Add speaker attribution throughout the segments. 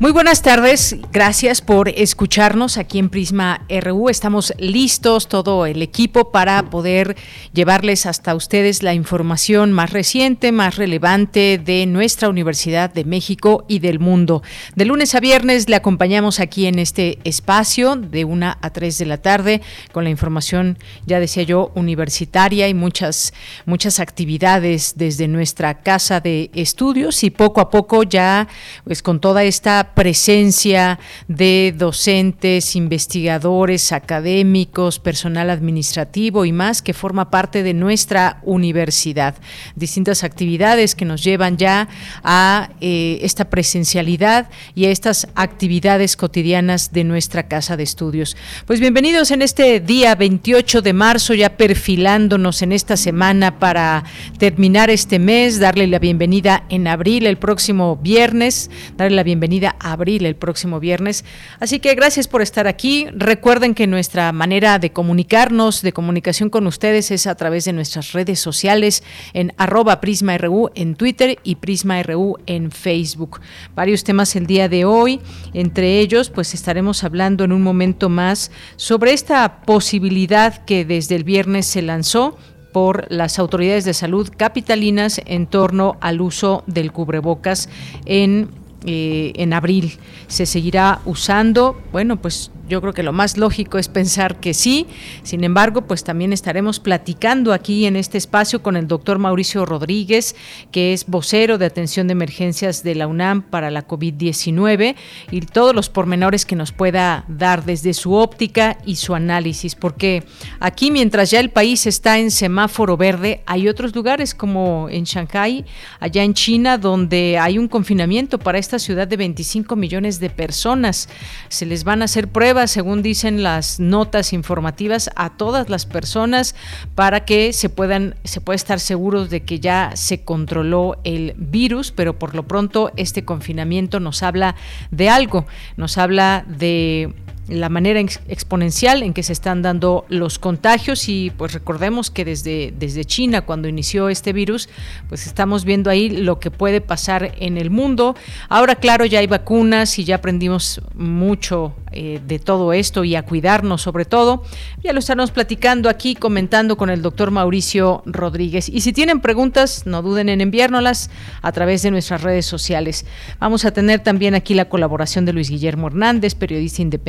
Speaker 1: Muy buenas tardes, gracias por escucharnos aquí en Prisma RU. Estamos listos, todo el equipo, para poder llevarles hasta ustedes la información más reciente, más relevante de nuestra Universidad de México y del mundo. De lunes a viernes le acompañamos aquí en este espacio de una a tres de la tarde con la información, ya decía yo, universitaria y muchas, muchas actividades desde nuestra casa de estudios y poco a poco ya, pues con toda esta presencia de docentes, investigadores, académicos, personal administrativo y más que forma parte de nuestra universidad. Distintas actividades que nos llevan ya a eh, esta presencialidad y a estas actividades cotidianas de nuestra casa de estudios. Pues bienvenidos en este día 28 de marzo, ya perfilándonos en esta semana para terminar este mes, darle la bienvenida en abril, el próximo viernes, darle la bienvenida abril, el próximo viernes. Así que gracias por estar aquí. Recuerden que nuestra manera de comunicarnos, de comunicación con ustedes es a través de nuestras redes sociales en arroba PrismaRU en Twitter y PrismaRU en Facebook. Varios temas el día de hoy, entre ellos pues estaremos hablando en un momento más sobre esta posibilidad que desde el viernes se lanzó por las autoridades de salud capitalinas en torno al uso del cubrebocas en eh, en abril. ¿Se seguirá usando? Bueno, pues yo creo que lo más lógico es pensar que sí. Sin embargo, pues también estaremos platicando aquí en este espacio con el doctor Mauricio Rodríguez, que es vocero de atención de emergencias de la UNAM para la COVID-19 y todos los pormenores que nos pueda dar desde su óptica y su análisis. Porque aquí, mientras ya el país está en semáforo verde, hay otros lugares como en Shanghái, allá en China, donde hay un confinamiento para esta ciudad de 25 millones de personas. Se les van a hacer pruebas según dicen las notas informativas, a todas las personas para que se puedan, se pueda estar seguros de que ya se controló el virus, pero por lo pronto este confinamiento nos habla de algo, nos habla de la manera exponencial en que se están dando los contagios y pues recordemos que desde, desde China cuando inició este virus pues estamos viendo ahí lo que puede pasar en el mundo. Ahora claro ya hay vacunas y ya aprendimos mucho eh, de todo esto y a cuidarnos sobre todo. Ya lo estamos platicando aquí, comentando con el doctor Mauricio Rodríguez. Y si tienen preguntas, no duden en enviárnoslas a través de nuestras redes sociales. Vamos a tener también aquí la colaboración de Luis Guillermo Hernández, periodista independiente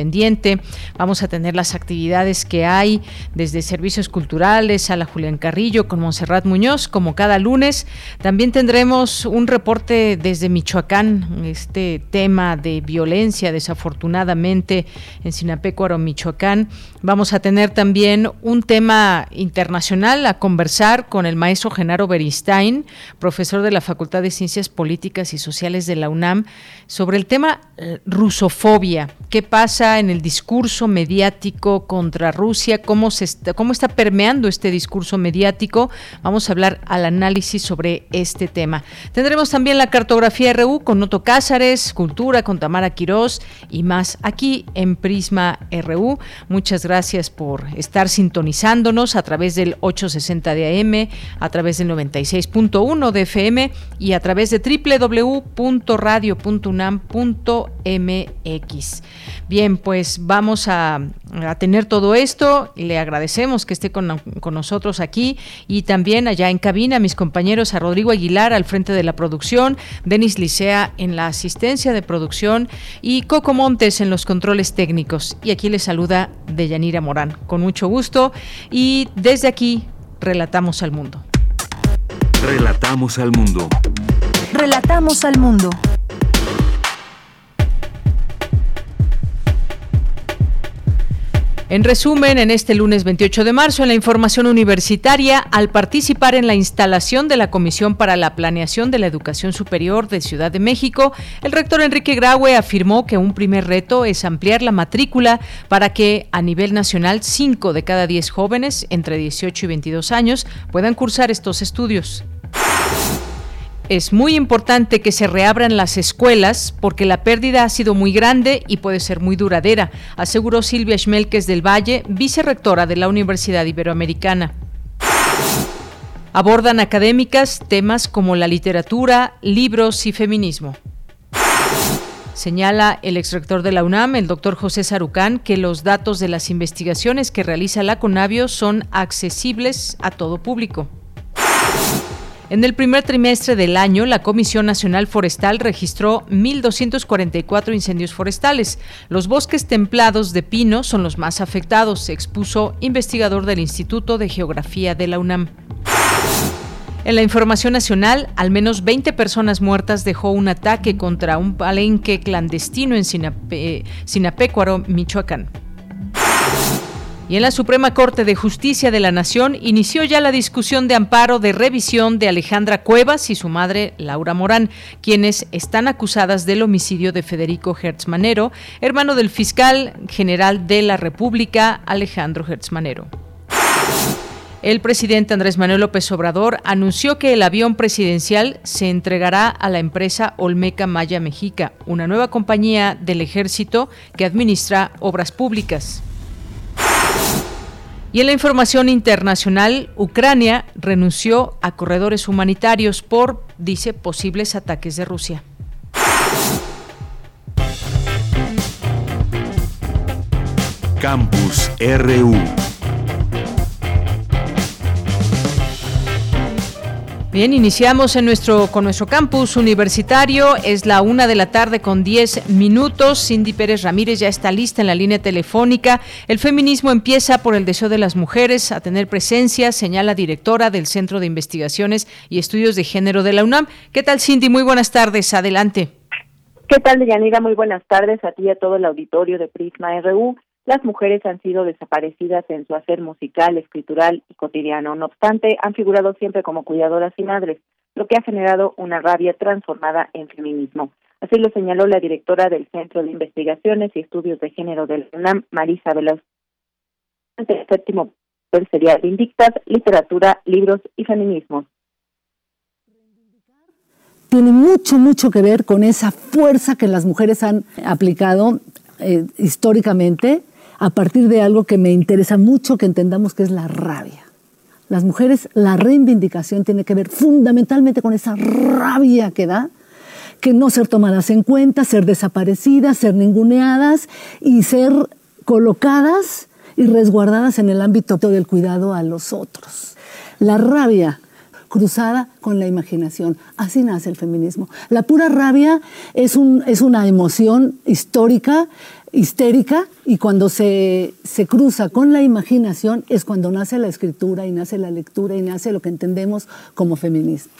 Speaker 1: Vamos a tener las actividades que hay desde servicios culturales a la Julián Carrillo con Monserrat Muñoz, como cada lunes. También tendremos un reporte desde Michoacán, este tema de violencia, desafortunadamente, en Sinapecuaro, Michoacán. Vamos a tener también un tema internacional a conversar con el maestro Genaro Beristain, profesor de la Facultad de Ciencias Políticas y Sociales de la UNAM, sobre el tema eh, rusofobia. ¿Qué pasa en el discurso mediático contra Rusia, cómo, está, cómo está permeando este discurso mediático. Vamos a hablar al análisis sobre este tema. Tendremos también la cartografía RU con Noto Cázares, Cultura con Tamara Quirós y más aquí en Prisma RU. Muchas gracias por estar sintonizándonos a través del 860 de AM, a través del 96.1 de FM y a través de www.radio.unam.mx. Bien, pues pues vamos a, tener todo esto. Le agradecemos que esté con, nosotros aquí y también allá en cabina mis compañeros a Rodrigo Aguilar al frente de la producción, Denis Licea en la asistencia de producción y Coco Montes en los controles técnicos. Y aquí les saluda Deyanira Morán. Con mucho gusto y desde aquí relatamos al mundo.
Speaker 2: Relatamos al mundo.
Speaker 3: Relatamos al mundo.
Speaker 1: En resumen, en este lunes 28 de marzo, en la información universitaria, al participar en la instalación de la Comisión para la Planeación de la Educación Superior de Ciudad de México, el rector Enrique Graue afirmó que un primer reto es ampliar la matrícula para que a nivel nacional 5 de cada 10 jóvenes entre 18 y 22 años puedan cursar estos estudios. Es muy importante que se reabran las escuelas porque la pérdida ha sido muy grande y puede ser muy duradera, aseguró Silvia Schmelkes del Valle, vicerrectora de la Universidad Iberoamericana. Abordan académicas temas como la literatura, libros y feminismo. Señala el exrector de la UNAM, el doctor José Sarucán, que los datos de las investigaciones que realiza la CONAVIO son accesibles a todo público. En el primer trimestre del año, la Comisión Nacional Forestal registró 1.244 incendios forestales. Los bosques templados de pino son los más afectados, expuso investigador del Instituto de Geografía de la UNAM. En la información nacional, al menos 20 personas muertas dejó un ataque contra un palenque clandestino en Sinapecuaro, Michoacán. Y en la Suprema Corte de Justicia de la Nación inició ya la discusión de amparo de revisión de Alejandra Cuevas y su madre Laura Morán, quienes están acusadas del homicidio de Federico Hertz Manero, hermano del fiscal general de la República Alejandro Hertz Manero. El presidente Andrés Manuel López Obrador anunció que el avión presidencial se entregará a la empresa Olmeca Maya Mexica, una nueva compañía del ejército que administra obras públicas. Y en la información internacional, Ucrania renunció a corredores humanitarios por, dice, posibles ataques de Rusia.
Speaker 2: Campus RU
Speaker 1: Bien, iniciamos en nuestro, con nuestro campus universitario. Es la una de la tarde con 10 minutos. Cindy Pérez Ramírez ya está lista en la línea telefónica. El feminismo empieza por el deseo de las mujeres a tener presencia, señala directora del Centro de Investigaciones y Estudios de Género de la UNAM. ¿Qué tal, Cindy? Muy buenas tardes. Adelante.
Speaker 4: ¿Qué tal, Deyanira? Muy buenas tardes a ti y a todo el auditorio de Prisma RU. Las mujeres han sido desaparecidas en su hacer musical, escritural y cotidiano. No obstante, han figurado siempre como cuidadoras y madres, lo que ha generado una rabia transformada en feminismo. Así lo señaló la directora del Centro de Investigaciones y Estudios de Género del UNAM, Marisa Veloz. El séptimo sería Indictas, Literatura, Libros y Feminismo.
Speaker 5: Tiene mucho, mucho que ver con esa fuerza que las mujeres han aplicado eh, históricamente a partir de algo que me interesa mucho que entendamos que es la rabia. Las mujeres, la reivindicación tiene que ver fundamentalmente con esa rabia que da, que no ser tomadas en cuenta, ser desaparecidas, ser ninguneadas y ser colocadas y resguardadas en el ámbito del cuidado a los otros. La rabia cruzada con la imaginación. Así nace el feminismo. La pura rabia es, un, es una emoción histórica histérica y cuando se, se cruza con la imaginación es cuando nace la escritura y nace la lectura y nace lo que entendemos como feminismo.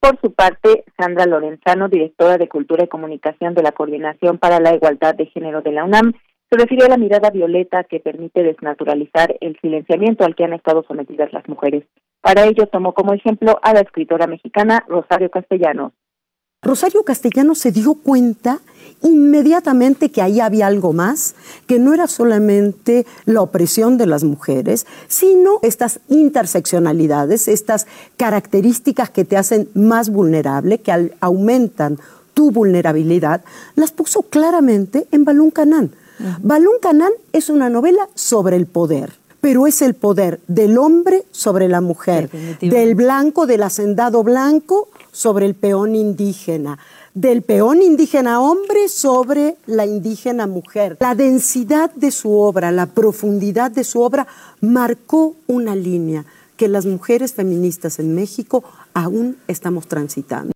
Speaker 4: Por su parte, Sandra Lorenzano, directora de Cultura y Comunicación de la Coordinación para la Igualdad de Género de la UNAM, se refirió a la mirada violeta que permite desnaturalizar el silenciamiento al que han estado sometidas las mujeres. Para ello tomó como ejemplo a la escritora mexicana Rosario Castellanos.
Speaker 6: Rosario Castellanos se dio cuenta inmediatamente que ahí había algo más, que no era solamente la opresión de las mujeres, sino estas interseccionalidades, estas características que te hacen más vulnerable, que aumentan tu vulnerabilidad, las puso claramente en Balún Canán. Balún Canán es una novela sobre el poder pero es el poder del hombre sobre la mujer, del blanco, del hacendado blanco sobre el peón indígena, del peón indígena hombre sobre la indígena mujer. La densidad de su obra, la profundidad de su obra marcó una línea que las mujeres feministas en México aún estamos transitando.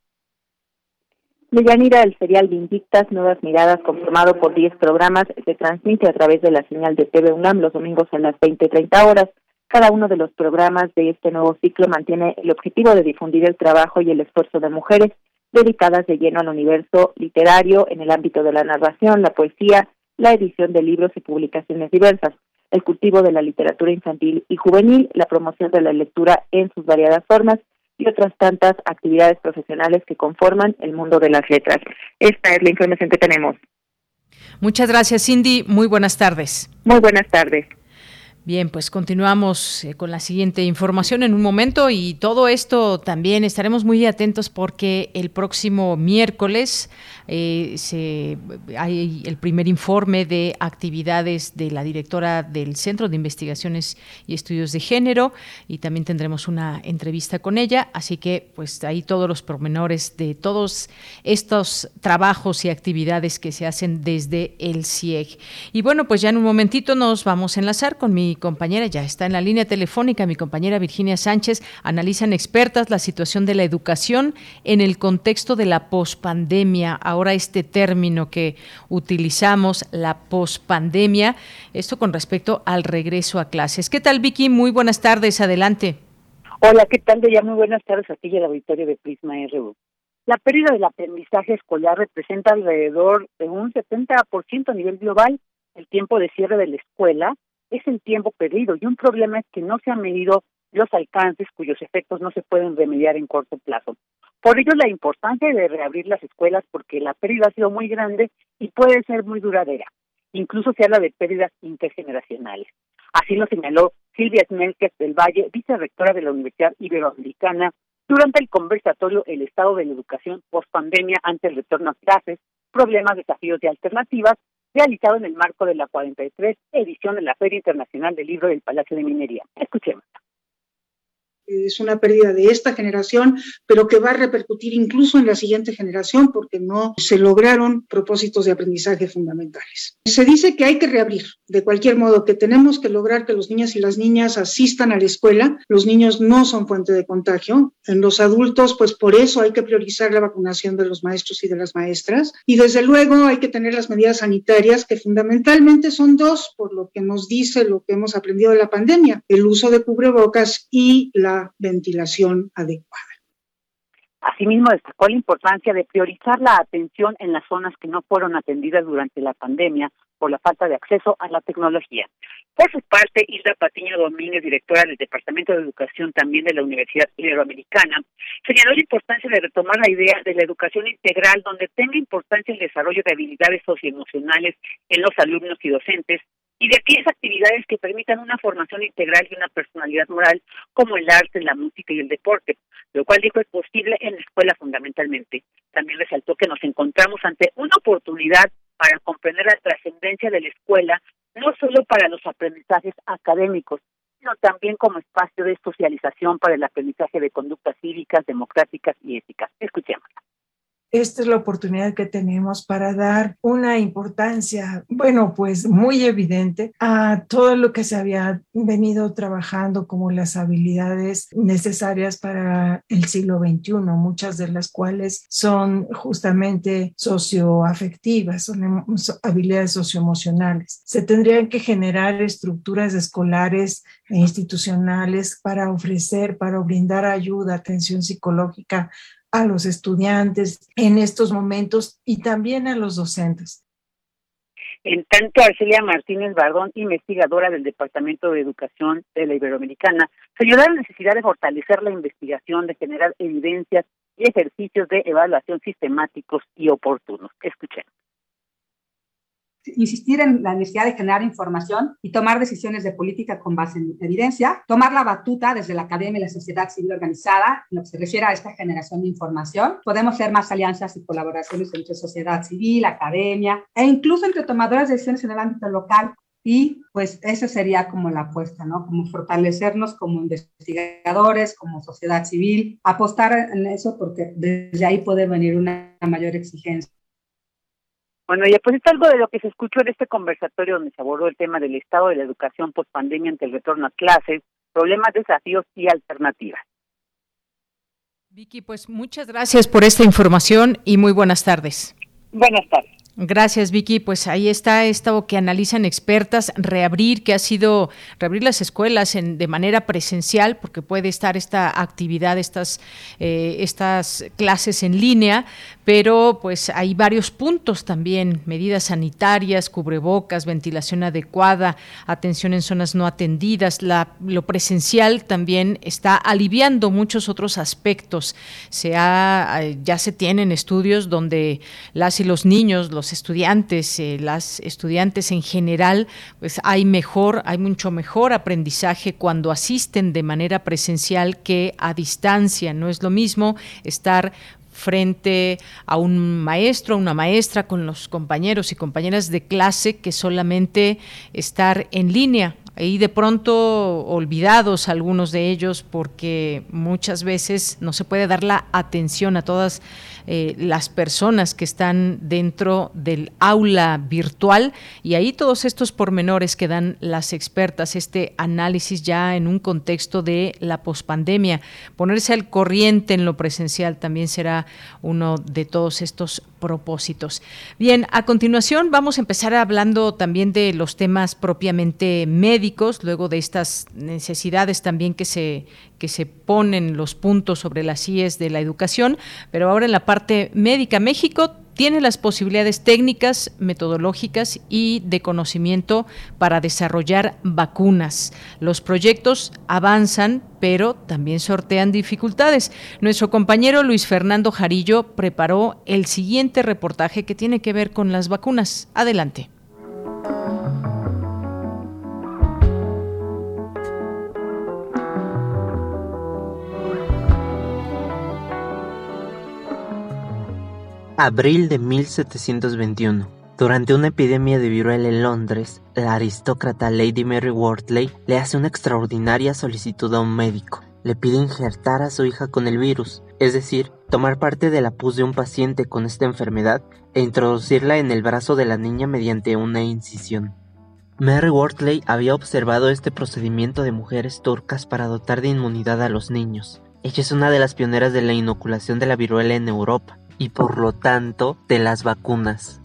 Speaker 4: Deyanira, el serial Vindictas, Nuevas Miradas, conformado por 10 programas, se transmite a través de la señal de TV UNAM los domingos a las 20.30 horas. Cada uno de los programas de este nuevo ciclo mantiene el objetivo de difundir el trabajo y el esfuerzo de mujeres dedicadas de lleno al universo literario en el ámbito de la narración, la poesía, la edición de libros y publicaciones diversas, el cultivo de la literatura infantil y juvenil, la promoción de la lectura en sus variadas formas y otras tantas actividades profesionales que conforman el mundo de las letras. Esta es la información que tenemos.
Speaker 1: Muchas gracias, Cindy. Muy buenas tardes.
Speaker 4: Muy buenas tardes.
Speaker 1: Bien, pues continuamos eh, con la siguiente información en un momento y todo esto también estaremos muy atentos porque el próximo miércoles eh, se, hay el primer informe de actividades de la directora del Centro de Investigaciones y Estudios de Género y también tendremos una entrevista con ella, así que pues ahí todos los pormenores de todos estos trabajos y actividades que se hacen desde el CIEG. Y bueno, pues ya en un momentito nos vamos a enlazar con mi compañera, ya está en la línea telefónica, mi compañera Virginia Sánchez, analizan expertas la situación de la educación en el contexto de la pospandemia. Ahora este término que utilizamos, la pospandemia, esto con respecto al regreso a clases. ¿Qué tal, Vicky? Muy buenas tardes, adelante.
Speaker 7: Hola, ¿qué tal? Ya muy buenas tardes aquí en el auditorio de Prisma RU. La pérdida del aprendizaje escolar representa alrededor de un 70% a nivel global. El tiempo de cierre de la escuela es el tiempo perdido y un problema es que no se han medido los alcances cuyos efectos no se pueden remediar en corto plazo. Por ello la importancia de reabrir las escuelas porque la pérdida ha sido muy grande y puede ser muy duradera. Incluso se habla de pérdidas intergeneracionales. Así lo señaló Silvia Smelkes del Valle, vicerrectora de la Universidad Iberoamericana, durante el conversatorio El Estado de la Educación post pandemia ante el retorno a clases, problemas, desafíos y alternativas, realizado en el marco de la 43 edición de la Feria Internacional del Libro del Palacio de Minería. Escuchemos
Speaker 8: es una pérdida de esta generación, pero que va a repercutir incluso en la siguiente generación porque no se lograron propósitos de aprendizaje fundamentales. Se dice que hay que reabrir, de cualquier modo, que tenemos que lograr que los niños y las niñas asistan a la escuela. Los niños no son fuente de contagio. En los adultos, pues por eso hay que priorizar la vacunación de los maestros y de las maestras. Y desde luego hay que tener las medidas sanitarias que fundamentalmente son dos, por lo que nos dice lo que hemos aprendido de la pandemia, el uso de cubrebocas y la ventilación adecuada.
Speaker 7: Asimismo, destacó la importancia de priorizar la atención en las zonas que no fueron atendidas durante la pandemia por la falta de acceso a la tecnología. Por su parte, Isla Patiño Domínguez, directora del Departamento de Educación también de la Universidad Iberoamericana, señaló la importancia de retomar la idea de la educación integral, donde tenga importancia el desarrollo de habilidades socioemocionales en los alumnos y docentes, y de aquellas actividades que permitan una formación integral y una personalidad moral como el arte, la música y el deporte, lo cual dijo es posible en la escuela fundamentalmente. También resaltó que nos encontramos ante una oportunidad para comprender la trascendencia de la escuela, no solo para los aprendizajes académicos, sino también como espacio de socialización para el aprendizaje de conductas cívicas, democráticas y éticas. Escuchemos
Speaker 9: esta es la oportunidad que tenemos para dar una importancia, bueno, pues muy evidente a todo lo que se había venido trabajando como las habilidades necesarias para el siglo XXI, muchas de las cuales son justamente socioafectivas, son em, habilidades socioemocionales. Se tendrían que generar estructuras escolares e institucionales para ofrecer, para brindar ayuda, atención psicológica a los estudiantes en estos momentos y también a los docentes.
Speaker 7: En tanto, Arcelia Martínez Bardón, investigadora del Departamento de Educación de la Iberoamericana, señaló la necesidad de fortalecer la investigación, de generar evidencias y ejercicios de evaluación sistemáticos y oportunos. Escuchemos
Speaker 10: insistir en la necesidad de generar información y tomar decisiones de política con base en evidencia, tomar la batuta desde la academia y la sociedad civil organizada en lo que se refiere a esta generación de información. Podemos hacer más alianzas y colaboraciones entre sociedad civil, academia e incluso entre tomadores de decisiones en el ámbito local. Y pues esa sería como la apuesta, ¿no? Como fortalecernos como investigadores, como sociedad civil, apostar en eso porque desde ahí puede venir una mayor exigencia.
Speaker 7: Bueno, y pues es algo de lo que se escuchó en este conversatorio donde se abordó el tema del estado de la educación post pandemia ante el retorno a clases, problemas, desafíos y alternativas.
Speaker 1: Vicky, pues muchas gracias por esta información y muy buenas tardes.
Speaker 7: Buenas tardes.
Speaker 1: Gracias, Vicky. Pues ahí está esto que analizan expertas, reabrir, que ha sido reabrir las escuelas en, de manera presencial, porque puede estar esta actividad, estas, eh, estas clases en línea, pero pues hay varios puntos también, medidas sanitarias, cubrebocas, ventilación adecuada, atención en zonas no atendidas, lo presencial también está aliviando muchos otros aspectos. Se ha, eh, ya se tienen estudios donde las y los niños, los estudiantes, eh, las estudiantes en general, pues hay mejor, hay mucho mejor aprendizaje cuando asisten de manera presencial que a distancia. No es lo mismo estar frente a un maestro, a una maestra, con los compañeros y compañeras de clase que solamente estar en línea y de pronto olvidados algunos de ellos porque muchas veces no se puede dar la atención a todas eh, las personas que están dentro del aula virtual y ahí todos estos pormenores que dan las expertas, este análisis ya en un contexto de la pospandemia. Ponerse al corriente en lo presencial también será uno de todos estos propósitos. Bien, a continuación vamos a empezar hablando también de los temas propiamente médicos, luego de estas necesidades también que se, que se ponen los puntos sobre las IES de la educación, pero ahora en la parte médica, México tiene las posibilidades técnicas, metodológicas y de conocimiento para desarrollar vacunas. Los proyectos avanzan, pero también sortean dificultades. Nuestro compañero Luis Fernando Jarillo preparó el siguiente reportaje que tiene que ver con las vacunas. Adelante.
Speaker 11: Abril de 1721. Durante una epidemia de viruela en Londres, la aristócrata Lady Mary Wortley le hace una extraordinaria solicitud a un médico. Le pide injertar a su hija con el virus, es decir, tomar parte de la pus de un paciente con esta enfermedad e introducirla en el brazo de la niña mediante una incisión. Mary Wortley había observado este procedimiento de mujeres turcas para dotar de inmunidad a los niños. Ella es una de las pioneras de la inoculación de la viruela en Europa y por lo tanto de las vacunas.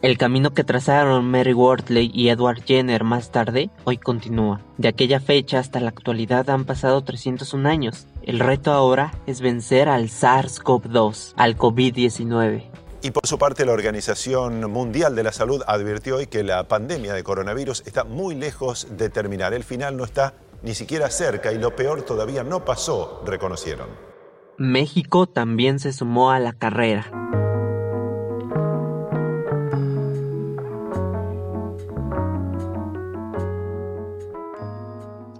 Speaker 11: El camino que trazaron Mary Wortley y Edward Jenner más tarde hoy continúa. De aquella fecha hasta la actualidad han pasado 301 años. El reto ahora es vencer al SARS-CoV-2, al COVID-19.
Speaker 12: Y por su parte, la Organización Mundial de la Salud advirtió hoy que la pandemia de coronavirus está muy lejos de terminar. El final no está ni siquiera cerca y lo peor todavía no pasó, reconocieron.
Speaker 11: México también se sumó a la carrera.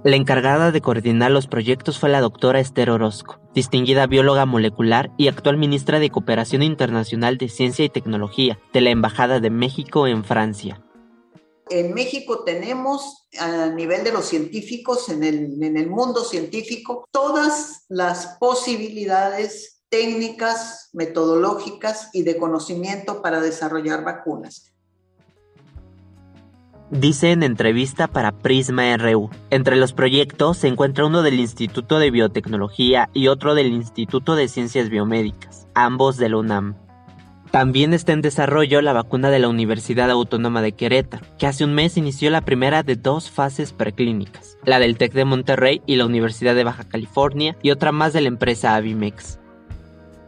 Speaker 11: La encargada de coordinar los proyectos fue la doctora Esther Orozco, distinguida bióloga molecular y actual ministra de Cooperación Internacional de Ciencia y Tecnología de la Embajada de México en Francia.
Speaker 13: En México tenemos a nivel de los científicos, en el, mundo científico, todas las posibilidades técnicas, metodológicas y de conocimiento para desarrollar vacunas.
Speaker 11: Dice en entrevista para Prisma RU. Entre los proyectos se encuentra uno del Instituto de Biotecnología y otro del Instituto de Ciencias Biomédicas, ambos de la UNAM. También está en desarrollo la vacuna de la Universidad Autónoma de Querétaro, que hace un mes inició la primera de dos fases preclínicas, la del TEC de Monterrey y la Universidad de Baja California y otra más de la empresa Avimex.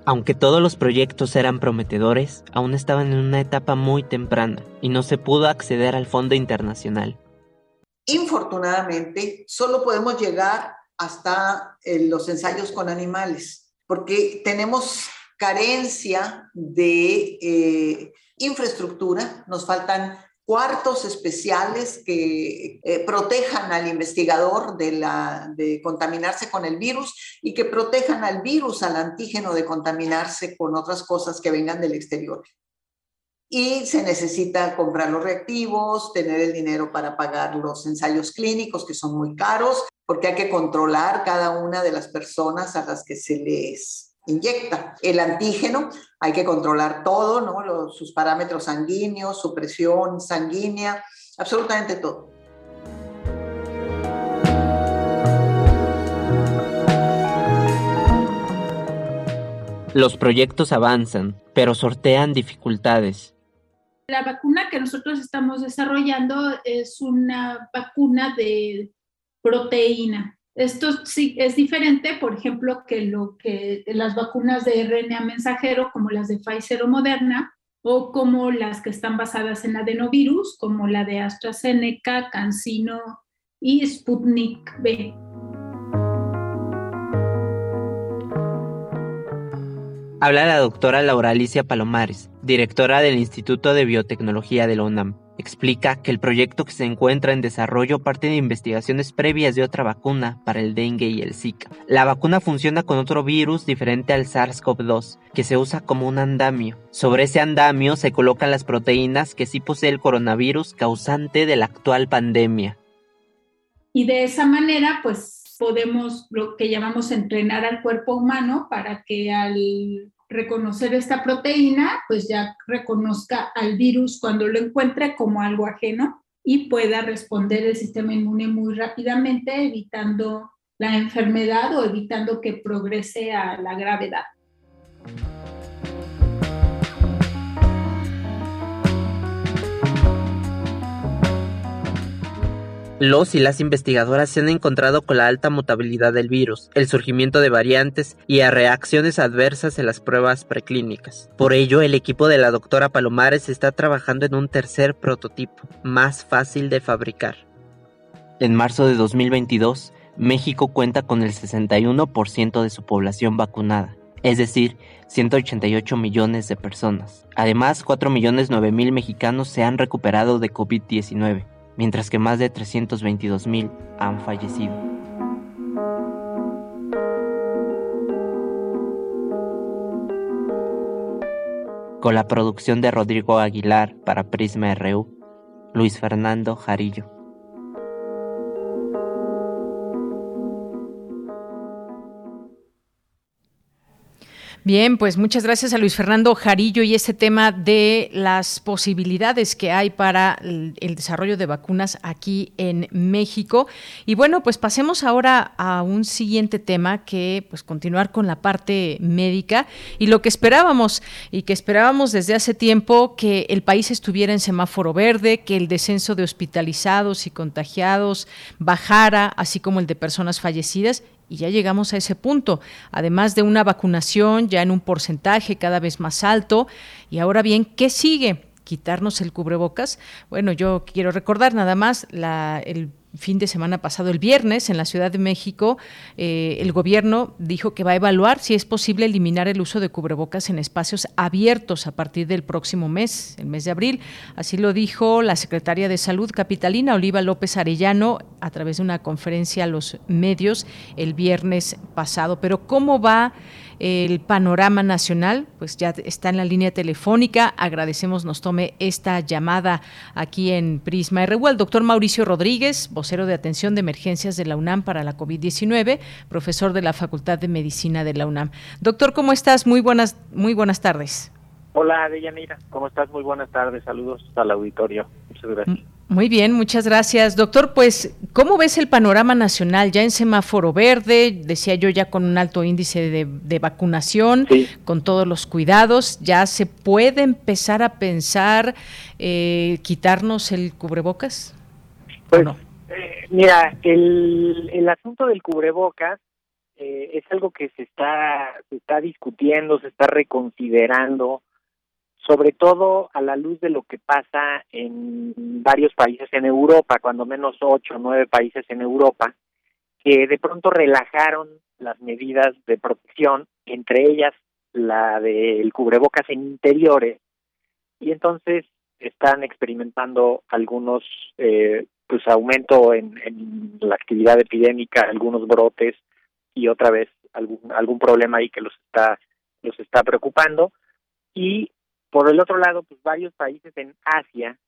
Speaker 11: Aunque todos los proyectos eran prometedores, aún estaban en una etapa muy temprana y no se pudo acceder al fondo internacional.
Speaker 13: Infortunadamente, solo podemos llegar hasta eh, los ensayos con animales, porque tenemos carencia de eh, infraestructura, nos faltan cuartos especiales que eh, protejan al investigador de, contaminarse con el virus y que protejan al virus, al antígeno de contaminarse con otras cosas que vengan del exterior. Y se necesita comprar los reactivos, tener el dinero para pagar los ensayos clínicos, que son muy caros, porque hay que controlar cada una de las personas a las que se les inyecta. El antígeno, hay que controlar todo, ¿no? sus parámetros sanguíneos, su presión sanguínea, absolutamente todo.
Speaker 11: Los proyectos avanzan, pero sortean dificultades.
Speaker 14: La vacuna que nosotros estamos desarrollando es una vacuna de proteína Esto sí es diferente, por ejemplo, que lo que las vacunas de RNA mensajero, como las de Pfizer o Moderna, o como las que están basadas en adenovirus, como la de AstraZeneca, CanSino y Sputnik B.
Speaker 11: Habla la doctora Laura Alicia Palomares, directora del Instituto de Biotecnología de la UNAM. Explica que el proyecto que se encuentra en desarrollo parte de investigaciones previas de otra vacuna para el dengue y el Zika. La vacuna funciona con otro virus diferente al SARS-CoV-2, que se usa como un andamio. Sobre ese andamio se colocan las proteínas que sí posee el coronavirus causante de la actual pandemia.
Speaker 14: Y de esa manera, pues podemos lo que llamamos entrenar al cuerpo humano para que al reconocer esta proteína, pues ya reconozca al virus cuando lo encuentre como algo ajeno y pueda responder el sistema inmune muy rápidamente, evitando la enfermedad o evitando que progrese a la gravedad.
Speaker 11: Los y las investigadoras se han encontrado con la alta mutabilidad del virus, el surgimiento de variantes y a reacciones adversas en las pruebas preclínicas. Por ello, el equipo de la doctora Palomares está trabajando en un tercer prototipo, más fácil de fabricar. En marzo de 2022, México cuenta con el 61% de su población vacunada, es decir, 188 millones de personas. Además, 4 millones 9 mil mexicanos se han recuperado de COVID-19 mientras que más de 322.000 han fallecido. Con la producción de Rodrigo Aguilar para Prisma RU, Luis Fernando Jarillo.
Speaker 1: Bien, pues muchas gracias a Luis Fernando Jarillo y este tema de las posibilidades que hay para el, desarrollo de vacunas aquí en México. Y bueno, pues pasemos ahora a un siguiente tema que pues continuar con la parte médica y lo que esperábamos y que esperábamos desde hace tiempo que el país estuviera en semáforo verde, que el descenso de hospitalizados y contagiados bajara, así como el de personas fallecidas y ya llegamos a ese punto, además de una vacunación ya en un porcentaje cada vez más alto. Y ahora bien, ¿qué sigue? quitarnos el cubrebocas. Bueno, yo quiero recordar nada más la, el fin de semana pasado, el viernes, en la Ciudad de México, eh, el gobierno dijo que va a evaluar si es posible eliminar el uso de cubrebocas en espacios abiertos a partir del próximo mes, el mes de abril. Así lo dijo la secretaria de Salud capitalina, Oliva López Arellano, a través de una conferencia a los medios el viernes pasado. Pero ¿cómo va? El panorama nacional, pues ya está en la línea telefónica. Agradecemos nos tome esta llamada aquí en Prisma RU el doctor Mauricio Rodríguez, vocero de atención de emergencias de la UNAM para la COVID-19, profesor de la Facultad de Medicina de la UNAM. Doctor, ¿cómo estás? Muy buenas, muy buenas tardes.
Speaker 15: Hola, Deyanira, ¿cómo estás? Muy buenas tardes, saludos al auditorio. Muchas gracias.
Speaker 1: Muy bien, muchas gracias. Doctor, pues, ¿cómo ves el panorama nacional? Ya en semáforo verde, decía yo, ya con un alto índice de, vacunación, con todos los cuidados, ¿ya se puede empezar a pensar eh, quitarnos el cubrebocas?
Speaker 15: Pues, eh, mira, el, el asunto del cubrebocas eh, es algo que se está, se está discutiendo, se está reconsiderando sobre todo a la luz de lo que pasa en varios países en Europa, cuando menos ocho o nueve países en Europa, que de pronto relajaron las medidas de protección, entre ellas la del cubrebocas en interiores, y entonces están experimentando algunos eh, pues aumento en, en, la actividad epidémica, algunos brotes y otra vez algún algún problema ahí que los está los está preocupando y por el otro lado, pues varios países en Asia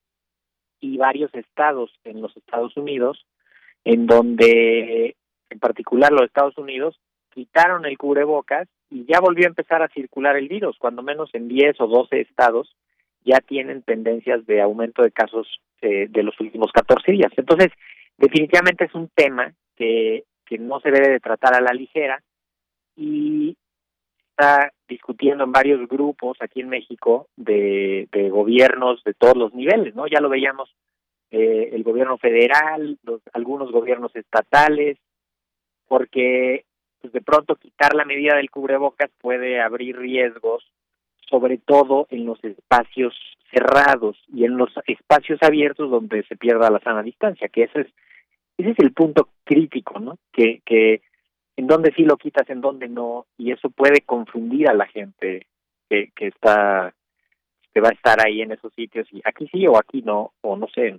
Speaker 15: y varios estados en los Estados Unidos, en donde, en particular los Estados Unidos, quitaron el cubrebocas y ya volvió a empezar a circular el virus, cuando menos en 10 o 12 estados ya tienen tendencias de aumento de casos eh, de los últimos 14 días. Entonces, definitivamente es un tema que, que no se debe de tratar a la ligera y está discutiendo en varios grupos aquí en México de, gobiernos de todos los niveles, ¿no? Ya lo veíamos eh, el gobierno federal, los, algunos gobiernos estatales, porque pues de pronto quitar la medida del cubrebocas puede abrir riesgos, sobre todo en los espacios cerrados y en los espacios abiertos donde se pierda la sana distancia, que ese es ese es el punto crítico, ¿no? Que que en donde sí lo quitas, en donde no, y eso puede confundir a la gente que, que está que va a estar ahí en esos sitios y aquí sí o aquí no, o no sé.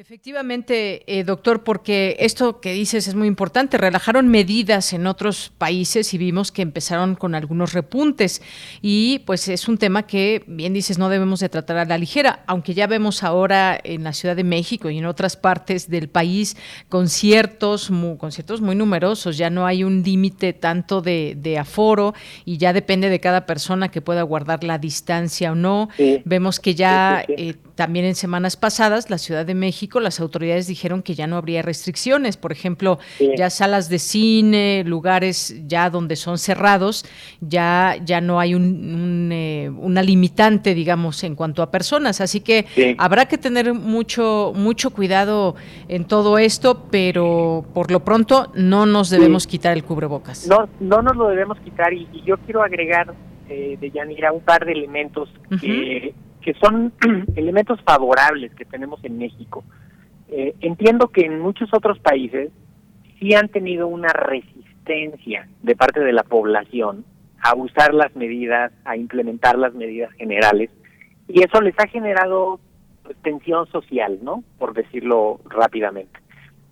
Speaker 1: Efectivamente, eh, doctor, porque esto que dices es muy importante. Relajaron medidas en otros países y vimos que empezaron con algunos repuntes. Y pues es un tema que, bien dices, no debemos de tratar a la ligera, aunque ya vemos ahora en la Ciudad de México y en otras partes del país conciertos, muy, conciertos muy numerosos. Ya no hay un límite tanto de, de, aforo y ya depende de cada persona que pueda guardar la distancia o no. Sí. Vemos que ya sí, sí, eh, también en semanas pasadas la Ciudad de México las autoridades dijeron que ya no habría restricciones, por ejemplo, sí. ya salas de cine, lugares ya donde son cerrados, ya, ya no hay un, un, eh, una limitante, digamos, en cuanto a personas. Así que sí. habrá que tener mucho, mucho cuidado en todo esto, pero por lo pronto no nos debemos sí. quitar el cubrebocas.
Speaker 15: No, no nos lo debemos quitar y, y yo quiero agregar, eh, de Yanira, un par de elementos uh -huh. que que son elementos favorables que tenemos en México. Eh, entiendo que en muchos otros países sí han tenido una resistencia de parte de la población a usar las medidas, a implementar las medidas generales, y eso les ha generado pues, tensión social, ¿no? Por decirlo rápidamente.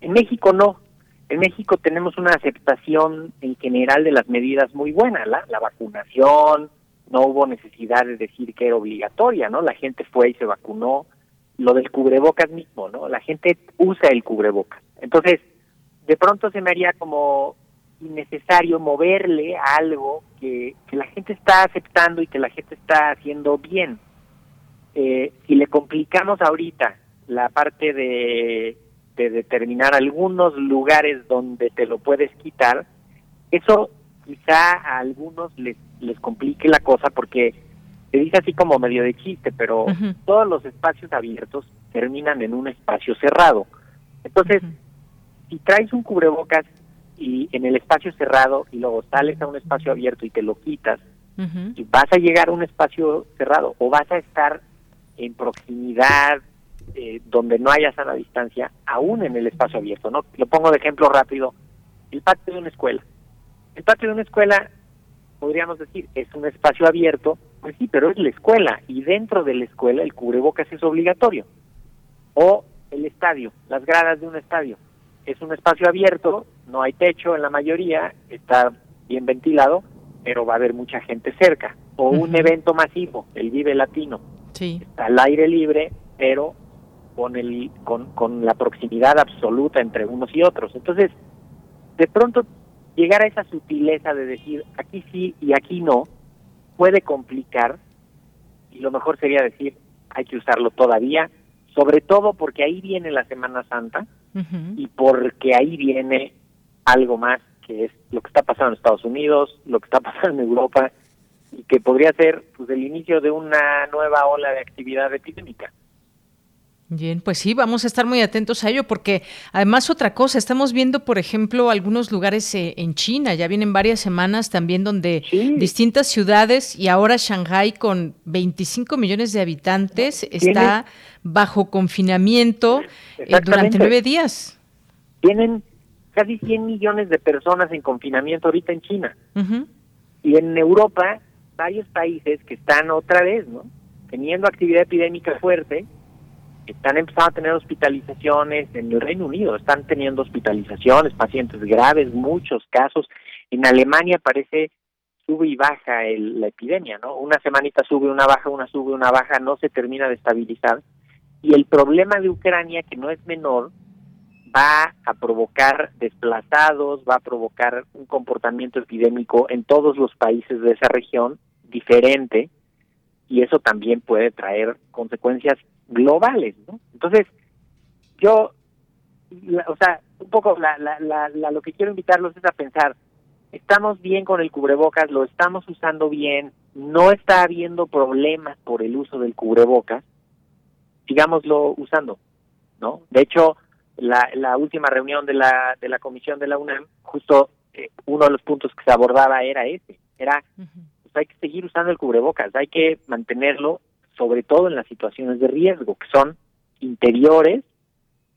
Speaker 15: En México no. En México tenemos una aceptación en general de las medidas muy buena, la, la vacunación, no hubo necesidad de decir que era obligatoria, ¿no? La gente fue y se vacunó. Lo del cubrebocas mismo, ¿no? La gente usa el cubrebocas. Entonces, de pronto se me haría como innecesario moverle a algo que, que la gente está aceptando y que la gente está haciendo bien. Eh, si le complicamos ahorita la parte de, de determinar algunos lugares donde te lo puedes quitar, eso quizá a algunos les les complique la cosa porque se dice así como medio de chiste, pero uh -huh. todos los espacios abiertos terminan en un espacio cerrado. Entonces, uh -huh. si traes un cubrebocas y en el espacio cerrado y luego sales a un espacio abierto y te lo quitas, uh -huh. y vas a llegar a un espacio cerrado o vas a estar en proximidad eh, donde no haya sana distancia, aún en el espacio abierto, ¿no? Lo pongo de ejemplo rápido, el patio de una escuela. El patio de una escuela podríamos decir, es un espacio abierto, pues sí, pero es la escuela y dentro de la escuela el cubrebocas es obligatorio. O el estadio, las gradas de un estadio. Es un espacio abierto, no hay techo en la mayoría, está bien ventilado, pero va a haber mucha gente cerca. O uh -huh. un evento masivo, el Vive Latino.
Speaker 1: Sí.
Speaker 15: Está al aire libre, pero con, el, con, con la proximidad absoluta entre unos y otros. Entonces, de pronto llegar a esa sutileza de decir aquí sí y aquí no puede complicar y lo mejor sería decir hay que usarlo todavía, sobre todo porque ahí viene la Semana Santa uh -huh. y porque ahí viene algo más que es lo que está pasando en Estados Unidos, lo que está pasando en Europa y que podría ser pues el inicio de una nueva ola de actividad epidémica.
Speaker 1: Bien, pues sí, vamos a estar muy atentos a ello porque además otra cosa, estamos viendo, por ejemplo, algunos lugares eh, en China, ya vienen varias semanas también donde sí. distintas ciudades y ahora Shanghai con 25 millones de habitantes está bajo confinamiento eh, durante nueve días.
Speaker 15: Tienen casi 100 millones de personas en confinamiento ahorita en China. Uh -huh. Y en Europa, varios países que están otra vez, ¿no? Teniendo actividad epidémica fuerte, están empezando a tener hospitalizaciones en el Reino Unido, están teniendo hospitalizaciones, pacientes graves, muchos casos. En Alemania parece sube y baja el, la epidemia, ¿no? Una semanita sube, una baja, una sube, una baja, no se termina de estabilizar. Y el problema de Ucrania, que no es menor, va a provocar desplazados, va a provocar un comportamiento epidémico en todos los países de esa región diferente, y eso también puede traer consecuencias globales, ¿no? Entonces, yo, la, o sea, un poco la, la, la, la, lo que quiero invitarlos es a pensar, estamos bien con el cubrebocas, lo estamos usando bien, no está habiendo problemas por el uso del cubrebocas, sigámoslo usando, ¿no? De hecho, la, la última reunión de la, de la comisión de la UNAM, justo eh, uno de los puntos que se abordaba era ese, era pues hay que seguir usando el cubrebocas, hay que mantenerlo sobre todo en las situaciones de riesgo, que son interiores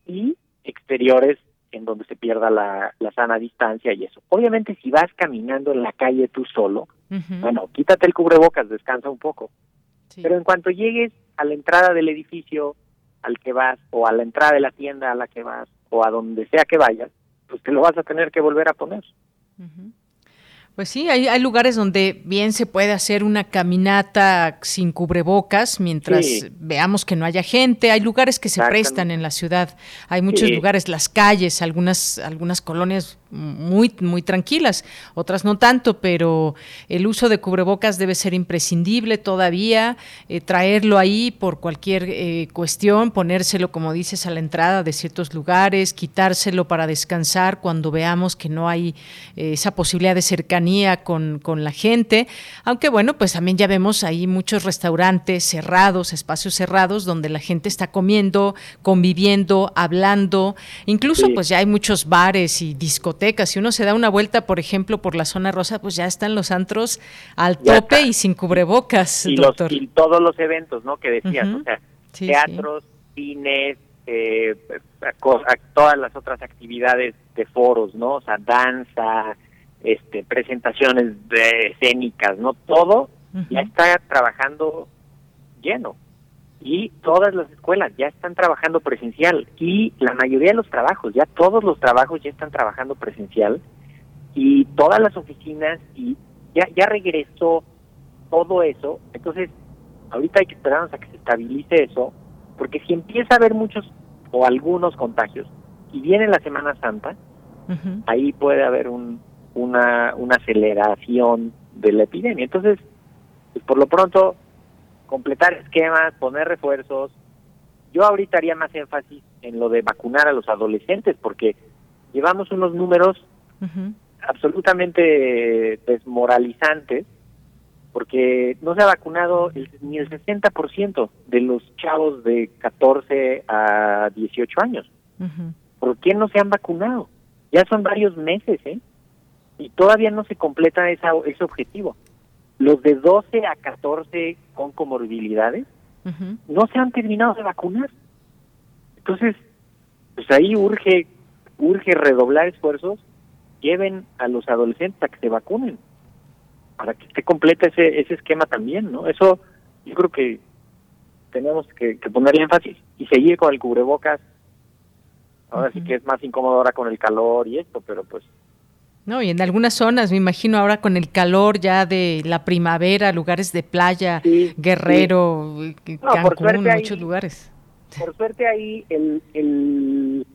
Speaker 15: y exteriores en donde se pierda la, la sana distancia y eso. Obviamente si vas caminando en la calle tú solo, bueno, quítate el cubrebocas, descansa un poco. Pero en cuanto llegues a la entrada del edificio al que vas o a la entrada de la tienda a la que vas o a donde sea que vayas, pues te lo vas a tener que volver a poner.
Speaker 1: Pues sí, hay, hay, lugares donde bien se puede hacer una caminata sin cubrebocas mientras veamos que no haya gente. Hay lugares que se prestan en la ciudad. Hay muchos lugares, las calles, algunas algunas colonias muy muy tranquilas, otras no tanto, pero el uso de cubrebocas debe ser imprescindible todavía. Eh, traerlo ahí por cualquier eh, cuestión, ponérselo como dices a la entrada de ciertos lugares, quitárselo para descansar cuando veamos que no hay eh, esa posibilidad de cercanía con, con la gente, aunque bueno, pues también ya vemos ahí muchos restaurantes cerrados, espacios cerrados, donde la gente está comiendo, conviviendo, hablando, incluso pues ya hay muchos bares y discotecas, si uno se da una vuelta, por ejemplo, por la zona rosa, pues ya están los antros al tope y sin cubrebocas,
Speaker 15: y doctor. y todos los eventos, ¿no? Que decías, o sea, teatros, cines, eh, todas las otras actividades de foros, ¿no? O sea, danza, este, presentaciones de escénicas, ¿no? Todo ya está trabajando lleno. Y todas las escuelas ya están trabajando presencial. Y la mayoría de los trabajos, ya todos los trabajos ya están trabajando presencial. Y todas las oficinas, y ya, ya regresó todo eso. Entonces, ahorita hay que esperarnos a que se estabilice eso, porque si empieza a haber muchos o algunos contagios y viene la Semana Santa, ahí puede haber un, una, una aceleración de la epidemia. Entonces, pues por lo pronto, completar esquemas, poner refuerzos. Yo ahorita haría más énfasis en lo de vacunar a los adolescentes, porque llevamos unos números absolutamente desmoralizantes, porque no se ha vacunado ni el 60% de los chavos de 14 a 18 años. ¿Por qué no se han vacunado? Ya son varios meses, ¿eh? y todavía no se completa esa, ese objetivo. Los de 12 a 14 con comorbilidades no se han terminado de vacunar. Entonces, pues ahí urge, urge redoblar esfuerzos, lleven a los adolescentes a que se vacunen, para que esté completa ese, ese esquema también, ¿no? Eso yo creo que tenemos que, que ponerle énfasis y seguir con el cubrebocas. Ahora sí que es más incómodo ahora con el calor y esto, pero pues
Speaker 1: no, y en algunas zonas, me imagino ahora con el calor ya de la primavera, lugares de playa, Guerrero, Cancún, muchos lugares.
Speaker 15: Por suerte ahí el, el,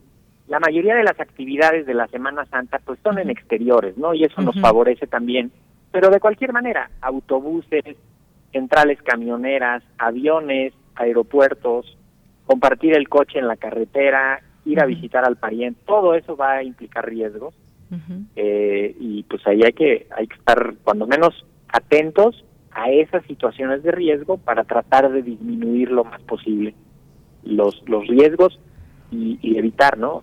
Speaker 15: la mayoría de las actividades de la Semana Santa pues son en exteriores, ¿no? Y eso nos favorece también. Pero de cualquier manera, autobuses, centrales camioneras, aviones, aeropuertos, compartir el coche en la carretera, ir a visitar al pariente, todo eso va a implicar riesgos eh, y pues ahí hay que, hay que estar cuando menos atentos a esas situaciones de riesgo para tratar de disminuir lo más posible los, los riesgos y, evitar, ¿no?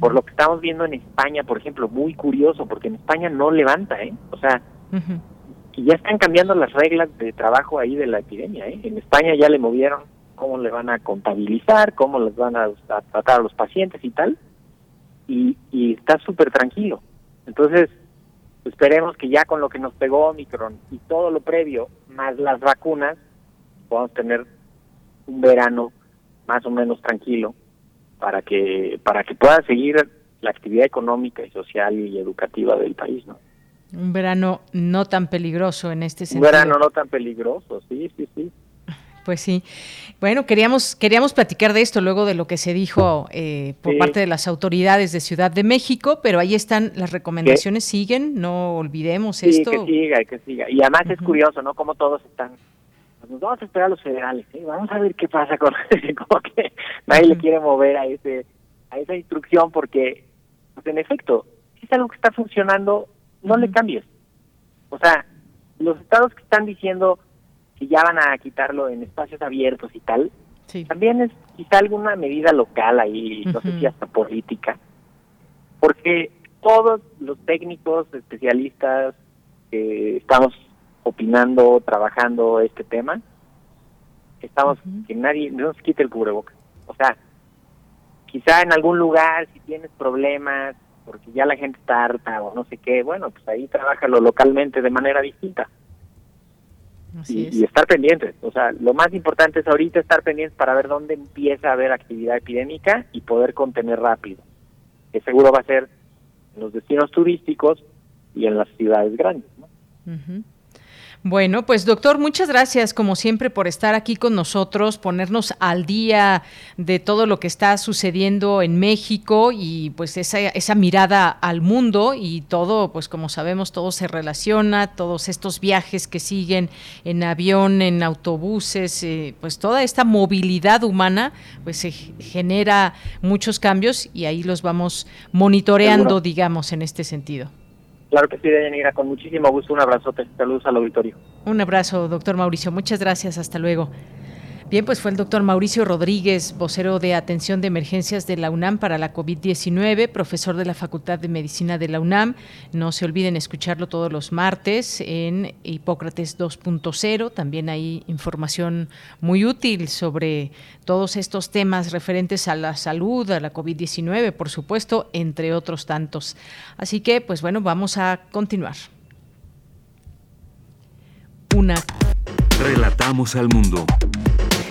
Speaker 15: Por lo que estamos viendo en España, por ejemplo, muy curioso, porque en España no levanta, ¿eh? O sea, y ya están cambiando las reglas de trabajo ahí de la epidemia, ¿eh? En España ya le movieron cómo le van a contabilizar, cómo les van a tratar a los pacientes y tal y, está súper tranquilo. Entonces, esperemos que ya con lo que nos pegó Omicron y todo lo previo, más las vacunas, podamos tener un verano más o menos tranquilo para que para que pueda seguir la actividad económica y social y educativa del país, ¿no?
Speaker 1: Un verano no tan peligroso en este sentido.
Speaker 15: Un verano no tan peligroso, sí, sí, sí.
Speaker 1: Pues sí. Bueno, queríamos, queríamos platicar de esto luego de lo que se dijo eh, por parte de las autoridades de Ciudad de México, pero ahí están las recomendaciones, siguen, no olvidemos
Speaker 15: sí,
Speaker 1: esto.
Speaker 15: que siga, que siga. Y además es curioso, ¿no? Como todos están, pues nos vamos a esperar a los federales, ¿eh? vamos a ver qué pasa con, como que nadie le quiere mover a ese a esa instrucción porque, pues en efecto, si es algo que está funcionando, no le cambies. O sea, los estados que están diciendo ya van a quitarlo en espacios abiertos y tal, También es quizá alguna medida local ahí, no sé si hasta política, porque todos los técnicos, especialistas que estamos opinando, trabajando este tema, estamos que nadie no se quite el cubrebocas. O sea, quizá en algún lugar si tienes problemas porque ya la gente está harta o no sé qué, bueno, pues ahí trabajalo localmente de manera distinta. Y, y, estar pendientes. O sea, lo más importante es ahorita estar pendientes para ver dónde empieza a haber actividad epidémica y poder contener rápido. Que seguro va a ser en los destinos turísticos y en las ciudades grandes. ¿no?
Speaker 1: Bueno, pues doctor, muchas gracias como siempre por estar aquí con nosotros, ponernos al día de todo lo que está sucediendo en México y pues esa, esa mirada al mundo y todo, pues como sabemos, todo se relaciona, todos estos viajes que siguen en avión, en autobuses, eh, pues toda esta movilidad humana, pues se genera muchos cambios y ahí los vamos monitoreando, digamos, en este sentido.
Speaker 15: Claro que sí, Deyanira, con muchísimo gusto. Un abrazote. Saludos al auditorio.
Speaker 1: Un abrazo, doctor Mauricio. Muchas gracias. Hasta luego. Bien, pues fue el doctor Mauricio Rodríguez, vocero de atención de emergencias de la UNAM para la COVID-19, profesor de la Facultad de Medicina de la UNAM. No se olviden escucharlo todos los martes en Hipócrates 2.0. También hay información muy útil sobre todos estos temas referentes a la salud, a la COVID-19, por supuesto, entre otros tantos. Así que, pues bueno, vamos a continuar.
Speaker 2: Una. Relatamos al mundo.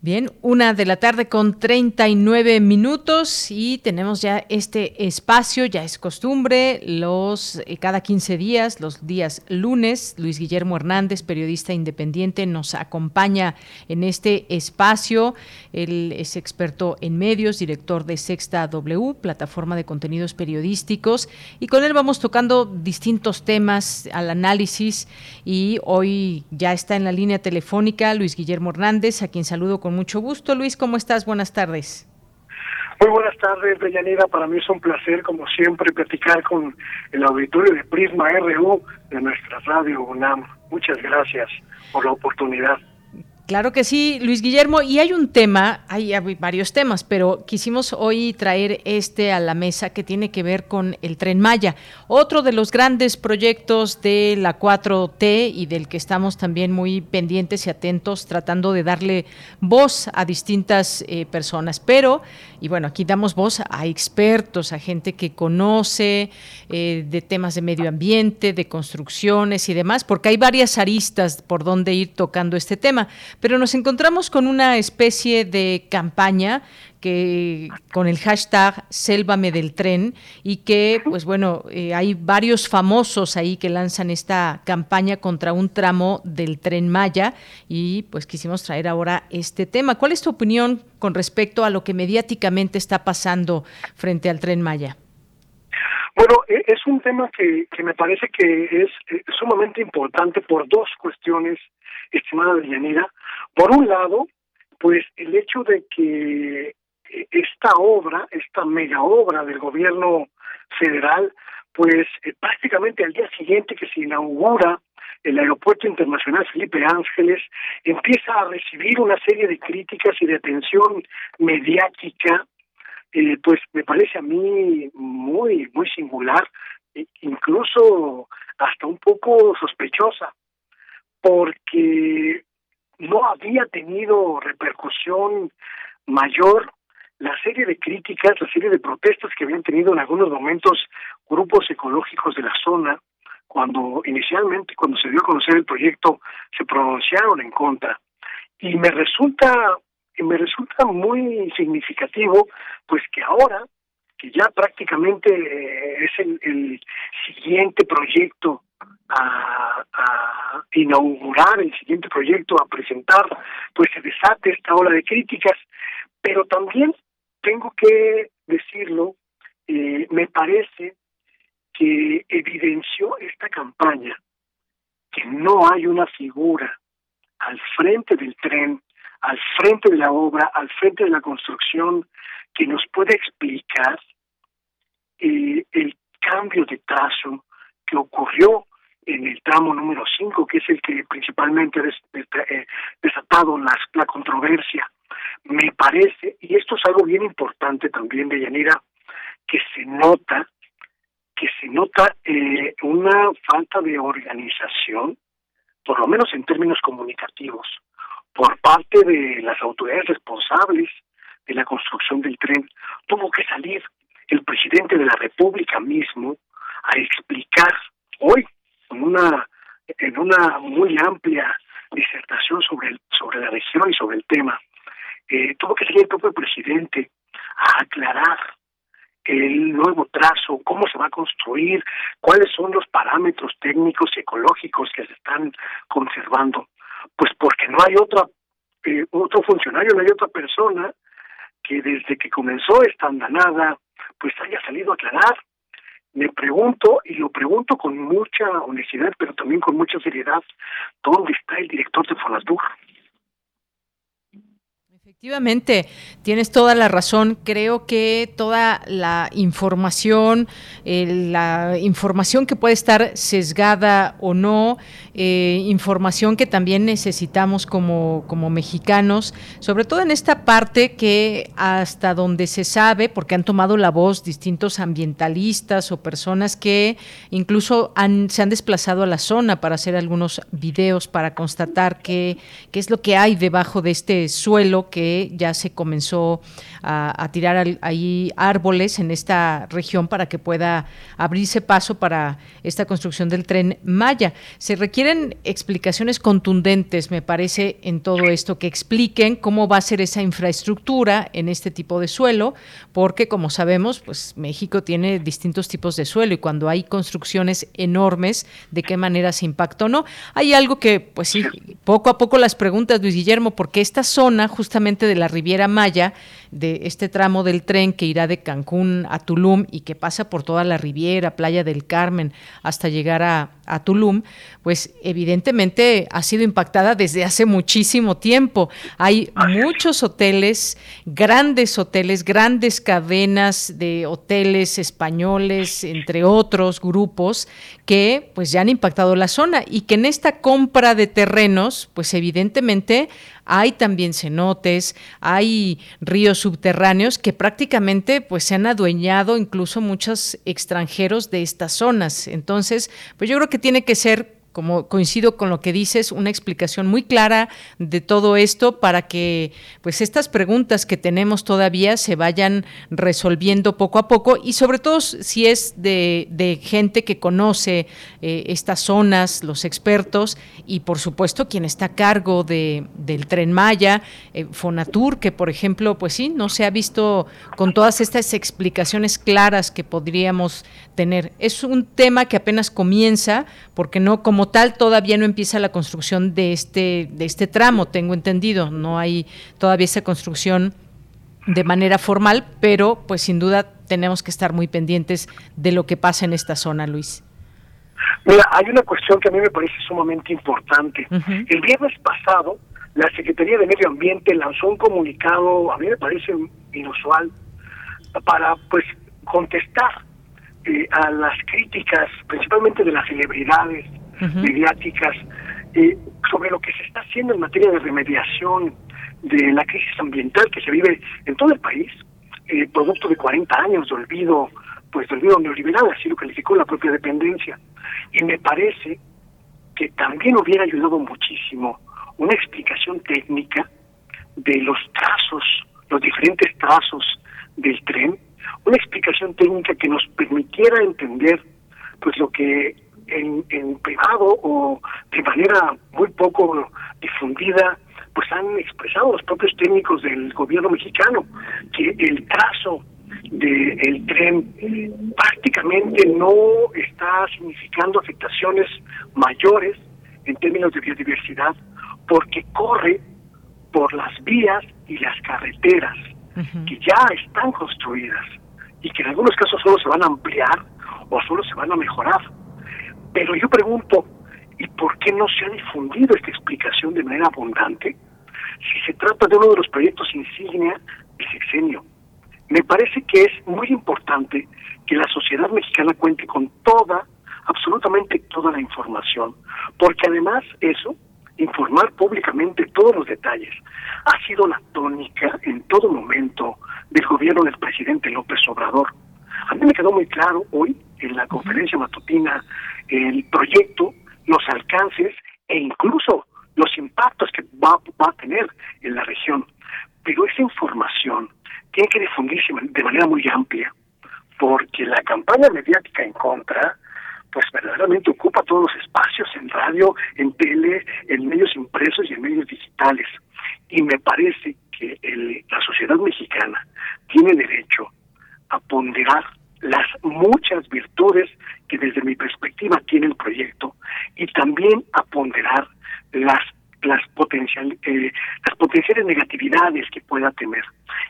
Speaker 1: Bien, una de la tarde con 39 minutos y tenemos ya este espacio, ya es costumbre, los eh, cada 15 días, los días lunes, Luis Guillermo Hernández, periodista independiente, nos acompaña en este espacio. Él es experto en medios, director de Sexta W, plataforma de contenidos periodísticos, y con él vamos tocando distintos temas al análisis y hoy ya está en la línea telefónica Luis Guillermo Hernández, a quien saludo con mucho gusto. Luis, ¿cómo estás? Buenas tardes.
Speaker 16: Muy buenas tardes, Deyanira. Para mí es un placer, como siempre, platicar con el auditorio de Prisma RU de nuestra radio UNAM. Muchas gracias por la oportunidad.
Speaker 1: Claro que sí, Luis Guillermo. Y hay un tema, hay, varios temas, pero quisimos hoy traer este a la mesa que tiene que ver con el tren Maya, otro de los grandes proyectos de la 4T y del que estamos también muy pendientes y atentos tratando de darle voz a distintas eh, personas. Pero, y bueno, aquí damos voz a expertos, a gente que conoce eh, de temas de medio ambiente, de construcciones y demás, porque hay varias aristas por donde ir tocando este tema. Pero nos encontramos con una especie de campaña que con el hashtag Sélvame del tren y que pues bueno eh, hay varios famosos ahí que lanzan esta campaña contra un tramo del tren Maya y pues quisimos traer ahora este tema. ¿Cuál es tu opinión con respecto a lo que mediáticamente está pasando frente al tren Maya?
Speaker 16: Bueno, e, es un tema que, me parece que es eh, sumamente importante por dos cuestiones, estimada Yanira. Por un lado, pues el hecho de que esta obra, esta mega obra del gobierno federal, pues eh, prácticamente al día siguiente que se inaugura el Aeropuerto Internacional Felipe Ángeles, empieza a recibir una serie de críticas y de atención mediática eh, pues me parece a mí muy, muy singular, e incluso hasta un poco sospechosa, porque no había tenido repercusión mayor la serie de críticas, la serie de protestas que habían tenido en algunos momentos grupos ecológicos de la zona, cuando inicialmente, cuando se dio a conocer el proyecto, se pronunciaron en contra. Y me resulta y me resulta muy significativo, pues que ahora, que ya prácticamente eh, es el, siguiente proyecto a, a, inaugurar, el siguiente proyecto a presentar, pues se desate esta ola de críticas, pero también tengo que decirlo, eh, me parece que evidenció esta campaña que no hay una figura al frente del tren, al frente de la obra, al frente de la construcción, que nos pueda explicar eh, el cambio de trazo que ocurrió en el tramo número 5, que es el que principalmente ha eh, desatado la controversia. Me parece, y esto es algo bien importante también de que se nota, que se nota eh, una falta de organización, por lo menos en términos comunicativos, por parte de las autoridades responsables de la construcción del tren. Tuvo que salir el presidente de la República mismo a explicar hoy en una en una muy amplia disertación sobre el, sobre la región y sobre el tema eh, tuvo que salir el propio presidente a aclarar el nuevo trazo, cómo se va a construir, cuáles son los parámetros técnicos y ecológicos que se están conservando. Pues porque no hay otra eh, otro funcionario, no hay otra persona que desde que comenzó esta andanada, pues haya salido a aclarar me pregunto, y lo pregunto con mucha honestidad, pero también con mucha seriedad, ¿dónde está el director de Fonatur?
Speaker 1: Efectivamente, tienes toda la razón. Creo que toda la información, la información que puede estar sesgada o no, eh, información que también necesitamos como, como mexicanos, sobre todo en esta parte que hasta donde se sabe, porque han tomado la voz distintos ambientalistas o personas que incluso se han desplazado a la zona para hacer algunos videos para constatar qué es lo que hay debajo de este suelo que ya se comenzó a, tirar ahí árboles en esta región para que pueda abrirse paso para esta construcción del tren Maya. Se requieren explicaciones contundentes, me parece, en todo esto, que expliquen cómo va a ser esa infraestructura en este tipo de suelo, porque como sabemos, pues México tiene distintos tipos de suelo y cuando hay construcciones enormes, de qué manera se impacta o no. Hay algo que, pues sí, poco a poco las preguntas, Luis Guillermo, porque esta zona justamente de la Riviera Maya, de este tramo del tren que irá de Cancún a Tulum y que pasa por toda la Riviera, Playa del Carmen, hasta llegar a, a Tulum, pues evidentemente ha sido impactada desde hace muchísimo tiempo. Hay muchos hoteles, grandes hoteles, grandes cadenas de hoteles españoles, entre otros grupos, que pues ya han impactado la zona y que en esta compra de terrenos, pues evidentemente hay también cenotes, hay ríos subterráneos que prácticamente pues se han adueñado incluso muchos extranjeros de estas zonas. Entonces, pues yo creo que tiene que ser como coincido con lo que dices, una explicación muy clara de todo esto para que pues estas preguntas que tenemos todavía se vayan resolviendo poco a poco y sobre todo si es de, gente que conoce eh, estas zonas, los expertos y por supuesto quien está a cargo de, del tren Maya, eh, Fonatur, que por ejemplo pues sí, no se ha visto con todas estas explicaciones claras que podríamos tener. Es un tema que apenas comienza porque no como tal todavía no empieza la construcción de este, de este tramo, tengo entendido, no hay todavía esa construcción de manera formal, pero pues sin duda tenemos que estar muy pendientes de lo que pasa en esta zona, Luis.
Speaker 16: Mira, hay una cuestión que a mí me parece sumamente importante. El viernes pasado, la Secretaría de Medio Ambiente lanzó un comunicado, a mí me parece inusual, para pues contestar eh, a las críticas, principalmente de las celebridades, mediáticas eh, sobre lo que se está haciendo en materia de remediación de la crisis ambiental que se vive en todo el país, eh, producto de 40 años de olvido, pues de olvido neoliberal, así lo calificó la propia dependencia. Y me parece que también hubiera ayudado muchísimo una explicación técnica de los trazos, los diferentes trazos del tren, una explicación técnica que nos permitiera entender pues lo que en, en privado o de manera muy poco difundida, pues han expresado los propios técnicos del gobierno mexicano que el trazo del tren prácticamente no está significando afectaciones mayores en términos de biodiversidad porque corre por las vías y las carreteras que ya están construidas y que en algunos casos solo se van a ampliar o solo se van a mejorar. Pero yo pregunto, ¿Y por qué no se ha difundido esta explicación de manera abundante? Si se trata de uno de los proyectos insignia del sexenio, me parece que es muy importante que la sociedad mexicana cuente con toda, absolutamente toda la información, porque además eso, informar públicamente todos los detalles, ha sido la tónica en todo momento del gobierno del presidente López Obrador. A mí me quedó muy claro hoy en la conferencia matutina el proyecto, los alcances e incluso los impactos que va, va a tener en la región. Pero esa información tiene que difundirse de manera muy amplia, porque la campaña mediática en contra, pues verdaderamente ocupa todos los espacios en radio, en tele, en medios impresos y en medios digitales. Y me parece que la sociedad mexicana tiene derecho a ponderar las muchas virtudes que desde mi perspectiva tiene el proyecto y también a ponderar las las potencial, eh, las potenciales negatividades que pueda tener.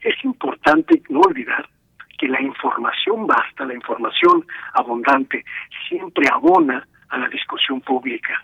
Speaker 16: Es importante no olvidar que la información basta, la información abundante, siempre abona a la discusión pública.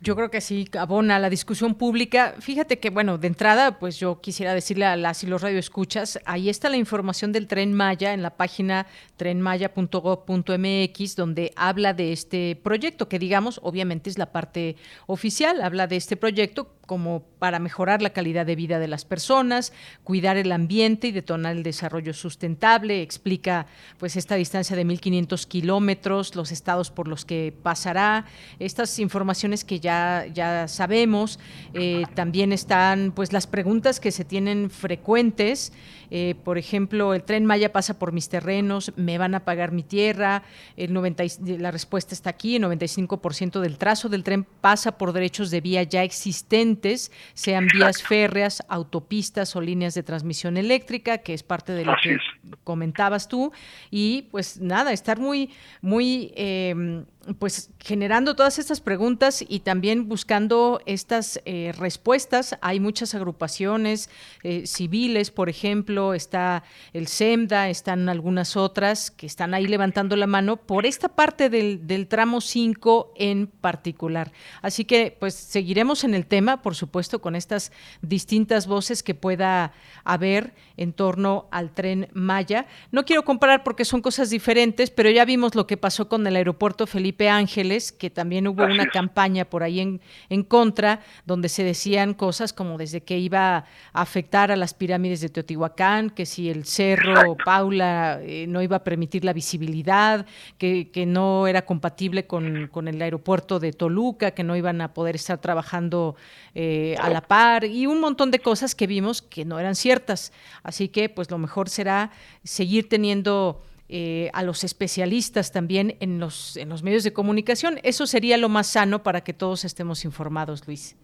Speaker 1: Yo creo que sí abona la discusión pública. Fíjate que, bueno, de entrada, pues yo quisiera decirle a las y los radioescuchas, ahí está la información del Tren Maya en la página trenmaya.gov.mx, donde habla de este proyecto, que digamos, obviamente es la parte oficial, habla de este proyecto como para mejorar la calidad de vida de las personas, cuidar el ambiente y detonar el desarrollo sustentable. Explica pues esta distancia de 1.500 kilómetros, los estados por los que pasará, estas informaciones que ya, ya sabemos. Eh, también están pues las preguntas que se tienen frecuentes. Eh, por ejemplo, el tren Maya pasa por mis terrenos, me van a pagar mi tierra. El 90, la respuesta está aquí, el 95% del trazo del tren pasa por derechos de vía ya existentes sean vías férreas, autopistas o líneas de transmisión eléctrica, que es parte de lo que comentabas tú. Y pues nada, estar muy, muy... Em, pues generando todas estas preguntas y también buscando estas eh, respuestas. Hay muchas agrupaciones eh, civiles, por ejemplo, está el SEMDA, están algunas otras que están ahí levantando la mano por esta parte del, tramo 5 en particular. Así que pues seguiremos en el tema, por supuesto, con estas distintas voces que pueda haber en torno al tren Maya. No quiero comparar porque son cosas diferentes, pero ya vimos lo que pasó con el aeropuerto Felipe Ángeles, que también hubo una campaña por ahí en, en contra, donde se decían cosas como desde que iba a afectar a las pirámides de Teotihuacán, que si el cerro Paula eh, no iba a permitir la visibilidad, que, que no era compatible con, con, el aeropuerto de Toluca, que no iban a poder estar trabajando eh, a la par, y un montón de cosas que vimos que no eran ciertas. Así que, pues lo mejor será seguir teniendo eh, a los especialistas también en los, en los medios de comunicación. Eso sería lo más sano para que todos estemos informados, Luis.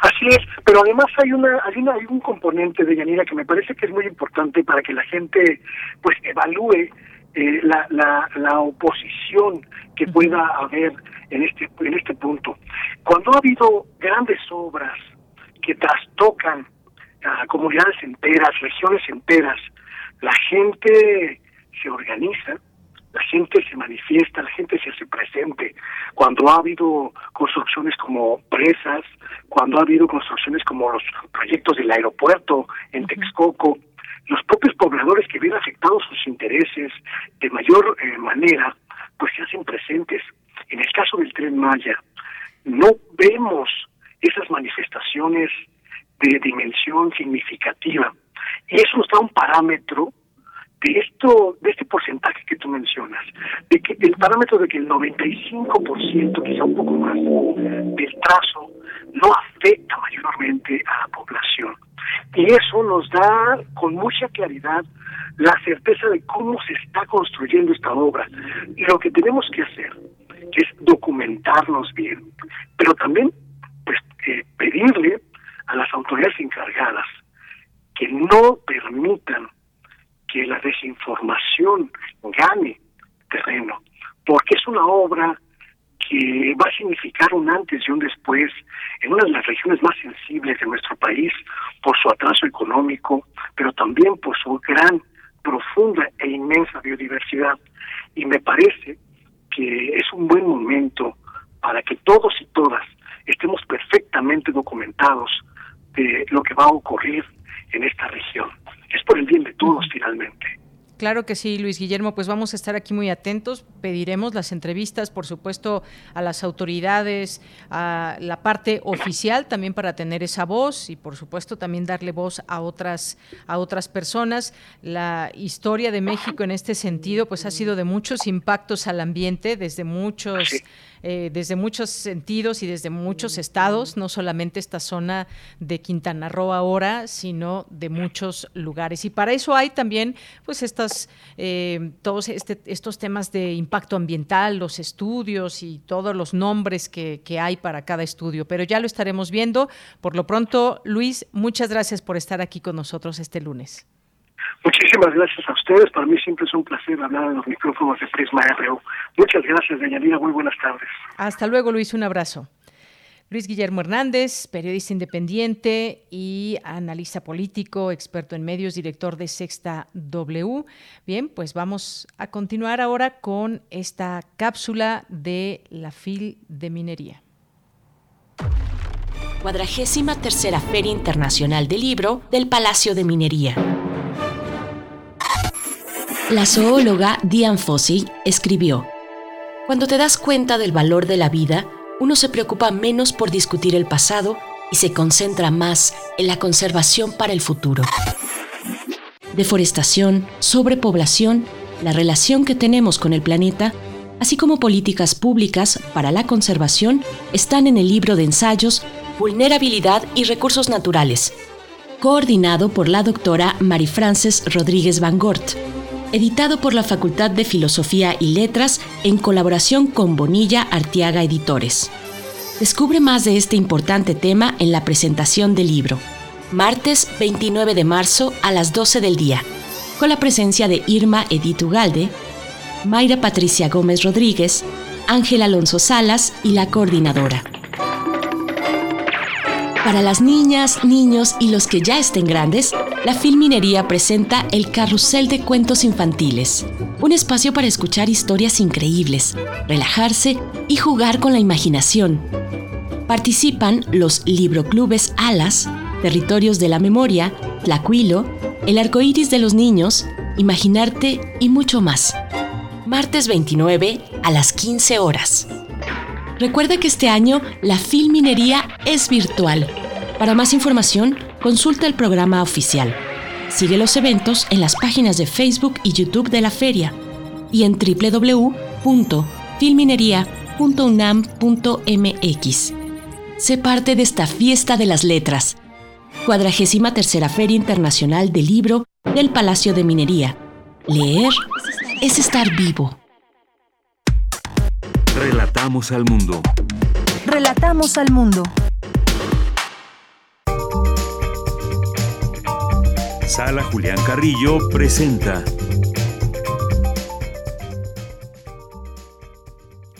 Speaker 16: Así es, pero además hay una, hay una hay un componente de Yanira que me parece que es muy importante para que la gente pues evalúe eh, la, la, la oposición que pueda haber en este en este punto. Cuando ha habido grandes obras que trastocan a comunidades enteras, regiones enteras, la gente se organiza, la gente se manifiesta, la gente se hace presente. Cuando ha habido construcciones como presas, cuando ha habido construcciones como los proyectos del aeropuerto en Texcoco, los propios pobladores que ven afectados sus intereses de mayor eh, manera, pues se hacen presentes. En el caso del tren Maya, no vemos esas manifestaciones de dimensión significativa. Y eso nos da un parámetro de esto, de este porcentaje que tú mencionas, de que el parámetro de que el 95%, quizá un poco más, del trazo no afecta mayormente a la población. Y eso nos da con mucha claridad la certeza de cómo se está construyendo esta obra. Y lo que tenemos que hacer es documentarnos bien, pero también pues eh, pedirle a las autoridades encargadas que no permitan que la desinformación gane terreno, porque es una obra que va a significar un antes y un después en una de las regiones más sensibles de nuestro país por su atraso económico, pero también por su gran, profunda e inmensa biodiversidad. Y me parece que es un buen momento para que todos y todas estemos perfectamente documentados de lo que va a ocurrir en esta región. Es por el bien de todos finalmente.
Speaker 1: Claro que sí, Luis Guillermo, pues vamos a estar aquí muy atentos. Pediremos las entrevistas, por supuesto, a las autoridades, a la parte oficial también para tener esa voz y, por supuesto, también darle voz a otras a otras personas. La historia de México en este sentido, pues ha sido de muchos impactos al ambiente desde muchos eh, desde muchos sentidos y desde muchos estados, no solamente esta zona de Quintana Roo ahora, sino de muchos lugares. Y para eso hay también, pues, estas, eh, todos este, estos temas de impacto ambiental, los estudios y todos los nombres que, que hay para cada estudio. Pero ya lo estaremos viendo. Por lo pronto, Luis, muchas gracias por estar aquí con nosotros este lunes.
Speaker 16: Muchísimas gracias a ustedes. Para mí siempre es un placer hablar en los micrófonos de Prisma RU. Muchas gracias, Deyanira. Muy buenas tardes.
Speaker 1: Hasta luego, Luis. Un abrazo. Luis Guillermo Hernández, periodista independiente y analista político, experto en medios, director de Sexta W. Bien, pues vamos a continuar ahora con esta cápsula de la FIL de Minería.
Speaker 17: Cuadragésima tercera Feria Internacional del Libro del Palacio de Minería. La zoóloga Diane Fossey escribió, Cuando te das cuenta del valor de la vida, uno se preocupa menos por discutir el pasado y se concentra más en la conservación para el futuro. Deforestación, sobrepoblación, la relación que tenemos con el planeta, así como políticas públicas para la conservación, están en el libro de ensayos Vulnerabilidad y Recursos Naturales, coordinado por la doctora Mary Frances Rodríguez Van Gort editado por la Facultad de Filosofía y Letras en colaboración con Bonilla Artiaga Editores. Descubre más de este importante tema en la presentación del libro, martes 29 de marzo a las 12 del día, con la presencia de Irma Edith Ugalde, Mayra Patricia Gómez Rodríguez, Ángel Alonso Salas y la coordinadora. Para las niñas, niños y los que ya estén grandes, la Filminería presenta el Carrusel de Cuentos Infantiles, un espacio para escuchar historias increíbles, relajarse y jugar con la imaginación. Participan los libroclubes Alas, Territorios de la Memoria, Tlacuilo, El Arco Iris de los Niños, Imaginarte y mucho más. Martes 29 a las 15 horas. Recuerda que este año la Filminería es virtual. Para más información, consulta el programa oficial. Sigue los eventos en las páginas de Facebook y YouTube de la feria y en www.filminería.unam.mx. Sé parte de esta fiesta de las letras. Cuadragésima tercera Feria Internacional del Libro del Palacio de Minería. Leer es estar vivo.
Speaker 2: Relatamos al mundo.
Speaker 3: Relatamos al mundo.
Speaker 2: Sala Julián Carrillo presenta.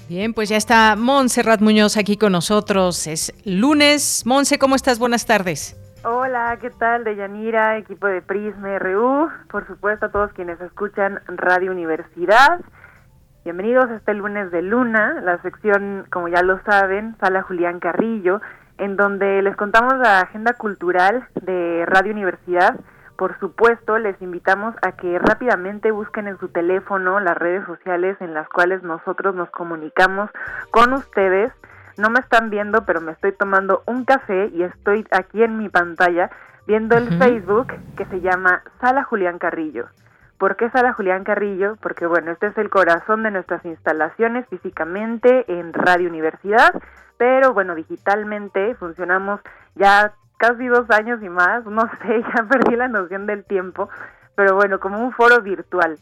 Speaker 1: Bien, pues ya está Montserrat Muñoz aquí con nosotros. Es lunes. Monse, ¿cómo estás? Buenas tardes.
Speaker 18: Hola, ¿qué tal? De Yanira, equipo de Prisma RU, por supuesto a todos quienes escuchan Radio Universidad Bienvenidos a este lunes de Luna, la sección, como ya lo saben, Sala Julián Carrillo, en donde les contamos la agenda cultural de Radio Universidad. Por supuesto, les invitamos a que rápidamente busquen en su teléfono las redes sociales en las cuales nosotros nos comunicamos con ustedes. No me están viendo, pero me estoy tomando un café y estoy aquí en mi pantalla viendo el Facebook que se llama Sala Julián Carrillo. ¿Por qué Sala Julián Carrillo? Porque bueno, este es el corazón de nuestras instalaciones físicamente en Radio Universidad, pero bueno, digitalmente funcionamos ya casi dos años y más, no sé, ya perdí la noción del tiempo, pero bueno, como un foro virtual.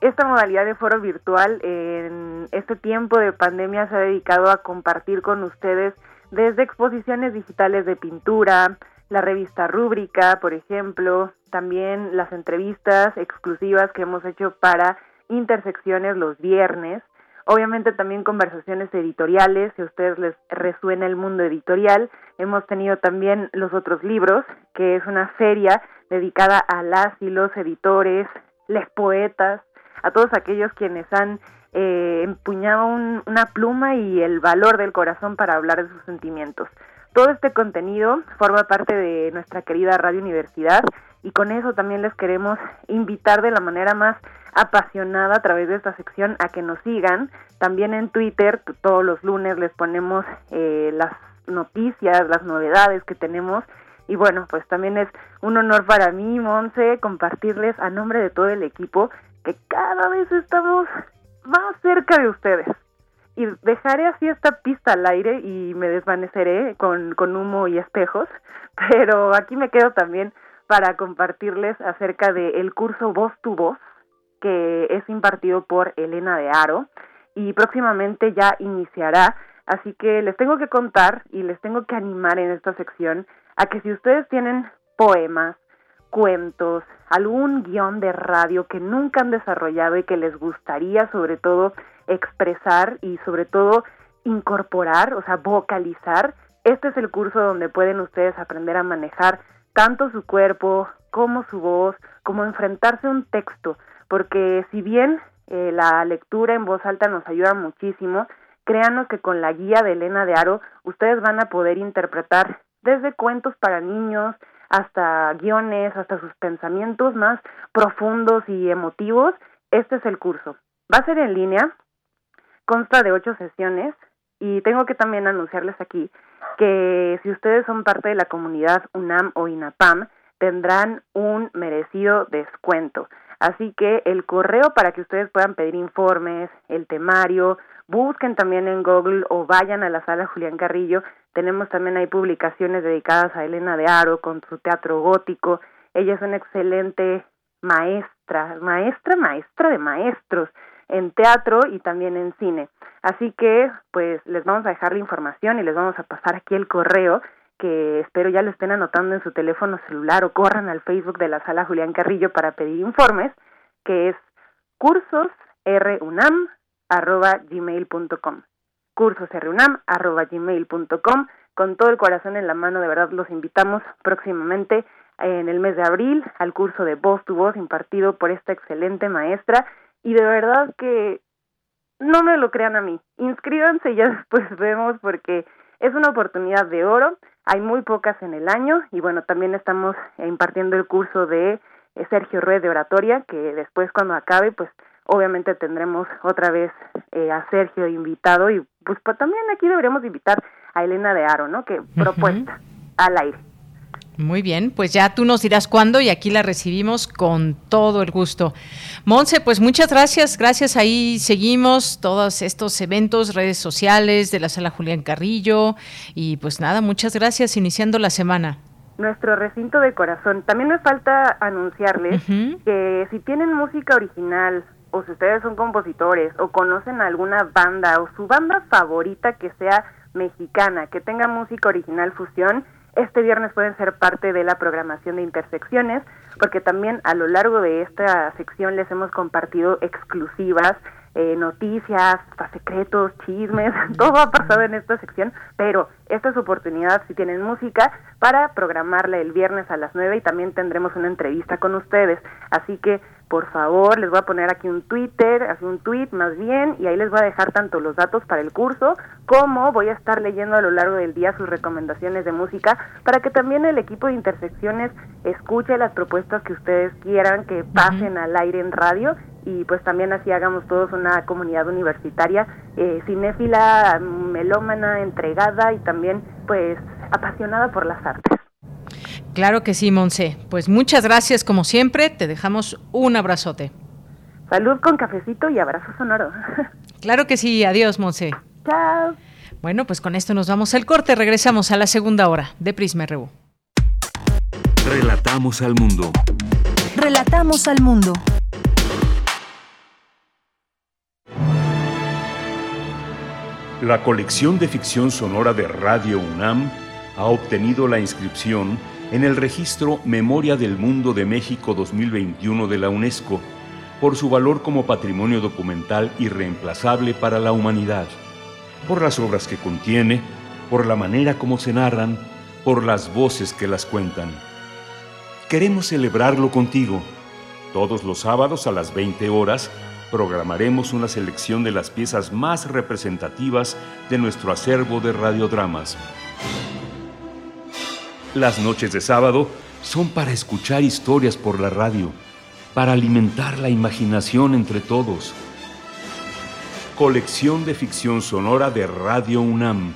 Speaker 18: Esta modalidad de foro virtual en este tiempo de pandemia se ha dedicado a compartir con ustedes desde exposiciones digitales de pintura, la revista Rúbrica, por ejemplo, también las entrevistas exclusivas que hemos hecho para Intersecciones los viernes, obviamente también conversaciones editoriales, si a ustedes les resuena el mundo editorial, hemos tenido también los otros libros, que es una feria dedicada a las y los editores, les poetas, a todos aquellos quienes han eh, empuñado una pluma y el valor del corazón para hablar de sus sentimientos. Todo este contenido forma parte de nuestra querida Radio Universidad y con eso también les queremos invitar de la manera más apasionada a través de esta sección a que nos sigan. También en Twitter todos los lunes les ponemos eh, las noticias, las novedades que tenemos y bueno, pues también es un honor para mí, Monse, compartirles a nombre de todo el equipo que cada vez estamos más cerca de ustedes. Y dejaré así esta pista al aire y me desvaneceré con, con humo y espejos, pero aquí me quedo también para compartirles acerca del curso Voz tu Voz, que es impartido por Elena de Aro y próximamente ya iniciará. Así que les tengo que contar y les tengo que animar en esta sección a que si ustedes tienen poemas, cuentos, algún guion de radio que nunca han desarrollado y que les gustaría sobre todo expresar y sobre todo incorporar, o sea, vocalizar, este es el curso donde pueden ustedes aprender a manejar tanto su cuerpo como su voz, como enfrentarse a un texto, porque si bien eh, la lectura en voz alta nos ayuda muchísimo, créanos que con la guía de Elena de Aro ustedes van a poder interpretar desde cuentos para niños hasta guiones, hasta sus pensamientos más profundos y emotivos. Este es el curso. Va a ser en línea, consta de ocho sesiones y tengo que también anunciarles aquí que si ustedes son parte de la comunidad UNAM o INAPAM, tendrán un merecido descuento. Así que el correo para que ustedes puedan pedir informes, el temario, busquen también en Google o vayan a la sala Julián Carrillo. Tenemos también ahí publicaciones dedicadas a Elena de Aro con su teatro gótico. Ella es una excelente maestra, maestra, maestra de maestros en teatro y también en cine. Así que, pues, les vamos a dejar la información y les vamos a pasar aquí el correo que espero ya lo estén anotando en su teléfono celular o corran al Facebook de la sala Julián Carrillo para pedir informes, que es cursosrunam.gmail.com cursosrunam.gmail.com Con todo el corazón en la mano, de verdad los invitamos próximamente en el mes de abril al curso de voz tu voz impartido por esta excelente maestra y de verdad que no me lo crean a mí. Inscríbanse y ya después vemos porque es una oportunidad de oro. Hay muy pocas en el año y bueno, también estamos impartiendo el curso de eh, Sergio Ruiz de oratoria que después cuando acabe pues obviamente tendremos otra vez eh, a Sergio invitado y pues, pues, también aquí deberíamos invitar a Elena de Aro, ¿no? Que propuesta al aire.
Speaker 1: Muy bien, pues ya tú nos dirás cuándo y aquí la recibimos con todo el gusto. Monse, pues muchas gracias, gracias. Ahí seguimos todos estos eventos, redes sociales de la sala Julián Carrillo y pues nada, muchas gracias iniciando la semana.
Speaker 18: Nuestro recinto de corazón. También me falta anunciarles que si tienen música original o si ustedes son compositores o conocen alguna banda o su banda favorita que sea mexicana, que tenga música original fusión, este viernes pueden ser parte de la programación de Intersecciones, porque también a lo largo de esta sección les hemos compartido exclusivas, eh, noticias, secretos, chismes, todo ha pasado en esta sección, pero esta es oportunidad, si tienen música, para programarla el viernes a las 9 y también tendremos una entrevista con ustedes. Así que por favor, les voy a poner aquí un Twitter, así un tweet más bien, y ahí les voy a dejar tanto los datos para el curso, como voy a estar leyendo a lo largo del día sus recomendaciones de música, para que también el equipo de intersecciones escuche las propuestas que ustedes quieran que pasen al aire en radio, y pues también así hagamos todos una comunidad universitaria eh, cinéfila, melómana, entregada y también pues apasionada por las artes.
Speaker 1: Claro que sí, Monse. Pues muchas gracias como siempre. Te dejamos un abrazote.
Speaker 18: Salud con cafecito y abrazo sonoro.
Speaker 1: Claro que sí. Adiós, Monse.
Speaker 18: Chao.
Speaker 1: Bueno, pues con esto nos vamos al corte. Regresamos a la segunda hora de Prisma RU.
Speaker 2: Relatamos al mundo.
Speaker 3: Relatamos al mundo.
Speaker 2: La colección de ficción sonora de Radio UNAM ha obtenido la inscripción en el registro Memoria del Mundo de México 2021 de la UNESCO por su valor como patrimonio documental irreemplazable para la humanidad, por las obras que contiene, por la manera como se narran, por las voces que las cuentan. Queremos celebrarlo contigo. Todos los sábados a las 20 horas programaremos una selección de las piezas más representativas de nuestro acervo de radiodramas. Las noches de sábado son para escuchar historias por la radio, para alimentar la imaginación entre todos. Colección de ficción sonora de Radio UNAM.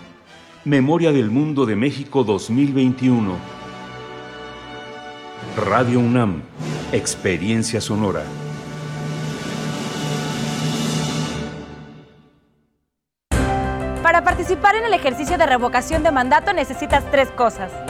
Speaker 2: Memoria del Mundo de México 2021. Radio UNAM. Experiencia sonora.
Speaker 19: Para participar en el ejercicio de revocación de mandato necesitas tres cosas.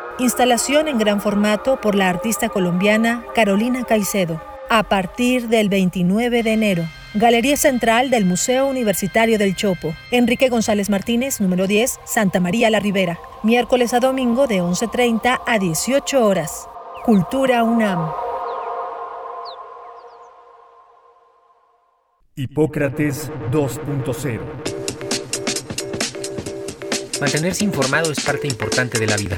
Speaker 3: Instalación en gran formato por la artista colombiana Carolina Caicedo. A partir del 29 de enero. Galería Central del Museo Universitario del Chopo. Enrique González Martínez, número 10, Santa María la Ribera. Miércoles a domingo de 11.30 a 18 horas. Cultura UNAM.
Speaker 20: Hipócrates 2.0
Speaker 21: Mantenerse informado es parte importante de la vida.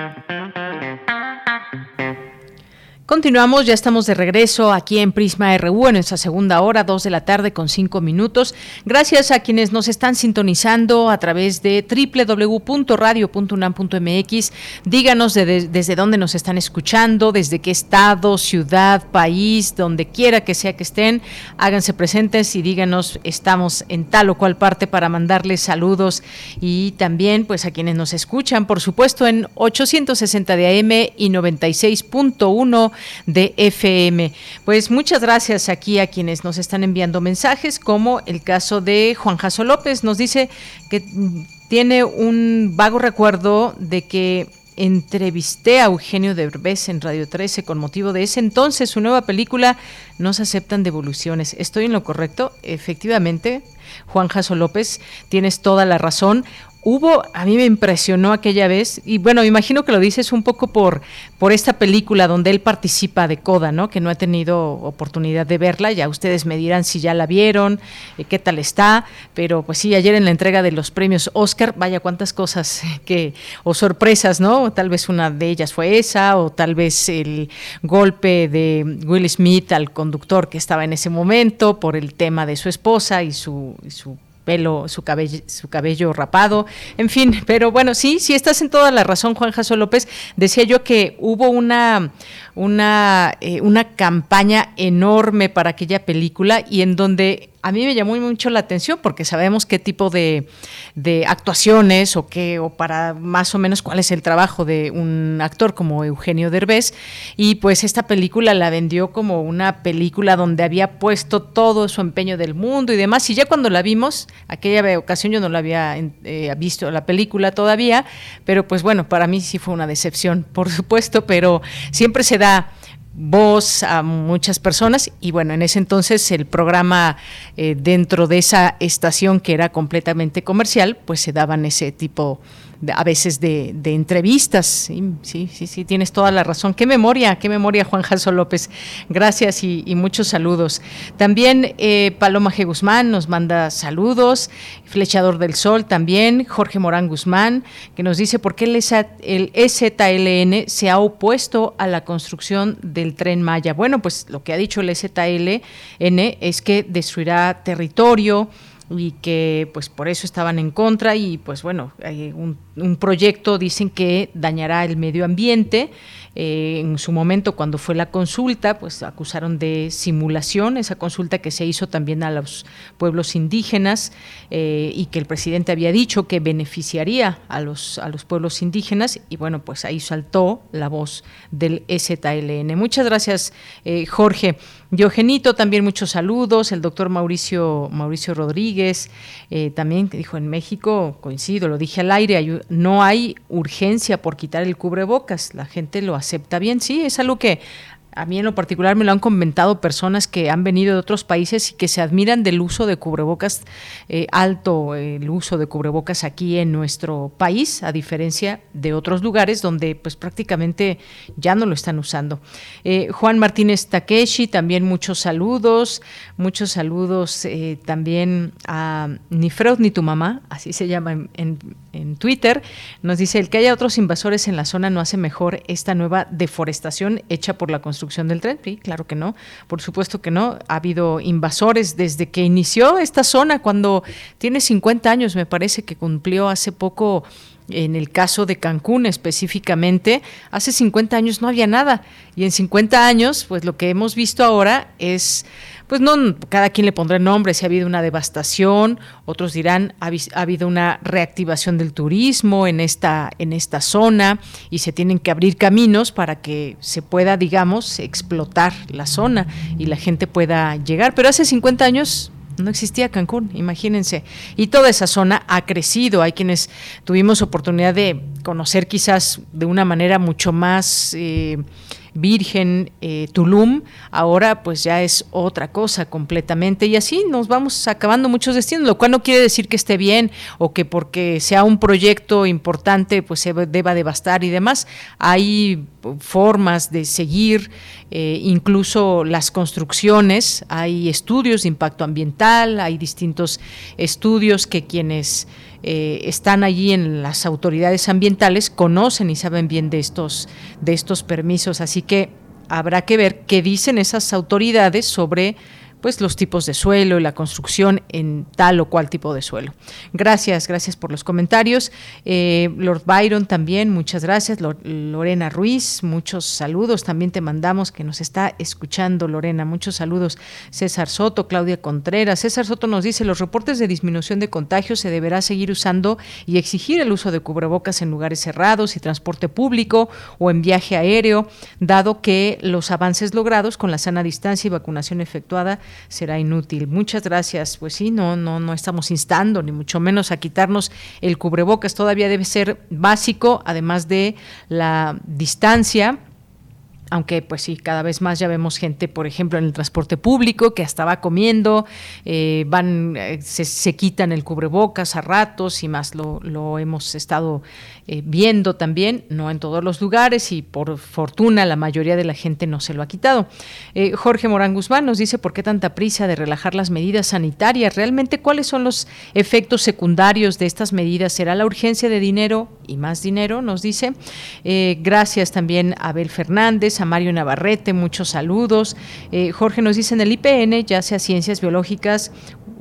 Speaker 1: Continuamos, ya estamos de regreso aquí en Prisma RU en nuestra segunda hora, dos de la tarde con cinco minutos. Gracias a quienes nos están sintonizando a través de www.radio.unam.mx. Díganos desde dónde nos están escuchando, desde qué estado, ciudad, país, donde quiera que sea que estén. Háganse presentes y díganos, estamos en tal o cual parte para mandarles saludos y también pues a quienes nos escuchan, por supuesto, en 860 de AM y 96.1 de FM. Pues muchas gracias aquí a quienes nos están enviando mensajes, como el caso de Juan Jaso López, nos dice que tiene un vago recuerdo de que entrevisté a Eugenio Derbez en Radio 13 con motivo de ese entonces su nueva película No se aceptan devoluciones. ¿Estoy en lo correcto? Efectivamente, Juan Jaso López, tienes toda la razón. Hubo, a mí me impresionó aquella vez, y bueno, imagino que lo dices un poco por, por esta película donde él participa de Coda, ¿no? Que no ha tenido oportunidad de verla, ya ustedes me dirán si ya la vieron, eh, qué tal está, pero pues sí, ayer en la entrega de los premios Oscar, vaya cuántas cosas que, o sorpresas, ¿no? Tal vez una de ellas fue esa, o tal vez el golpe de Will Smith al conductor que estaba en ese momento por el tema de su esposa y su, y su pelo, su cabello, su cabello rapado, en fin, pero bueno, sí, sí estás en toda la razón, Juan Jaso López. Decía yo que hubo una, una, eh, una campaña enorme para aquella película y en donde a mí me llamó mucho la atención porque sabemos qué tipo de, de, actuaciones o qué, o para más o menos cuál es el trabajo de un actor como Eugenio Derbez. Y pues esta película la vendió como una película donde había puesto todo su empeño del mundo y demás. Y ya cuando la vimos, aquella ocasión yo no la había eh, visto la película todavía, pero pues bueno, para mí sí fue una decepción, por supuesto, pero siempre se voz a muchas personas y bueno, en ese entonces el programa eh, dentro de esa estación que era completamente comercial, pues se daban ese tipo a veces de, entrevistas. Sí, sí, sí, tienes toda la razón. Qué memoria, qué memoria, Juan Jaso López. Gracias y, muchos saludos. También eh, Paloma G. Guzmán nos manda saludos. Flechador del Sol también. Jorge Morán Guzmán, que nos dice por qué el, el EZLN se ha opuesto a la construcción del tren Maya. Bueno, pues lo que ha dicho el EZLN es que destruirá territorio y que pues por eso estaban en contra y pues bueno, hay un, un proyecto dicen que dañará el medio ambiente eh, en su momento, cuando fue la consulta, pues acusaron de simulación, esa consulta que se hizo también a los pueblos indígenas eh, y que el presidente había dicho que beneficiaría a los, a los pueblos indígenas y bueno, pues ahí saltó la voz del EZLN. Muchas gracias, eh, Jorge. Diogenito, también muchos saludos. El doctor Mauricio, Mauricio Rodríguez, también dijo en México, coincido, lo dije al aire, no hay urgencia por quitar el cubrebocas, la gente lo acepta bien. Sí, es algo que a mí en lo particular me lo han comentado personas que han venido de otros países y que se admiran del uso de cubrebocas eh, alto, el uso de cubrebocas aquí en nuestro país, a diferencia de otros lugares donde pues prácticamente ya no lo están usando. Eh, Juan Martínez Takeshi, también muchos saludos, muchos saludos eh, también a Ni Freud ni tu mamá, así se llama en, en Twitter, nos dice el que haya otros invasores en la zona no hace mejor esta nueva deforestación hecha por la construcción construcción del tren? Sí, claro que no, por supuesto que no. Ha habido invasores desde que inició esta zona, cuando tiene 50 años, me parece que cumplió hace poco en el caso de Cancún específicamente, hace 50 años no había nada y en 50 años, pues lo que hemos visto ahora es pues no, cada quien le pondrá nombre, si ha habido una devastación, otros dirán, ha, ha, habido una reactivación del turismo en esta, en esta zona y se tienen que abrir caminos para que se pueda, digamos, explotar la zona y la gente pueda llegar. Pero hace 50 años no existía Cancún, imagínense. Y toda esa zona ha crecido. Hay quienes tuvimos oportunidad de conocer quizás de una manera mucho más... Eh, Virgen, eh, Tulum, ahora pues ya es otra cosa completamente y así nos vamos acabando muchos destinos, lo cual no quiere decir que esté bien o que porque sea un proyecto importante pues se deba devastar y demás. Hay formas de seguir eh, incluso las construcciones, hay estudios de impacto ambiental, hay distintos estudios que quienes eh, están allí en las autoridades ambientales conocen y saben bien de estos, de estos permisos, así que habrá que ver qué dicen esas autoridades sobre pues los tipos de suelo y la construcción en tal o cual tipo de suelo. Gracias, gracias por los comentarios. Eh, Lord Byron también, muchas gracias. Lorena Ruiz, muchos saludos. También te mandamos que nos está escuchando, Lorena, muchos saludos. César Soto, Claudia Contreras. César Soto nos dice, los reportes de disminución de contagios se deberá seguir usando y exigir el uso de cubrebocas en lugares cerrados y transporte público o en viaje aéreo, dado que los avances logrados con la sana distancia y vacunación efectuada será inútil. Muchas gracias. Pues sí, no, no, no estamos instando, ni mucho menos a quitarnos el cubrebocas. Todavía debe ser básico, además de la distancia aunque pues sí, cada vez más ya vemos gente, por ejemplo, en el transporte público que hasta va comiendo, eh, van, eh, se, quitan el cubrebocas a ratos y más lo, lo hemos estado eh, viendo también, no en todos los lugares y por fortuna la mayoría de la gente no se lo ha quitado. Jorge Morán Guzmán nos dice por qué tanta prisa de relajar las medidas sanitarias, realmente cuáles son los efectos secundarios de estas medidas, será la urgencia de dinero y más dinero, nos dice. gracias también a Abel Fernández, a Mario Navarrete, muchos saludos. Eh, Jorge nos dice en el IPN, ya sea Ciencias Biológicas,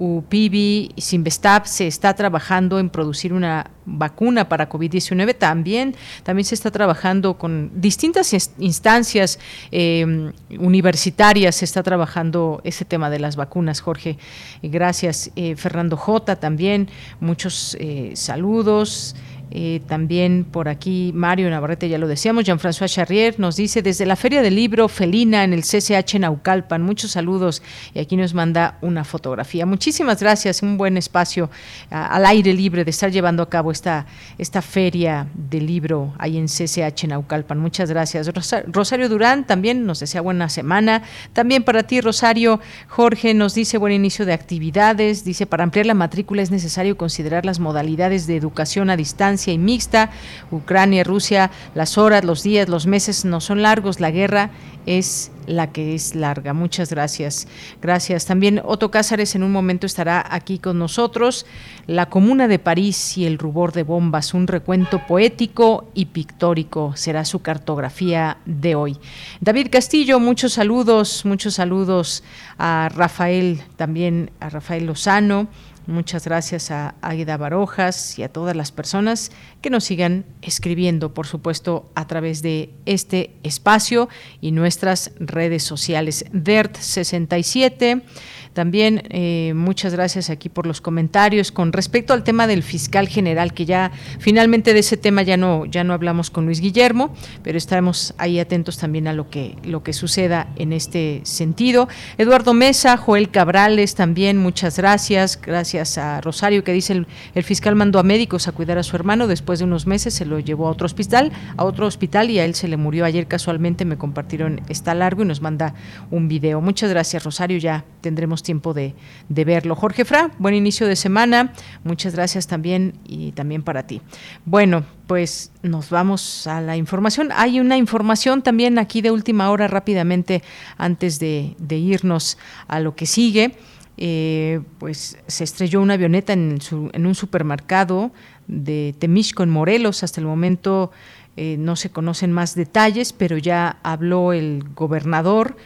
Speaker 1: UPIBI, Sinvestab, se está trabajando en producir una vacuna para COVID-19 también. También se está trabajando con distintas instancias eh, universitarias, se está trabajando ese tema de las vacunas, Jorge. Gracias. Eh, Fernando J. también, muchos saludos. Eh, también por aquí Mario Navarrete, ya lo decíamos, Jean-François Charrier nos dice desde la Feria del Libro Felina en el CCH Naucalpan, muchos saludos y aquí nos manda una fotografía. Muchísimas gracias, un buen espacio al aire libre de estar llevando a cabo esta, esta Feria del Libro ahí en CCH Naucalpan. Muchas gracias. Rosario Durán también nos desea buena semana. También para ti, Rosario, Jorge nos dice buen inicio de actividades, dice para ampliar la matrícula es necesario considerar las modalidades de educación a distancia y mixta. Ucrania, Rusia, las horas, los días, los meses no son largos, la guerra es la que es larga. Muchas gracias. Gracias. También Otto Cázares en un momento estará aquí con nosotros. La Comuna de París y el rubor de bombas, un recuento poético y pictórico será su cartografía de hoy. David Castillo, muchos saludos, muchos saludos a Rafael, también a Rafael Lozano. Muchas gracias a Águeda Barojas y a todas las personas que nos sigan escribiendo, por supuesto, a través de este espacio y nuestras redes sociales. DERT67 también eh, muchas gracias aquí por los comentarios con respecto al tema del fiscal general, que ya finalmente de ese tema ya no, ya no hablamos con Luis Guillermo, pero estaremos ahí atentos también a lo que, lo que suceda en este sentido. Eduardo Mesa, Joel Cabrales también, muchas gracias. Gracias a Rosario que dice el, el fiscal mandó a médicos a cuidar a su hermano, después de unos meses se lo llevó a otro hospital, a otro hospital y a él se le murió ayer casualmente, me compartieron, está largo y nos manda un video. Muchas gracias Rosario, ya tendremos tiempo de, verlo. Jorge Fra, buen inicio de semana. Muchas gracias también y también para ti. Bueno, pues nos vamos a la información. Hay una información también aquí de última hora rápidamente antes de, irnos a lo que sigue. Eh, pues se estrelló una avioneta en, un supermercado de Temisco en Morelos. Hasta el momento eh, no se conocen más detalles, pero ya habló el gobernador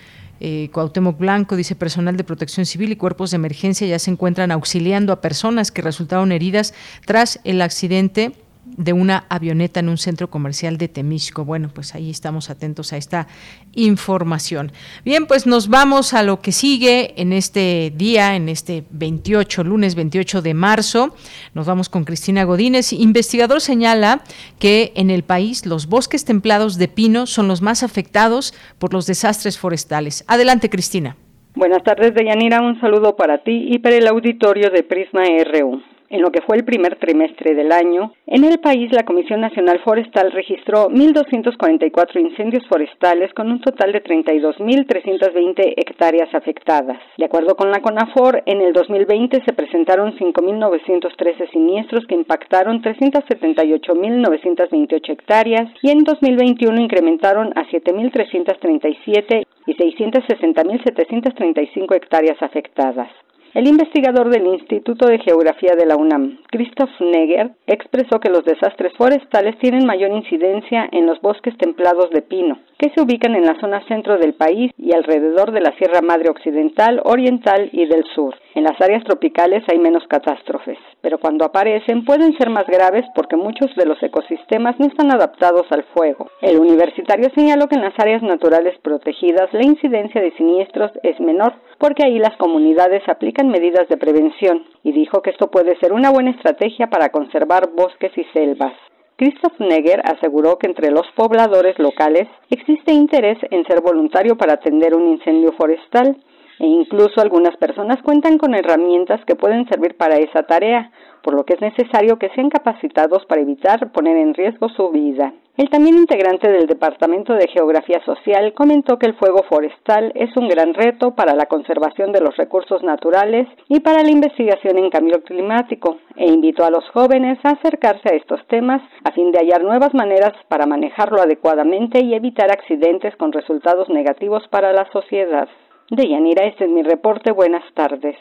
Speaker 1: eh, Cuauhtémoc Blanco dice personal de protección civil y cuerpos de emergencia ya se encuentran auxiliando a personas que resultaron heridas tras el accidente de una avioneta en un centro comercial de Temisco. Bueno, pues ahí estamos atentos a esta información. Bien, pues nos vamos a lo que sigue en este día, en este 28, lunes 28 de marzo. Nos vamos con Cristina Godínez. Investigador señala que en el país los bosques templados de pino son los más afectados por los desastres forestales. Adelante, Cristina.
Speaker 22: Buenas tardes, Deyanira. Un saludo para ti y para el auditorio de Prisma RU. En lo que fue el primer trimestre del año, en el país la Comisión Nacional Forestal registró 1.244 incendios forestales con un total de 32.320 hectáreas afectadas. De acuerdo con la CONAFOR, en el 2020 se presentaron 5.913 siniestros que impactaron 378.928 hectáreas y en 2021 incrementaron a 7.337 y 660.735 hectáreas afectadas. El investigador del Instituto de Geografía de la UNAM, Christoph Neger, expresó que los desastres forestales tienen mayor incidencia en los bosques templados de pino, que se ubican en la zona centro del país y alrededor de la Sierra Madre Occidental, Oriental y del Sur. En las áreas tropicales hay menos catástrofes, pero cuando aparecen pueden ser más graves porque muchos de los ecosistemas no están adaptados al fuego. El universitario señaló que en las áreas naturales protegidas la incidencia de siniestros es menor porque ahí las comunidades aplican medidas de prevención y dijo que esto puede ser una buena estrategia para conservar bosques y selvas. Christoph Neger aseguró que entre los pobladores locales existe interés en ser voluntario para atender un incendio forestal e incluso algunas personas cuentan con herramientas que pueden servir para esa tarea, por lo que es necesario que sean capacitados para evitar poner en riesgo su vida. El también integrante del Departamento de Geografía Social comentó que el fuego forestal es un gran reto para la conservación de los recursos naturales y para la investigación en cambio climático e invitó a los jóvenes a acercarse a estos temas a fin de hallar nuevas maneras para manejarlo adecuadamente y evitar accidentes con resultados negativos para la sociedad. De Yanira, este es mi reporte. Buenas tardes.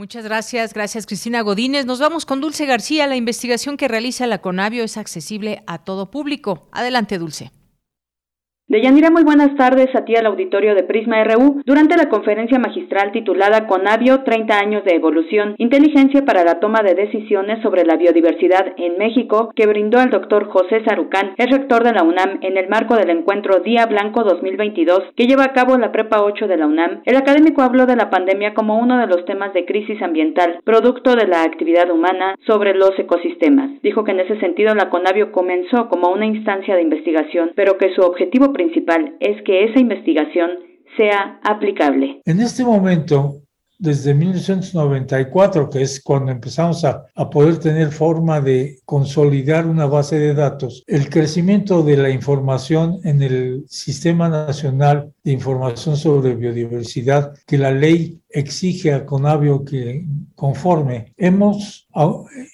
Speaker 1: Muchas gracias, gracias Cristina Godínez. Nos vamos con Dulce García. La investigación que realiza la Conavio es accesible a todo público. Adelante, Dulce.
Speaker 23: Deyanira, muy buenas tardes a ti al auditorio de Prisma RU. Durante la conferencia magistral titulada Conavio 30 años de evolución, inteligencia para la toma de decisiones sobre la biodiversidad en México, que brindó el doctor José Sarucán, el rector de la UNAM, en el marco del encuentro Día Blanco 2022 que lleva a cabo la Prepa 8 de la UNAM, el académico habló de la pandemia como uno de los temas de crisis ambiental, producto de la actividad humana sobre los ecosistemas. Dijo que en ese sentido la Conavio comenzó como una instancia de investigación, pero que su objetivo principal es que esa investigación sea aplicable.
Speaker 24: En este momento, desde 1994, que es cuando empezamos a, poder tener forma de consolidar una base de datos, el crecimiento de la información en el Sistema Nacional de Información sobre Biodiversidad que la ley exige a Conavio que conforme, hemos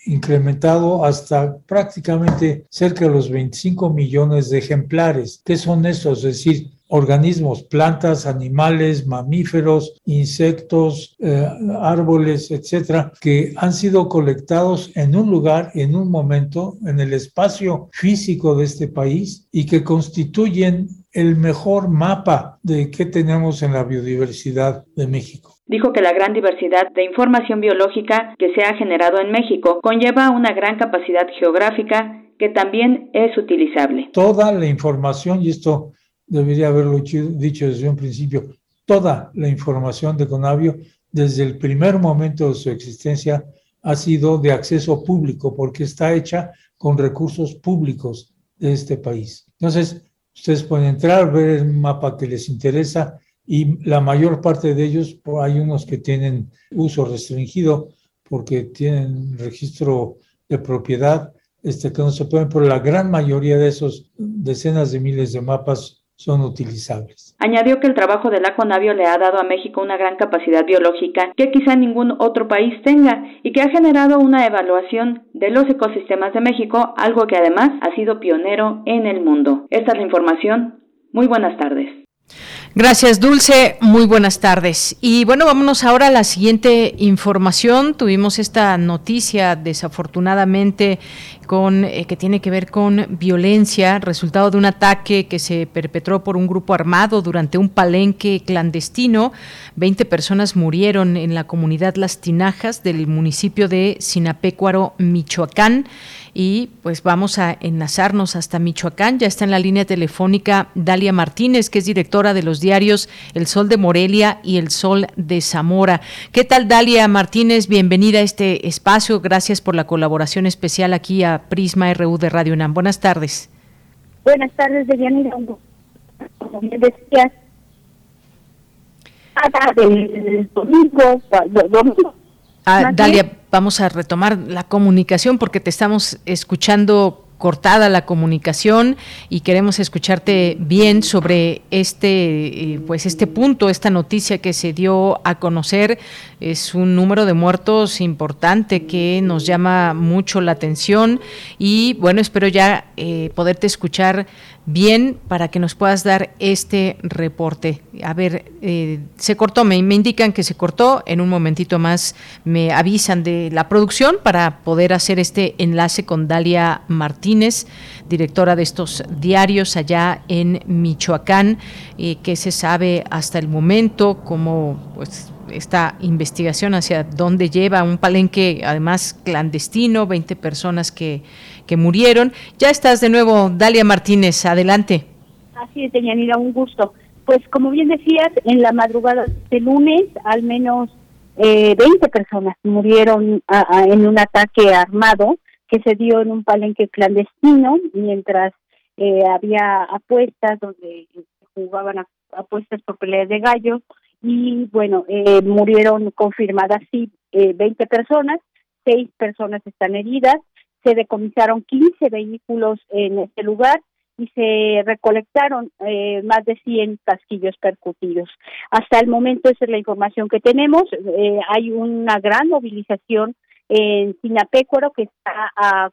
Speaker 24: incrementado hasta prácticamente cerca de los 25 millones de ejemplares. ¿Qué son estos? Es decir, organismos, plantas, animales, mamíferos, insectos, eh, árboles, etcétera, que han sido colectados en un lugar, en un momento, en el espacio físico de este país y que constituyen el mejor mapa de qué tenemos en la biodiversidad de México.
Speaker 23: Dijo que la gran diversidad de información biológica que se ha generado en México conlleva una gran capacidad geográfica que también es utilizable.
Speaker 24: Toda la información, y esto debería haberlo dicho desde un principio, toda la información de Conavio desde el primer momento de su existencia ha sido de acceso público porque está hecha con recursos públicos de este país. Entonces, ustedes pueden entrar, ver el mapa que les interesa y la mayor parte de ellos, pues, hay unos que tienen uso restringido porque tienen registro de propiedad este, que no se pueden, pero la gran mayoría de esos decenas de miles de mapas son utilizables.
Speaker 23: Añadió que el trabajo de la Conavio le ha dado a México una gran capacidad biológica que quizá ningún otro país tenga y que ha generado una evaluación de los ecosistemas de México, algo que además ha sido pionero en el mundo. Esta es la información. Muy buenas tardes.
Speaker 1: Gracias, Dulce. Muy buenas tardes. Y bueno, vámonos ahora a la siguiente información. Tuvimos esta noticia, desafortunadamente, con eh, que tiene que ver con violencia, resultado de un ataque que se perpetró por un grupo armado durante un palenque clandestino. Veinte personas murieron en la comunidad Las Tinajas del municipio de Sinapecuaro, Michoacán. Y pues vamos a enlazarnos hasta Michoacán. Ya está en la línea telefónica Dalia Martínez, que es directora de los diarios El Sol de Morelia y El Sol de Zamora. ¿Qué tal, Dalia Martínez? Bienvenida a este espacio. Gracias por la colaboración especial aquí a Prisma RU de Radio UNAM. Buenas tardes.
Speaker 25: Buenas tardes, Deyanira. Como bien decías, del domingo, domingo
Speaker 1: Ah, Dalia, vamos a retomar la comunicación porque te estamos escuchando cortada la comunicación y queremos escucharte bien sobre este eh, pues este punto esta noticia que se dio a conocer. Es un número de muertos importante que nos llama mucho la atención y bueno espero ya eh, poderte escuchar bien para que nos puedas dar este reporte. A ver, eh, se cortó, me, indican que se cortó, en un momentito más me avisan de la producción para poder hacer este enlace con Dalia Martínez, directora de estos diarios allá en Michoacán, eh, que se sabe hasta el momento cómo pues esta investigación hacia dónde lleva un palenque además clandestino, 20 personas que que murieron. Ya estás de nuevo, Dalia Martínez, adelante.
Speaker 25: Así es, Deyanira, un gusto. Pues como bien decías, en la madrugada de lunes al menos eh, 20 personas murieron en un ataque armado que se dio en un palenque clandestino mientras eh, había apuestas donde jugaban apuestas por peleas de gallos y bueno, eh, murieron confirmadas sí 20 eh, personas, seis personas están heridas se decomisaron 15 vehículos en este lugar y se recolectaron eh, más de 100 casquillos percutidos. Hasta el momento esa es la información que tenemos. Eh, hay una gran movilización en Sinapecuaro que está a,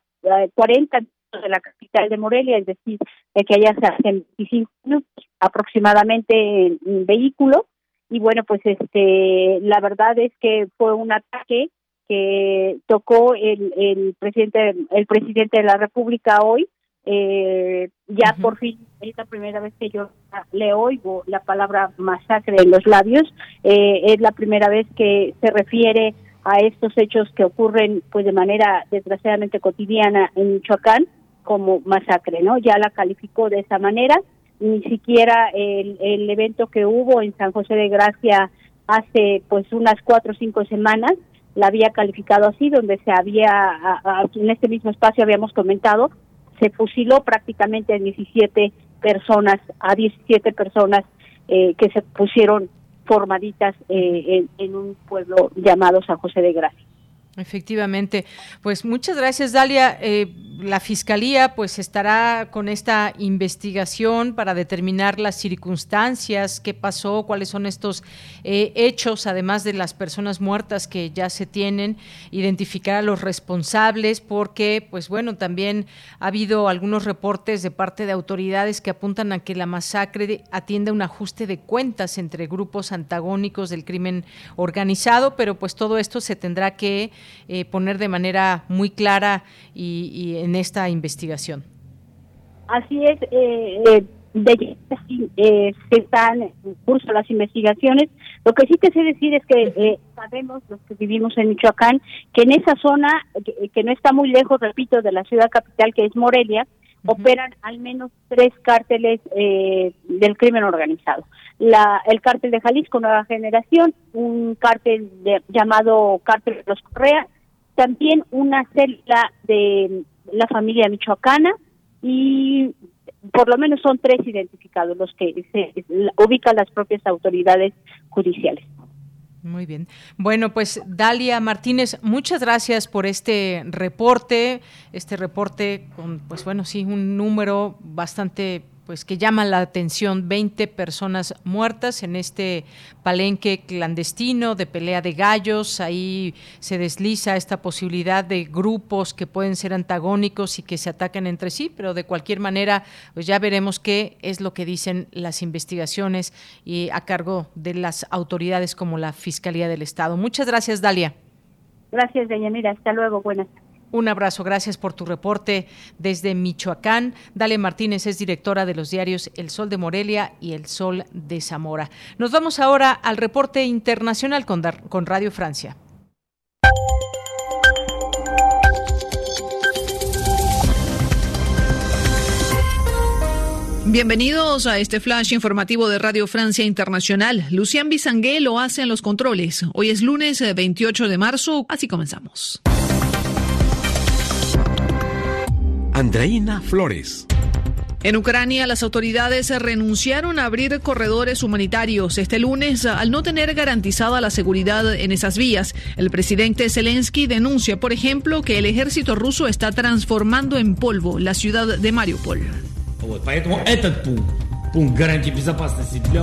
Speaker 25: 40 de la capital de Morelia, es decir, de que allá se hacen 25 minutos aproximadamente en vehículo. Y bueno, pues este, la verdad es que fue un ataque que tocó el, el presidente el presidente de la República hoy eh, ya por fin es la primera vez que yo le oigo la palabra masacre en los labios, eh, es la primera vez que se refiere a estos hechos que ocurren pues de manera desgraciadamente cotidiana en Michoacán como masacre, ¿no? Ya la calificó de esa manera, ni siquiera el, el evento que hubo en San José de Gracia hace pues unas cuatro o cinco semanas la había calificado así, donde se había, en este mismo espacio habíamos comentado, se fusiló prácticamente a 17 personas, a 17 personas eh, que se pusieron formaditas eh, en, un pueblo llamado San José de Gracia.
Speaker 1: Efectivamente, pues muchas gracias Dalia. Eh, la fiscalía pues estará con esta investigación para determinar las circunstancias, qué pasó, cuáles son estos eh, hechos, además de las personas muertas que ya se tienen, identificar a los responsables, porque pues bueno también ha habido algunos reportes de parte de autoridades que apuntan a que la masacre atiende a un ajuste de cuentas entre grupos antagónicos del crimen organizado, pero pues todo esto se tendrá que eh, poner de manera muy clara y, en esta investigación.
Speaker 25: Así es, eh, eh, eh, se están en curso las investigaciones. Lo que sí te sé decir es que sabemos, los que vivimos en Michoacán, que en esa zona, que, no está muy lejos, repito, de la ciudad capital, que es Morelia, operan al menos tres cárteles del crimen organizado. La, el cártel de Jalisco Nueva Generación, un cártel llamado Cártel de los Correa, también una celda de la familia michoacana y por lo menos son tres identificados los que se ubican las propias autoridades judiciales.
Speaker 1: Muy bien. Bueno, pues Dalia Martínez, muchas gracias por este reporte, este reporte con, pues bueno, sí, un número bastante pues que llama la atención 20 personas muertas en este palenque clandestino de pelea de gallos. Ahí se desliza esta posibilidad de grupos que pueden ser antagónicos y que se atacan entre sí pero de cualquier manera pues ya veremos qué es lo que dicen las investigaciones y a cargo de las autoridades como la Fiscalía del Estado. Muchas gracias Dalia.
Speaker 25: Gracias Mira, hasta luego. Buenas
Speaker 1: un abrazo, gracias por tu reporte desde Michoacán. Dale Martínez es directora de los diarios El Sol de Morelia y El Sol de Zamora. Nos vamos ahora al reporte internacional con, con Radio Francia. Bienvenidos a este flash informativo de Radio Francia Internacional. Lucian Bisangué lo hace en los controles. Hoy es lunes 28 de marzo, así comenzamos.
Speaker 20: Andreina Flores.
Speaker 1: En Ucrania, las autoridades renunciaron a abrir corredores humanitarios este lunes al no tener garantizada la seguridad en esas vías. El presidente Zelensky denuncia, por ejemplo, que el ejército ruso está transformando en polvo la ciudad de Mariupol.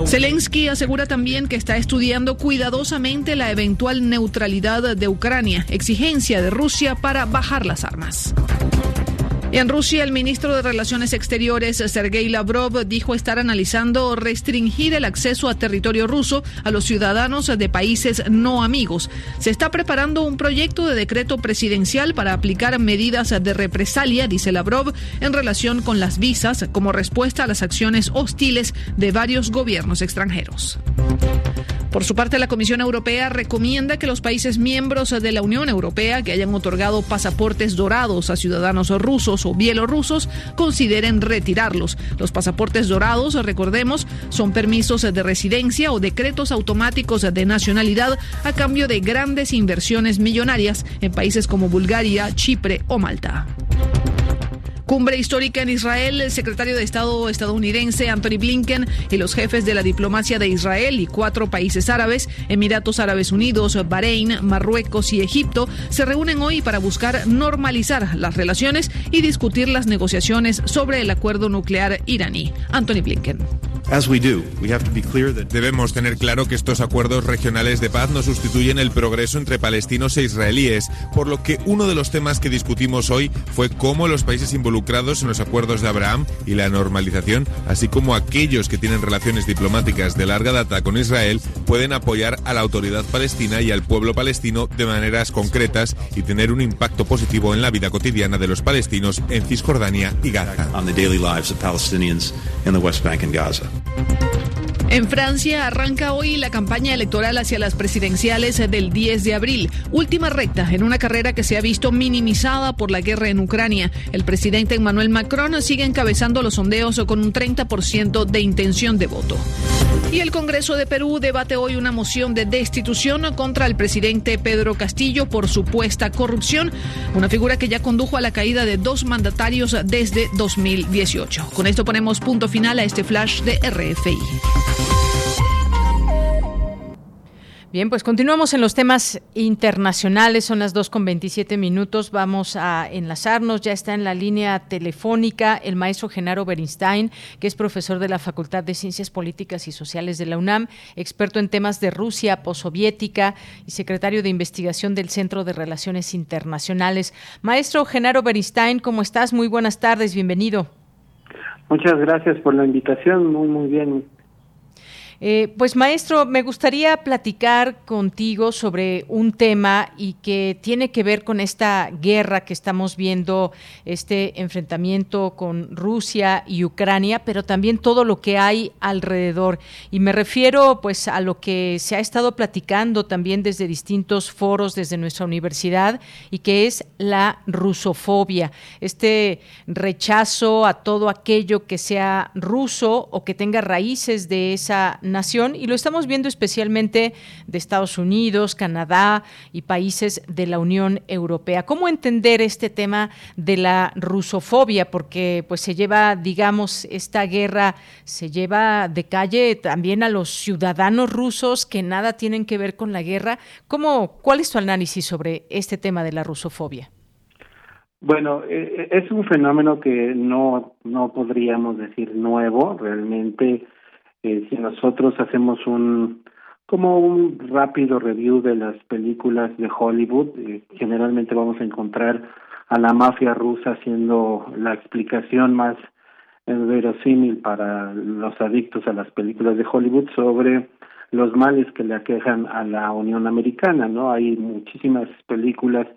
Speaker 1: Zelensky asegura también que está estudiando cuidadosamente la eventual neutralidad de Ucrania, exigencia de Rusia para bajar las armas. En Rusia, el ministro de Relaciones Exteriores, Sergei Lavrov, dijo estar analizando restringir el acceso a territorio ruso a los ciudadanos de países no amigos. Se está preparando un proyecto de decreto presidencial para aplicar medidas de represalia, dice Lavrov, en relación con las visas como respuesta a las acciones hostiles de varios gobiernos extranjeros. Por su parte, la Comisión Europea recomienda que los países miembros de la Unión Europea que hayan otorgado pasaportes dorados a ciudadanos rusos o bielorrusos consideren retirarlos. Los pasaportes dorados, recordemos, son permisos de residencia o decretos automáticos de nacionalidad a cambio de grandes inversiones millonarias en países como Bulgaria, Chipre o Malta. Cumbre histórica en Israel, el secretario de Estado estadounidense Anthony Blinken y los jefes de la diplomacia de Israel y cuatro países árabes, Emiratos Árabes Unidos, Bahrein, Marruecos y Egipto, se reúnen hoy para buscar normalizar las relaciones y discutir las negociaciones sobre el acuerdo nuclear iraní. Anthony Blinken.
Speaker 26: Debemos tener claro que estos acuerdos regionales de paz no sustituyen el progreso entre palestinos e israelíes, por lo que uno de los temas que discutimos hoy fue cómo los países involucrados en los acuerdos de Abraham y la normalización, así como aquellos que tienen relaciones diplomáticas de larga data con Israel, pueden apoyar a la autoridad palestina y al pueblo palestino de maneras concretas y tener un impacto positivo en la vida cotidiana de los palestinos en Cisjordania y Gaza.
Speaker 27: En Francia arranca hoy la campaña electoral hacia las presidenciales del 10 de abril, última recta en una carrera que se ha visto minimizada por la guerra en Ucrania. El presidente Emmanuel Macron sigue encabezando los sondeos con un 30% de intención de voto. Y el Congreso de Perú debate hoy una moción de destitución contra el presidente Pedro Castillo por supuesta corrupción, una figura que ya condujo a la caída de dos mandatarios desde 2018. Con esto ponemos punto final a este flash de RFI.
Speaker 1: Bien, pues continuamos en los temas internacionales, son las 2 con 27 minutos, vamos a enlazarnos, ya está en la línea telefónica el maestro Genaro Bernstein, que es profesor de la Facultad de Ciencias Políticas y Sociales de la UNAM, experto en temas de Rusia possoviética y secretario de investigación del Centro de Relaciones Internacionales. Maestro Genaro Bernstein, ¿cómo estás? Muy buenas tardes, bienvenido.
Speaker 28: Muchas gracias por la invitación, muy, muy bien.
Speaker 1: Eh, pues maestro, me gustaría platicar contigo sobre un tema y que tiene que ver con esta guerra que estamos viendo, este enfrentamiento con Rusia y Ucrania, pero también todo lo que hay alrededor. Y me refiero pues a lo que se ha estado platicando también desde distintos foros, desde nuestra universidad, y que es la rusofobia, este rechazo a todo aquello que sea ruso o que tenga raíces de esa nación y lo estamos viendo especialmente de Estados Unidos, Canadá y países de la Unión Europea. ¿Cómo entender este tema de la rusofobia? Porque pues se lleva, digamos, esta guerra se lleva de calle también a los ciudadanos rusos que nada tienen que ver con la guerra. ¿Cómo, ¿Cuál es tu análisis sobre este tema de la rusofobia?
Speaker 28: Bueno, eh, es un fenómeno que no, no podríamos decir nuevo, realmente eh, si nosotros hacemos un como un rápido review de las películas de Hollywood, eh, generalmente vamos a encontrar a la mafia rusa siendo la explicación más eh, verosímil para los adictos a las películas de Hollywood sobre los males que le aquejan a la Unión Americana, ¿no? Hay muchísimas películas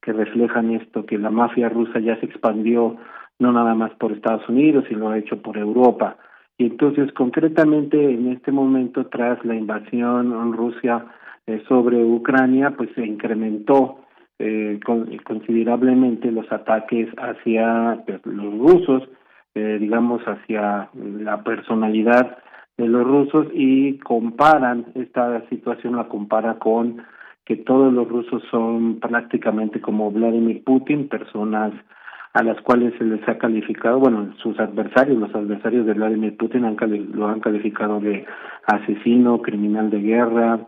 Speaker 28: que reflejan esto, que la mafia rusa ya se expandió no nada más por Estados Unidos, sino ha hecho por Europa. Y entonces, concretamente, en este momento, tras la invasión en Rusia eh, sobre Ucrania, pues se incrementó eh, considerablemente los ataques hacia pues, los rusos, eh, digamos, hacia la personalidad de los rusos y comparan esta situación, la compara con que todos los rusos son prácticamente como Vladimir Putin, personas a las cuales se les ha calificado, bueno, sus adversarios, los adversarios de Vladimir Putin han lo han calificado de asesino, criminal de guerra,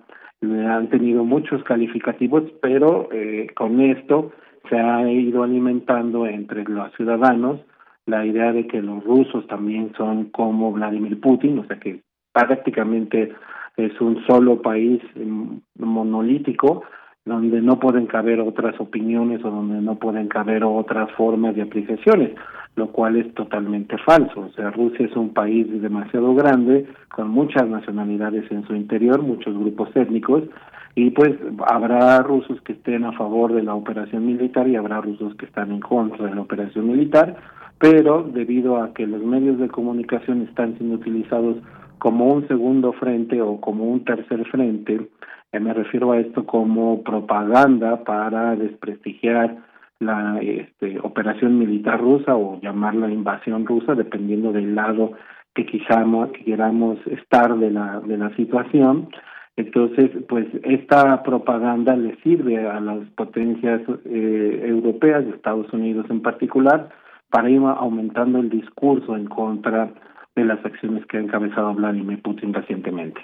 Speaker 28: han tenido muchos calificativos, pero eh, con esto se ha ido alimentando entre los ciudadanos la idea de que los rusos también son como Vladimir Putin, o sea que prácticamente es un solo país mm, monolítico donde no pueden caber otras opiniones o donde no pueden caber otras formas de apreciaciones, lo cual es totalmente falso. O sea, Rusia es un país demasiado grande, con muchas nacionalidades en su interior, muchos grupos étnicos, y pues habrá rusos que estén a favor de la operación militar y habrá rusos que están en contra de la operación militar, pero debido a que los medios de comunicación están siendo utilizados como un segundo frente o como un tercer frente, me refiero a esto como propaganda para desprestigiar la este, operación militar rusa o llamarla invasión rusa, dependiendo del lado que quizás que queramos estar de la de la situación. Entonces, pues esta propaganda le sirve a las potencias eh, europeas, Estados Unidos en particular, para ir aumentando el discurso en contra de las acciones que ha encabezado Vladimir Putin recientemente.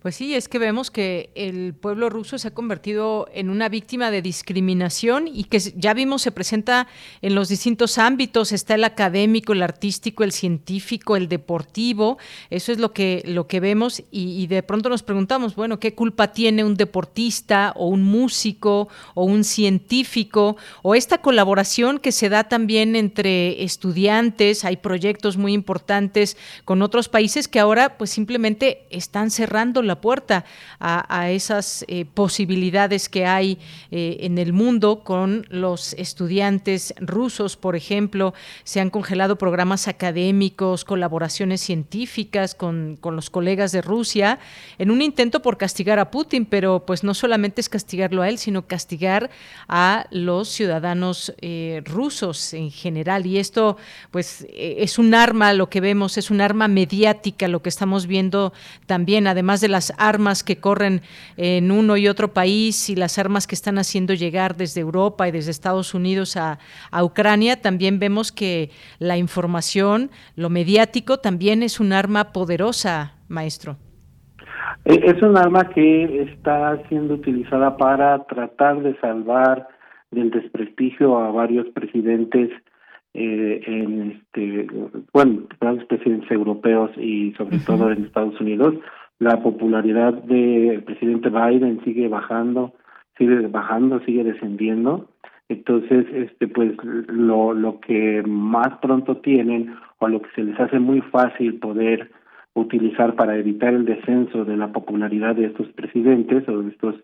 Speaker 1: Pues sí, es que vemos que el pueblo ruso se ha convertido en una víctima de discriminación y que ya vimos se presenta en los distintos ámbitos, está el académico, el artístico, el científico, el deportivo, eso es lo que, lo que vemos y, y de pronto nos preguntamos, bueno, ¿qué culpa tiene un deportista o un músico o un científico o esta colaboración que se da también entre estudiantes, hay proyectos muy importantes con otros países que ahora pues simplemente están cerrando la puerta a, esas eh, posibilidades que hay eh, en el mundo con los estudiantes rusos, por ejemplo. Se han congelado programas académicos, colaboraciones científicas con, los colegas de Rusia, en un intento por castigar a Putin, pero pues no solamente es castigarlo a él, sino castigar a los ciudadanos eh, rusos en general. Y esto pues es un arma, lo que vemos es un arma mediática, lo que estamos viendo también, además de las armas que corren en uno y otro país y las armas que están haciendo llegar desde Europa y desde Estados Unidos a, Ucrania, también vemos que la información, lo mediático, también es un arma poderosa, maestro.
Speaker 28: E, es un arma que está siendo utilizada para tratar de salvar del desprestigio a varios presidentes eh, en este bueno varios presidentes europeos y sobre todo en Estados Unidos la popularidad del presidente Biden sigue bajando, sigue bajando, sigue descendiendo. Entonces, este pues lo lo que más pronto tienen o lo que se les hace muy fácil poder utilizar para evitar el descenso de la popularidad de estos presidentes o de estos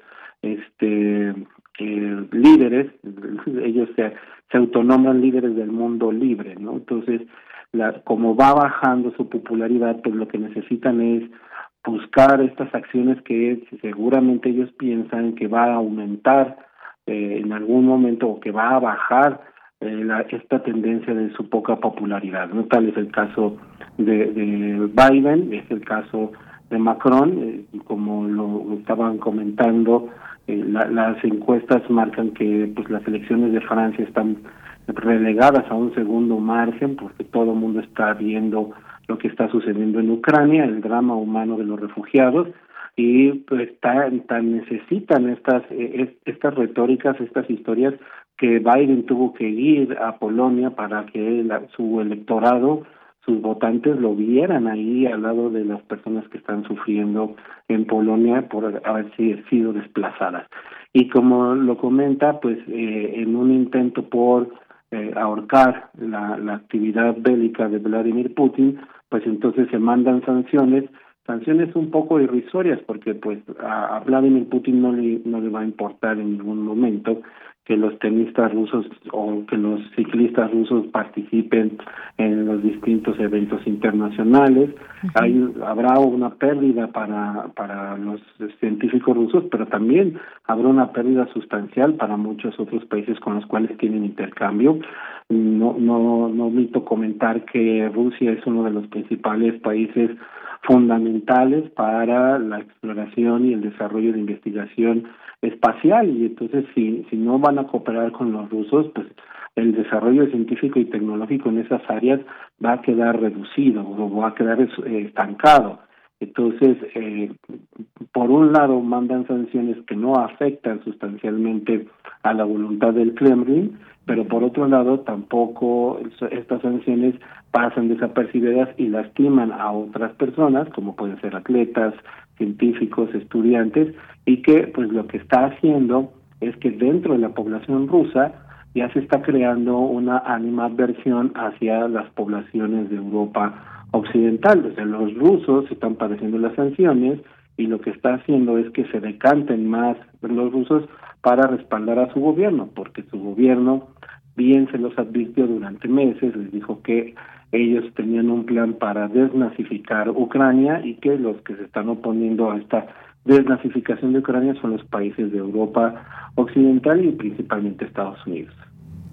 Speaker 28: este eh, líderes, ellos se, se autonoman líderes del mundo libre, ¿no? Entonces, la, como va bajando su popularidad, pues lo que necesitan es buscar estas acciones que seguramente ellos piensan que va a aumentar eh, en algún momento o que va a bajar eh, la, esta tendencia de su poca popularidad. ¿no? Tal es el caso de, de Biden, es el caso de Macron, eh, como lo estaban comentando, eh, la, las encuestas marcan que pues las elecciones de Francia están relegadas a un segundo margen porque todo el mundo está viendo lo que está sucediendo en Ucrania, el drama humano de los refugiados y pues tan, tan necesitan estas eh, estas retóricas, estas historias que Biden tuvo que ir a Polonia para que su electorado, sus votantes lo vieran ahí al lado de las personas que están sufriendo en Polonia por haber sido desplazadas. Y como lo comenta, pues eh, en un intento por eh, ahorcar la, la actividad bélica de Vladimir Putin, pues entonces se mandan sanciones, sanciones un poco irrisorias, porque pues a, Vladimir Putin no le, no le va a importar en ningún momento que los tenistas rusos o que los ciclistas rusos participen en los distintos eventos internacionales. Hay, habrá una pérdida para, para los científicos rusos, pero también habrá una pérdida sustancial para muchos otros países con los cuales tienen intercambio. No, no, no omito comentar que Rusia es uno de los principales países fundamentales para la exploración y el desarrollo de investigación espacial y entonces si, si no van a cooperar con los rusos, pues el desarrollo científico y tecnológico en esas áreas va a quedar reducido o va a quedar eh, estancado. Entonces, eh, por un lado, mandan sanciones que no afectan sustancialmente a la voluntad del Kremlin, pero por otro lado, tampoco estas sanciones pasan desapercibidas y lastiman a otras personas, como pueden ser atletas, científicos, estudiantes, y que pues lo que está haciendo es que dentro de la población rusa ya se está creando una animadversión hacia las poblaciones de Europa occidental. O los rusos están padeciendo las sanciones y lo que está haciendo es que se decanten más los rusos para respaldar a su gobierno, porque su gobierno bien se los advirtió durante meses, les dijo que ellos tenían un plan para desnazificar Ucrania y que los que se están oponiendo a esta desnazificación de Ucrania son los países de Europa occidental y principalmente Estados Unidos.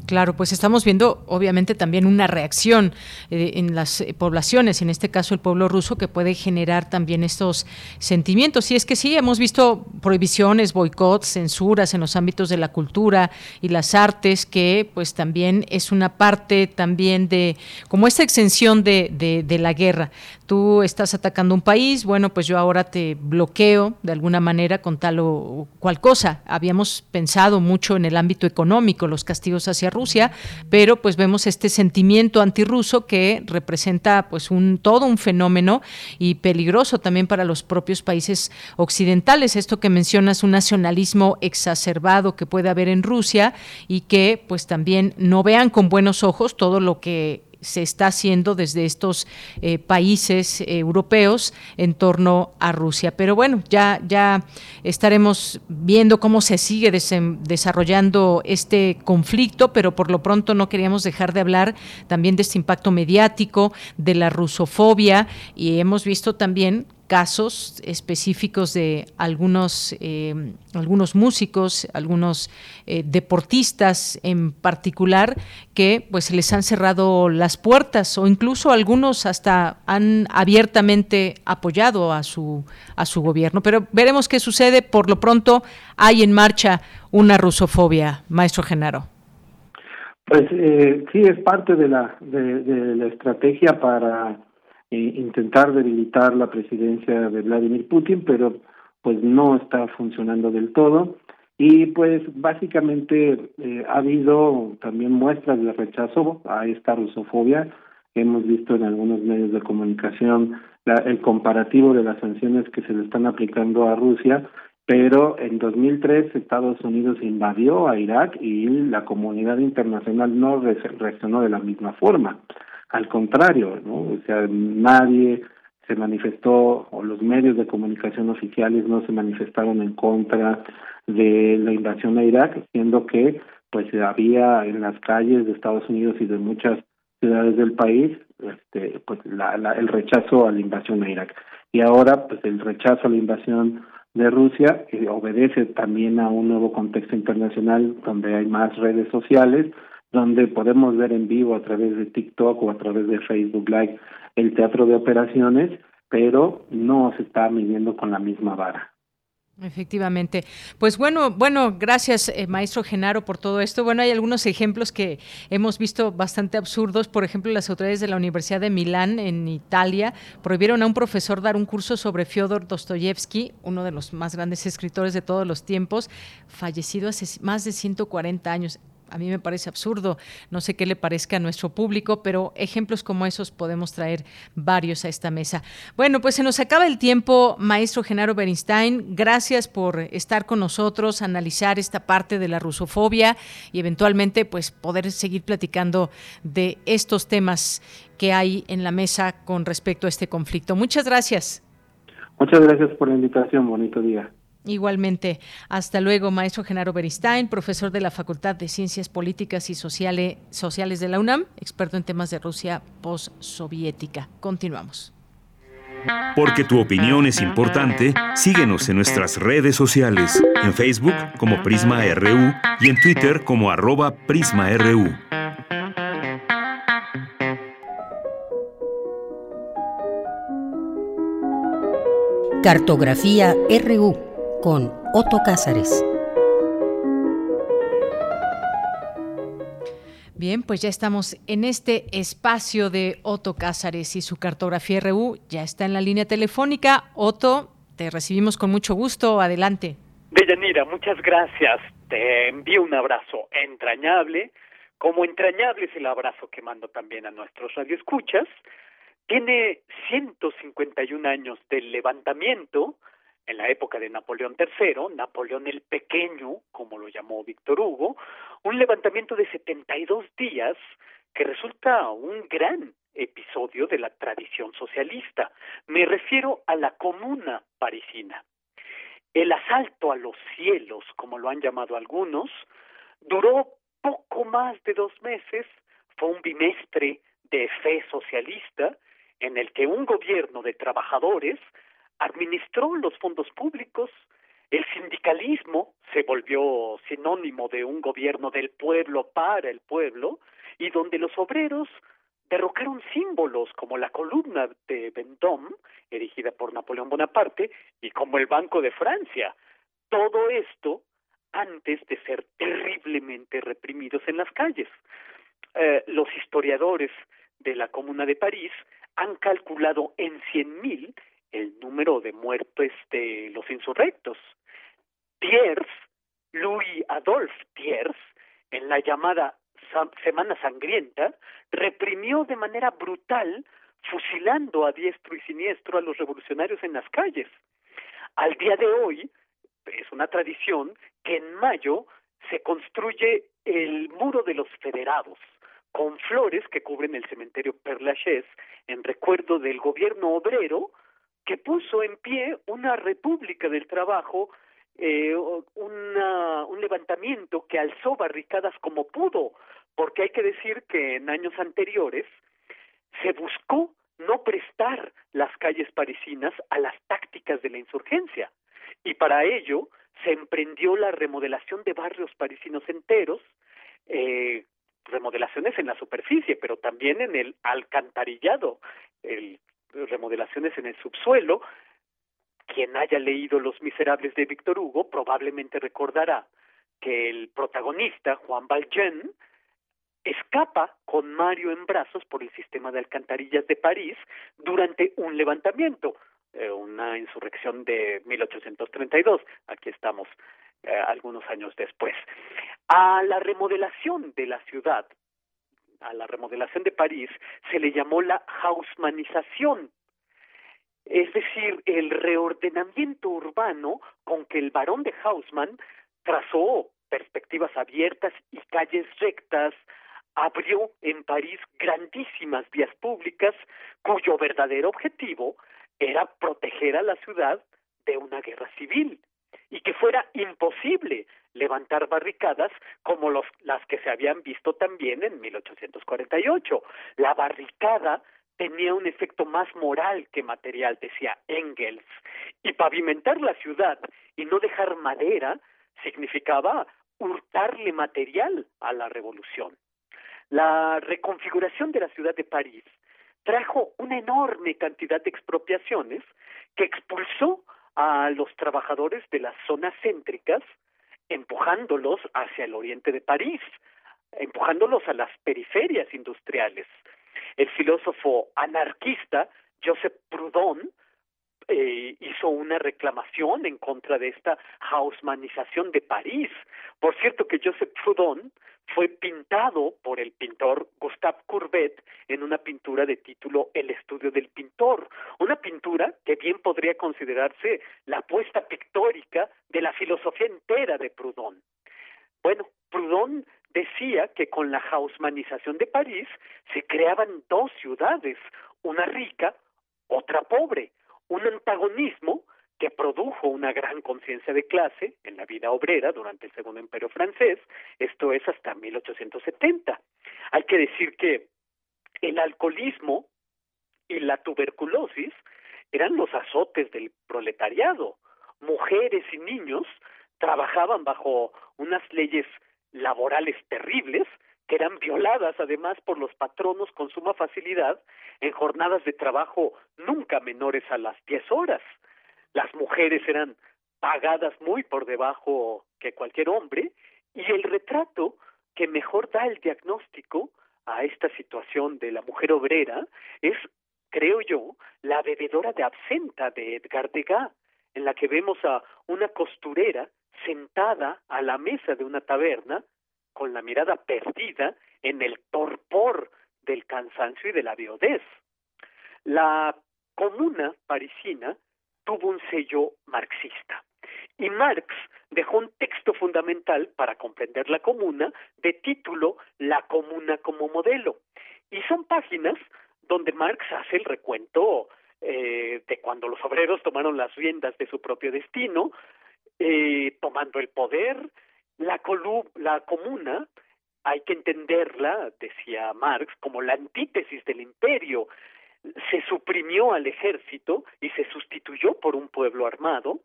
Speaker 1: Claro, pues estamos viendo obviamente también una reacción eh, en las eh, poblaciones, en este caso el pueblo ruso, que puede generar también estos sentimientos. Y es que sí, hemos visto prohibiciones, boicots, censuras en los ámbitos de la cultura y las artes, que pues también es una parte también de, como esta extensión de, de, de la guerra. Tú estás atacando un país, bueno, pues yo ahora te bloqueo de alguna manera con tal o cual cosa. Habíamos pensado mucho en el ámbito económico, los castigos hacia Rusia, pero pues vemos este sentimiento antirruso que representa pues un todo un fenómeno y peligroso también para los propios países occidentales. Esto que mencionas, un nacionalismo exacerbado que puede haber en Rusia y que pues también no vean con buenos ojos todo lo que se está haciendo desde estos eh, países eh, europeos en torno a Rusia. Pero bueno, ya, ya estaremos viendo cómo se sigue desarrollando este conflicto, pero por lo pronto no queríamos dejar de hablar también de este impacto mediático, de la rusofobia, y hemos visto también casos específicos de algunos, eh, algunos músicos, algunos eh, deportistas en particular, que pues les han cerrado las puertas o incluso algunos hasta han abiertamente apoyado a su, a su gobierno. Pero veremos qué sucede. Por lo pronto hay en marcha una rusofobia, maestro Genaro.
Speaker 28: Pues eh, sí, es parte de la, de la estrategia para intentar debilitar la presidencia de Vladimir Putin, pero pues no está funcionando del todo. Y pues básicamente eh, ha habido también muestras de rechazo a esta rusofobia. Hemos visto en algunos medios de comunicación la, el comparativo de las sanciones que se le están aplicando a Rusia, pero en 2003 Estados Unidos invadió a Irak y la comunidad internacional no reaccionó de la misma forma. Al contrario, ¿no? O sea, nadie se manifestó o los medios de comunicación oficiales no se manifestaron en contra de la invasión a Irak, siendo que pues había en las calles de Estados Unidos y de muchas ciudades del país este pues la, el rechazo a la invasión a Irak y ahora pues el rechazo a la invasión de Rusia obedece también a un nuevo contexto internacional donde hay más redes sociales donde podemos ver en vivo a través de TikTok o a través de Facebook Live el teatro de operaciones, pero no se está midiendo con la misma vara.
Speaker 1: Efectivamente. Pues bueno, bueno, gracias eh, maestro Genaro por todo esto. Bueno, hay algunos ejemplos que hemos visto bastante absurdos. Por ejemplo, las autoridades de la Universidad de Milán en Italia prohibieron a un profesor dar un curso sobre Fyodor Dostoyevsky, uno de los más grandes escritores de todos los tiempos, fallecido hace más de 140 años a mí me parece absurdo, no sé qué le parezca a nuestro público, pero ejemplos como esos podemos traer varios a esta mesa. Bueno, pues se nos acaba el tiempo, maestro Genaro Bernstein, gracias por estar con nosotros, analizar esta parte de la rusofobia y eventualmente pues poder seguir platicando de estos temas que hay en la mesa con respecto a este conflicto. Muchas gracias.
Speaker 28: Muchas gracias por la invitación, bonito día.
Speaker 1: Igualmente, hasta luego, maestro Genaro Beristain, profesor de la Facultad de Ciencias Políticas y Sociales, Sociales de la UNAM, experto en temas de Rusia postsoviética. Continuamos.
Speaker 2: Porque tu opinión es importante, síguenos en nuestras redes sociales, en Facebook como Prisma RU y en Twitter como arroba PrismaRU.
Speaker 29: Cartografía RU con Otto Cázares.
Speaker 1: Bien, pues ya estamos en este espacio de Otto Cázares y su cartografía RU. Ya está en la línea telefónica. Otto, te recibimos con mucho gusto. Adelante.
Speaker 30: Deyanira, muchas gracias. Te envío un abrazo entrañable. Como entrañable es el abrazo que mando también a nuestros radioescuchas. Tiene 151 años del levantamiento en la época de Napoleón III, Napoleón el Pequeño, como lo llamó Víctor Hugo, un levantamiento de 72 días que resulta un gran episodio de la tradición socialista. Me refiero a la comuna parisina. El asalto a los cielos, como lo han llamado algunos, duró poco más de dos meses, fue un bimestre de fe socialista en el que un gobierno de trabajadores administró los fondos públicos, el sindicalismo se volvió sinónimo de un gobierno del pueblo para el pueblo, y donde los obreros derrocaron símbolos como la columna de Vendôme, erigida por Napoleón Bonaparte, y como el Banco de Francia. Todo esto antes de ser terriblemente reprimidos en las calles. Eh, los historiadores de la Comuna de París han calculado en 100.000 el número de muertos de los insurrectos. Thiers, Louis Adolphe Thiers, en la llamada Semana Sangrienta, reprimió de manera brutal, fusilando a diestro y siniestro a los revolucionarios en las calles. Al día de hoy, es una tradición que en mayo se construye el muro de los federados, con flores que cubren el cementerio Père en recuerdo del gobierno obrero que puso en pie una república del trabajo, eh, una, un levantamiento que alzó barricadas como pudo, porque hay que decir que en años anteriores se buscó no prestar las calles parisinas a las tácticas de la insurgencia. Y para ello se emprendió la remodelación de barrios parisinos enteros, eh, remodelaciones en la superficie, pero también en el alcantarillado, el, remodelaciones en el subsuelo. Quien haya leído Los Miserables de Víctor Hugo probablemente recordará que el protagonista, Juan Valjean, escapa con Mario en brazos por el sistema de alcantarillas de París durante un levantamiento, eh, una insurrección de 1832. Aquí estamos eh, algunos años después. A la remodelación de la ciudad, a la remodelación de París, se le llamó la hausmanización, es decir, el reordenamiento urbano con que el barón de Haussmann trazó perspectivas abiertas y calles rectas, abrió en París grandísimas vías públicas cuyo verdadero objetivo era proteger a la ciudad de una guerra civil y que fuera imposible levantar barricadas como los, las que se habían visto también en 1848. La barricada tenía un efecto más moral que material, decía Engels, y pavimentar la ciudad y no dejar madera significaba hurtarle material a la revolución. La reconfiguración de la ciudad de París trajo una enorme cantidad de expropiaciones que expulsó a los trabajadores de las zonas céntricas, empujándolos hacia el oriente de París, empujándolos a las periferias industriales. El filósofo anarquista Joseph Proudhon eh, hizo una reclamación en contra de esta hausmanización de París. Por cierto que Joseph Proudhon fue pintado por el pintor Gustave Courbet en una pintura de título El estudio del pintor, una pintura que bien podría considerarse la apuesta pictórica de la filosofía entera de Proudhon. Bueno, Proudhon decía que con la hausmanización de París se creaban dos ciudades, una rica, otra pobre, un antagonismo que produjo una gran conciencia de clase en la vida obrera durante el Segundo Imperio francés, esto es hasta 1870. Hay que decir que el alcoholismo y la tuberculosis eran los azotes del proletariado. Mujeres y niños trabajaban bajo unas leyes laborales terribles que eran violadas además por los patronos con suma facilidad en jornadas de trabajo nunca menores a las 10 horas las mujeres eran pagadas muy por debajo que cualquier hombre y el retrato que mejor da el diagnóstico a esta situación de la mujer obrera es, creo yo, la bebedora de absenta de Edgar Degas, en la que vemos a una costurera sentada a la mesa de una taberna con la mirada perdida en el torpor del cansancio y de la viudez. La comuna parisina tuvo un sello marxista. Y Marx dejó un texto fundamental para comprender la comuna de título La comuna como modelo. Y son páginas donde Marx hace el recuento eh, de cuando los obreros tomaron las riendas de su propio destino, eh, tomando el poder, la, la comuna hay que entenderla, decía Marx, como la antítesis del imperio, se suprimió al ejército y se sustituyó por un pueblo armado,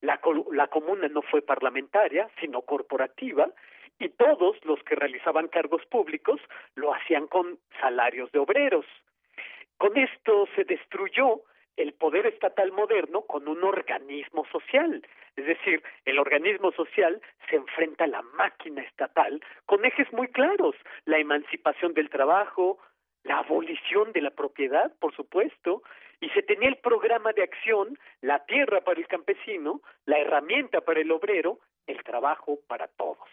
Speaker 30: la, la comuna no fue parlamentaria, sino corporativa, y todos los que realizaban cargos públicos lo hacían con salarios de obreros. Con esto se destruyó el poder estatal moderno con un organismo social. Es decir, el organismo social se enfrenta a la máquina estatal con ejes muy claros, la emancipación del trabajo, la abolición de la propiedad, por supuesto, y se tenía el programa de acción, la tierra para el campesino, la herramienta para el obrero, el trabajo para todos.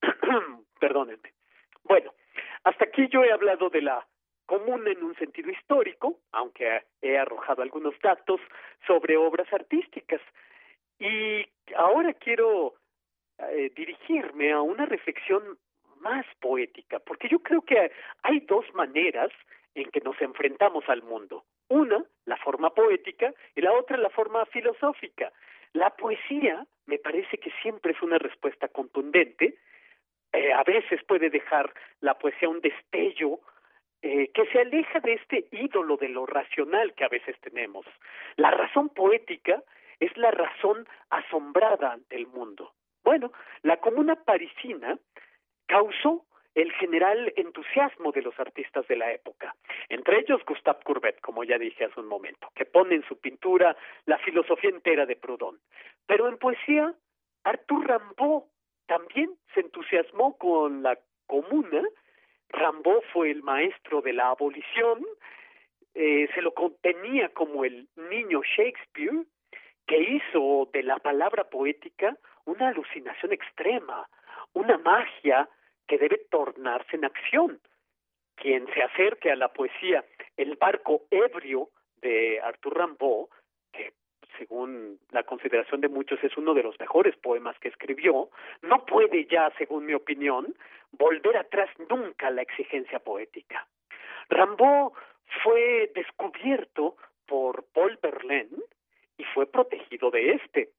Speaker 30: Perdónenme. Bueno, hasta aquí yo he hablado de la comuna en un sentido histórico, aunque he arrojado algunos datos sobre obras artísticas. Y ahora quiero eh, dirigirme a una reflexión más poética, porque yo creo que hay dos maneras en que nos enfrentamos al mundo. Una, la forma poética, y la otra, la forma filosófica. La poesía me parece que siempre es una respuesta contundente. Eh, a veces puede dejar la poesía un destello eh, que se aleja de este ídolo de lo racional que a veces tenemos. La razón poética es la razón asombrada ante el mundo. Bueno, la comuna parisina causó el general entusiasmo de los artistas de la época, entre ellos Gustave Courbet, como ya dije hace un momento, que pone en su pintura la filosofía entera de Proudhon. Pero en poesía, Arthur Rimbaud también se entusiasmó con la comuna. Rimbaud fue el maestro de la abolición, eh, se lo contenía como el niño Shakespeare, que hizo de la palabra poética una alucinación extrema, una magia que debe tornarse en acción. Quien se acerque a la poesía El barco ebrio de Arthur Rimbaud, que según la consideración de muchos es uno de los mejores poemas que escribió, no puede ya, según mi opinión, volver atrás nunca la exigencia poética. Rimbaud fue descubierto por Paul Verlaine y fue protegido de este.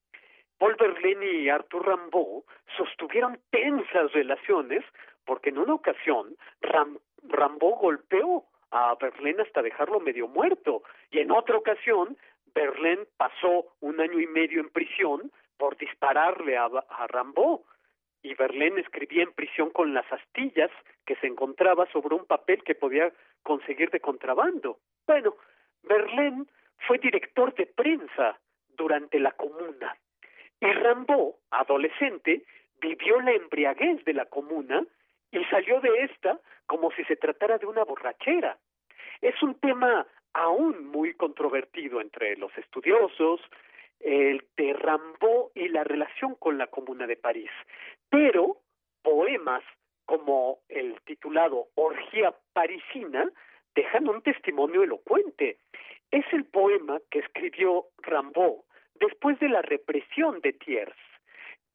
Speaker 30: Paul Verlaine y Arthur Rimbaud sostuvieron tensas relaciones porque en una ocasión Ram golpeó a Verlaine hasta dejarlo medio muerto y en otra ocasión Verlaine pasó un año y medio en prisión por dispararle a, a y Verlaine escribía en prisión con las astillas que se encontraba sobre un papel que podía conseguir de contrabando. Bueno, Verlaine fue director de prensa durante la comuna y Rimbaud, adolescente, vivió la embriaguez de la comuna y salió de esta como si se tratara de una borrachera. Es un tema aún muy controvertido entre los estudiosos, el de Rimbaud y la relación con la Comuna de París. Pero poemas como el titulado Orgía Parisina dejan un testimonio elocuente. Es el poema que escribió Rimbaud después de la represión de Thiers.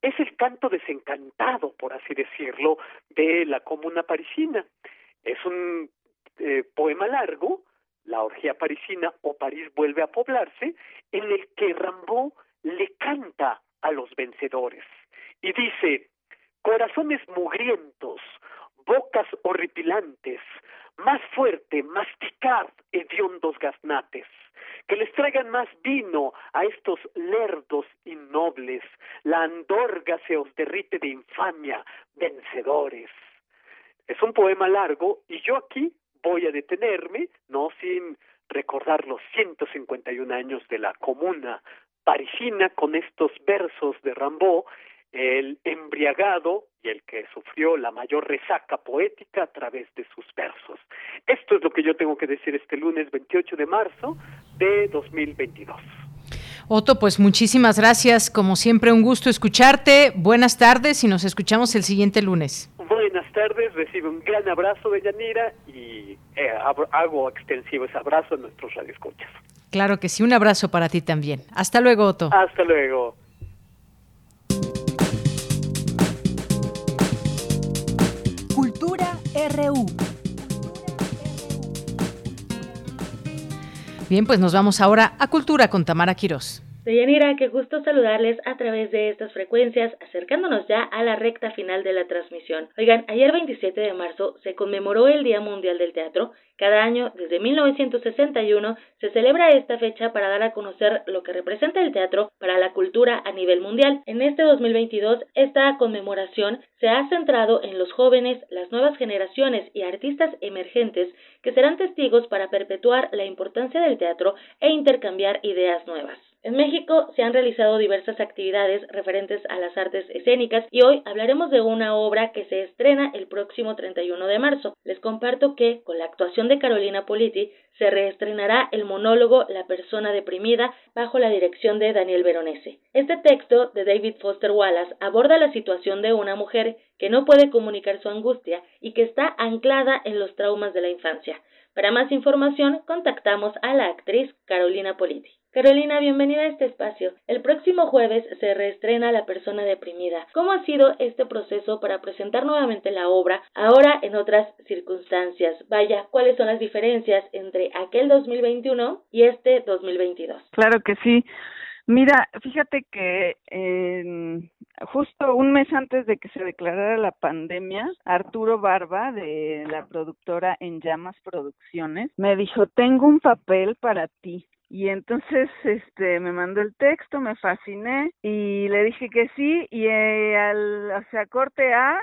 Speaker 30: Es el canto desencantado, por así decirlo, de la comuna parisina. Es un eh, poema largo, La orgía parisina o París vuelve a poblarse, en el que Rimbaud le canta a los vencedores y dice, corazones mugrientos, bocas horripilantes, más fuerte, masticad hediondos gaznates que les traigan más vino a estos lerdos innobles. La andorga se os derrite de infamia, vencedores. Es un poema largo y yo aquí voy a detenerme, no sin recordar los 151 años de la comuna parisina con estos versos de Rimbaud el embriagado y el que sufrió la mayor resaca poética a través de sus versos. Esto es lo que yo tengo que decir este lunes 28 de marzo de 2022.
Speaker 1: Otto, pues muchísimas gracias. Como siempre, un gusto escucharte. Buenas tardes y nos escuchamos el siguiente lunes.
Speaker 30: Buenas tardes, recibe un gran abrazo de Yanira y eh, hago extensivo ese abrazo a nuestros radioescuchas.
Speaker 1: Claro que sí, un abrazo para ti también. Hasta luego, Otto.
Speaker 30: Hasta luego.
Speaker 1: Bien, pues nos vamos ahora a Cultura con Tamara Quirós.
Speaker 31: Deyanira, qué gusto saludarles a través de estas frecuencias, acercándonos ya a la recta final de la transmisión. Oigan, ayer 27 de marzo se conmemoró el Día Mundial del Teatro. Cada año, desde 1961, se celebra esta fecha para dar a conocer lo que representa el teatro para la cultura a nivel mundial. En este 2022, esta conmemoración se ha centrado en los jóvenes, las nuevas generaciones y artistas emergentes que serán testigos para perpetuar la importancia del teatro e intercambiar ideas nuevas. En México se han realizado diversas actividades referentes a las artes escénicas y hoy hablaremos de una obra que se estrena el próximo 31 de marzo. Les comparto que, con la actuación de Carolina Politi, se reestrenará el monólogo La persona deprimida bajo la dirección de Daniel Veronese. Este texto de David Foster Wallace aborda la situación de una mujer que no puede comunicar su angustia y que está anclada en los traumas de la infancia. Para más información, contactamos a la actriz Carolina Politi. Carolina, bienvenida a este espacio. El próximo jueves se reestrena La persona deprimida. ¿Cómo ha sido este proceso para presentar nuevamente la obra, ahora en otras circunstancias? Vaya, ¿cuáles son las diferencias entre aquel 2021 y este 2022?
Speaker 32: Claro que sí. Mira, fíjate que justo un mes antes de que se declarara la pandemia, Arturo Barba de la productora En Llamas Producciones me dijo, tengo un papel para ti. Y entonces este me mandó el texto, me fasciné y le dije que sí y eh, al o sea, corte A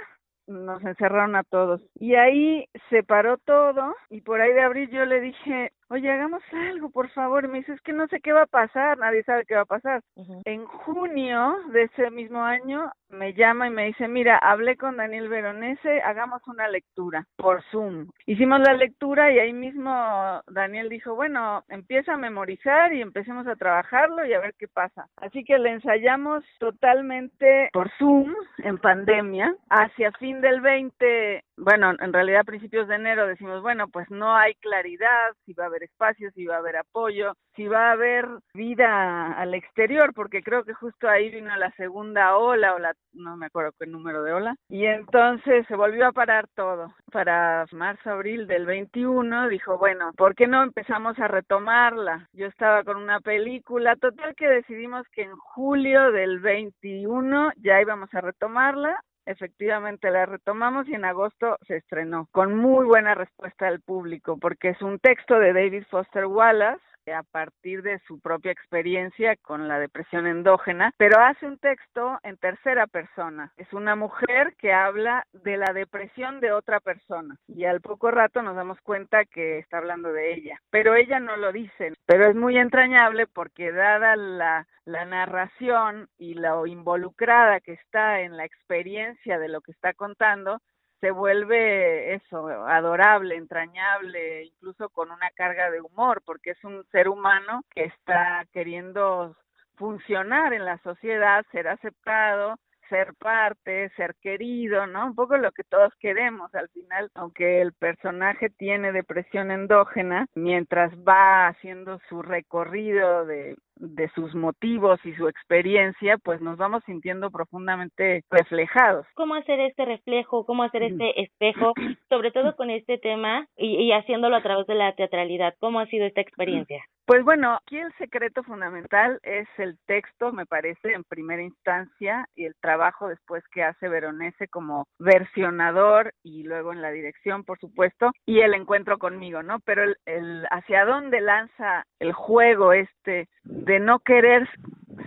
Speaker 32: nos encerraron a todos. Y ahí se paró todo y por ahí de abril yo le dije, oye, hagamos algo, por favor. Y me dice, es que no sé qué va a pasar, nadie sabe qué va a pasar. En junio de ese mismo año me llama y me dice, mira, hablé con Daniel Veronese, hagamos una lectura por Zoom. Hicimos la lectura y ahí mismo Daniel dijo, bueno, empieza a memorizar y empecemos a trabajarlo y a ver qué pasa. Así que le ensayamos totalmente por Zoom en pandemia. Hacia fin del 20, bueno, en realidad a principios de enero decimos, bueno, pues no hay claridad si va a haber espacio, si va a haber apoyo, si va a haber vida al exterior, porque creo que justo ahí vino la segunda ola o la no me acuerdo qué número de ola, y entonces se volvió a parar todo. Para marzo, abril del 21 dijo, bueno, ¿por qué no empezamos a retomarla? Yo estaba con una película, total que decidimos que en julio del 21 ya íbamos a retomarla efectivamente la retomamos y en agosto se estrenó con muy buena respuesta del público porque es un texto de David Foster Wallace a partir de su propia experiencia con la depresión endógena, pero hace un texto en tercera persona. Es una mujer que habla de la depresión de otra persona y al poco rato nos damos cuenta que está hablando de ella, pero ella no lo dice, pero es muy entrañable porque dada la, la narración y lo involucrada que está en la experiencia de lo que está contando, se vuelve eso, adorable, entrañable, incluso con una carga de humor, porque es un ser humano que está queriendo funcionar en la sociedad, ser aceptado, ser parte, ser querido, ¿no? Un poco lo que todos queremos al final, aunque el personaje tiene depresión endógena, mientras va haciendo su recorrido de de sus motivos y su experiencia, pues nos vamos sintiendo profundamente reflejados.
Speaker 31: ¿Cómo hacer este reflejo? ¿Cómo hacer este espejo? Sobre todo con este tema y, y haciéndolo a través de la teatralidad. ¿Cómo ha sido esta experiencia?
Speaker 32: Pues bueno, aquí el secreto fundamental es el texto, me parece, en primera instancia, y el trabajo después que hace Veronese como versionador y luego en la dirección, por supuesto, y el encuentro conmigo, ¿no? Pero el, el hacia dónde lanza el juego este de no querer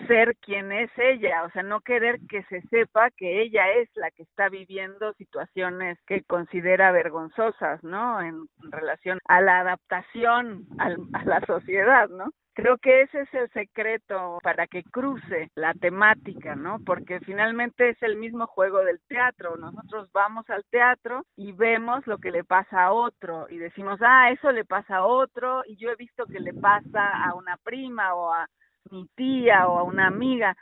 Speaker 32: ser quien es ella, o sea, no querer que se sepa que ella es la que está viviendo situaciones que considera vergonzosas, ¿no? En, relación a la adaptación a la sociedad, ¿no? Creo que ese es el secreto para que cruce la temática, ¿no? Porque finalmente es el mismo juego del teatro. Nosotros vamos al teatro y vemos lo que le pasa a otro y decimos, ah, eso le pasa a otro y yo he visto que le pasa a una prima o a mi tía o a una amiga.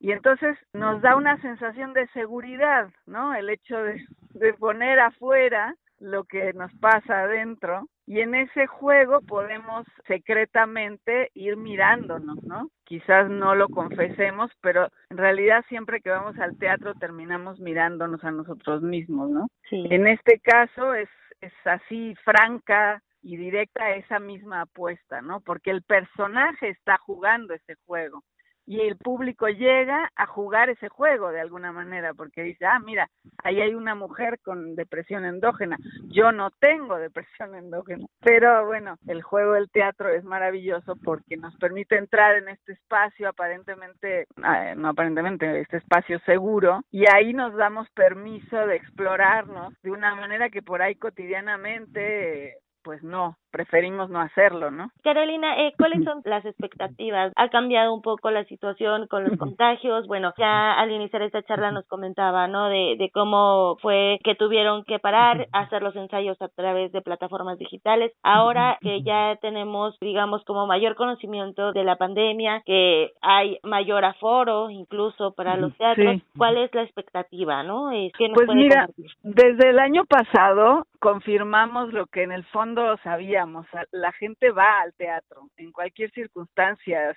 Speaker 32: Y entonces nos da una sensación de seguridad, ¿no? El hecho de, de poner afuera lo que nos pasa adentro y en ese juego podemos secretamente ir mirándonos, ¿no? Quizás no lo confesemos, pero en realidad siempre que vamos al teatro terminamos mirándonos a nosotros mismos, ¿no? Sí. En este caso es, es así franca y directa esa misma apuesta, ¿no? Porque el personaje está jugando ese juego y el público llega a jugar ese juego de alguna manera porque dice, ah, mira, ahí hay una mujer con depresión endógena, yo no tengo depresión endógena, pero bueno, el juego del teatro es maravilloso porque nos permite entrar en este espacio aparentemente, ah, no aparentemente, este espacio seguro y ahí nos damos permiso de explorarnos de una manera que por ahí cotidianamente pues no, preferimos no hacerlo, ¿no?
Speaker 31: Carolina, eh, ¿cuáles son las expectativas? ¿Ha cambiado un poco la situación con los contagios? Bueno, ya al iniciar esta charla nos comentaba, ¿no? De, de cómo fue que tuvieron que parar, hacer los ensayos a través de plataformas digitales. Ahora que ya tenemos, digamos, como mayor conocimiento de la pandemia, que hay mayor aforo incluso para los teatros, ¿cuál es la expectativa, no?
Speaker 32: pues mira, desde el año pasado confirmamos lo que en el fondo sabíamos, la gente va al teatro en cualquier circunstancia,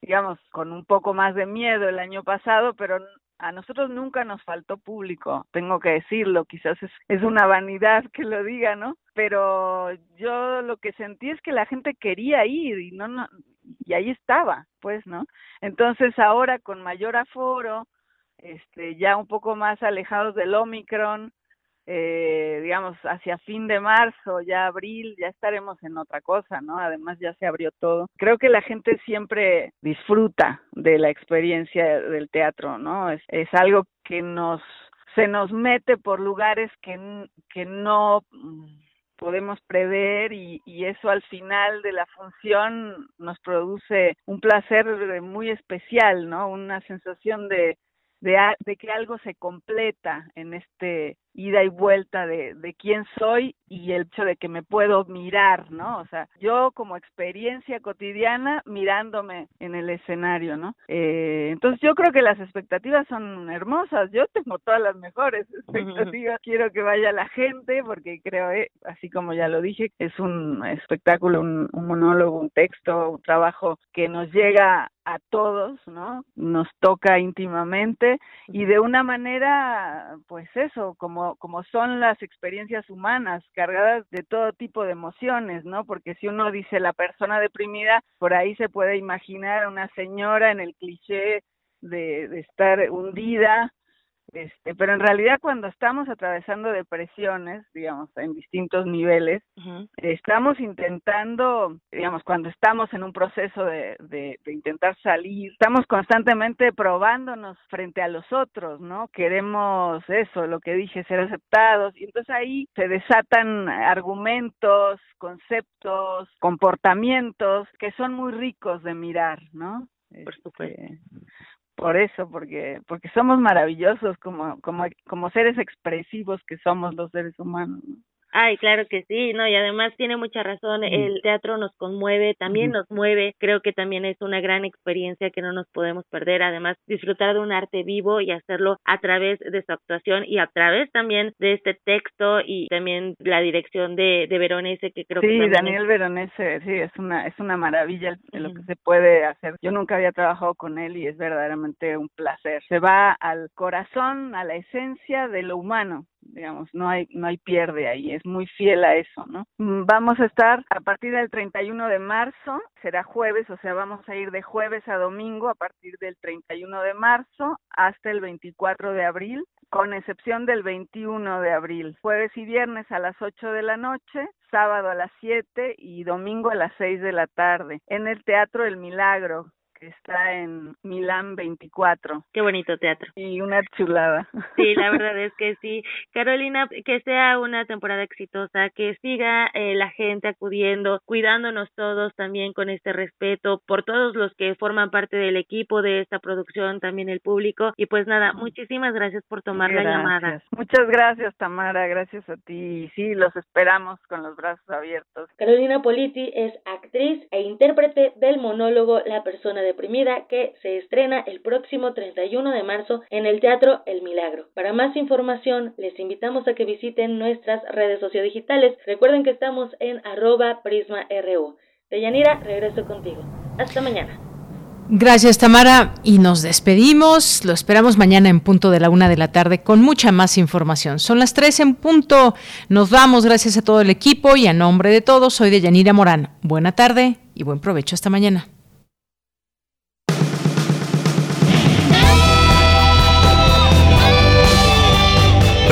Speaker 32: digamos, con un poco más de miedo el año pasado, pero a nosotros nunca nos faltó público, tengo que decirlo, quizás es, es una vanidad que lo diga, ¿no? Pero yo lo que sentí es que la gente quería ir y no, no y ahí estaba, pues, ¿no? Entonces ahora con mayor aforo, este, ya un poco más alejados del Omicron, eh, digamos, hacia fin de marzo, ya abril, ya estaremos en otra cosa, ¿no? Además ya se abrió todo. Creo que la gente siempre disfruta de la experiencia del teatro, ¿no? Es, es algo que nos, se nos mete por lugares que, que no podemos prever y, y, eso al final de la función nos produce un placer muy especial, ¿no? Una sensación de, de, que algo se completa en este ida y vuelta de, de quién soy y el hecho de que me puedo mirar, ¿no? O sea, yo como experiencia cotidiana mirándome en el escenario, ¿no? Eh, entonces yo creo que las expectativas son hermosas, yo tengo todas las mejores expectativas, quiero que vaya la gente porque creo, eh, así como ya lo dije, es un espectáculo, un monólogo, un texto, un trabajo que nos llega a todos, ¿no? Nos toca íntimamente y de una manera, pues eso, como, como son las experiencias humanas, cargadas de todo tipo de emociones, ¿no? Porque si uno dice la persona deprimida, por ahí se puede imaginar a una señora en el cliché de, de estar hundida, este, pero en realidad cuando estamos atravesando depresiones, digamos, en distintos niveles, estamos intentando, digamos, cuando estamos en un proceso de, de, intentar salir, estamos constantemente probándonos frente a los otros, ¿no? Queremos eso, lo que dije, ser aceptados, y entonces ahí se desatan argumentos, conceptos, comportamientos que son muy ricos de mirar, ¿no?
Speaker 31: Por supuesto. Este,
Speaker 32: por eso, porque porque somos maravillosos como como como seres expresivos que somos los seres humanos.
Speaker 31: Ay, claro que sí, no, y además tiene mucha razón, el teatro nos conmueve, también nos mueve, creo que también es una gran experiencia que no nos podemos perder, además disfrutar de un arte vivo y hacerlo a través de su actuación y a través también de este texto y también la dirección de, de Veronese que creo
Speaker 32: sí,
Speaker 31: que
Speaker 32: Sí, Daniel Veronese, sí, es una es una maravilla lo que se puede hacer. Yo nunca había trabajado con él y es verdaderamente un placer. Se va al corazón, a la esencia de lo humano digamos, no hay, no hay pierde ahí, es muy fiel a eso, ¿no? Vamos a estar a partir del 31 de marzo, será jueves, o sea, vamos a ir de jueves a domingo a partir del 31 de marzo hasta el 24 de abril, con excepción del 21 de abril, jueves y viernes a las 8 de la noche, sábado a las 7 y domingo a las 6 de la tarde, en el Teatro El Milagro, está en Milán 24.
Speaker 31: Qué bonito teatro.
Speaker 32: Y una chulada.
Speaker 31: Sí, la verdad es que sí. Carolina, que sea una temporada exitosa, que siga eh, la gente acudiendo, cuidándonos todos también con este respeto por todos los que forman parte del equipo de esta producción, también el público. Y pues nada, muchísimas gracias por tomar la llamada.
Speaker 32: Muchas gracias, Tamara, gracias a ti. Sí, los esperamos con los brazos abiertos.
Speaker 31: Carolina Politi es actriz e intérprete del monólogo La persona deprimida que se estrena el próximo 31 de marzo en el Teatro El Milagro. Para más información les invitamos a que visiten nuestras redes sociodigitales. Recuerden que estamos en arroba prisma.ru. Deyanira, regreso contigo. Hasta mañana.
Speaker 1: Gracias Tamara y nos despedimos. Lo esperamos mañana en punto de la una de la tarde con mucha más información. Son las tres en punto. Nos vamos. Gracias a todo el equipo y a nombre de todos soy Deyanira Morán. Buena tarde y buen provecho. Hasta mañana.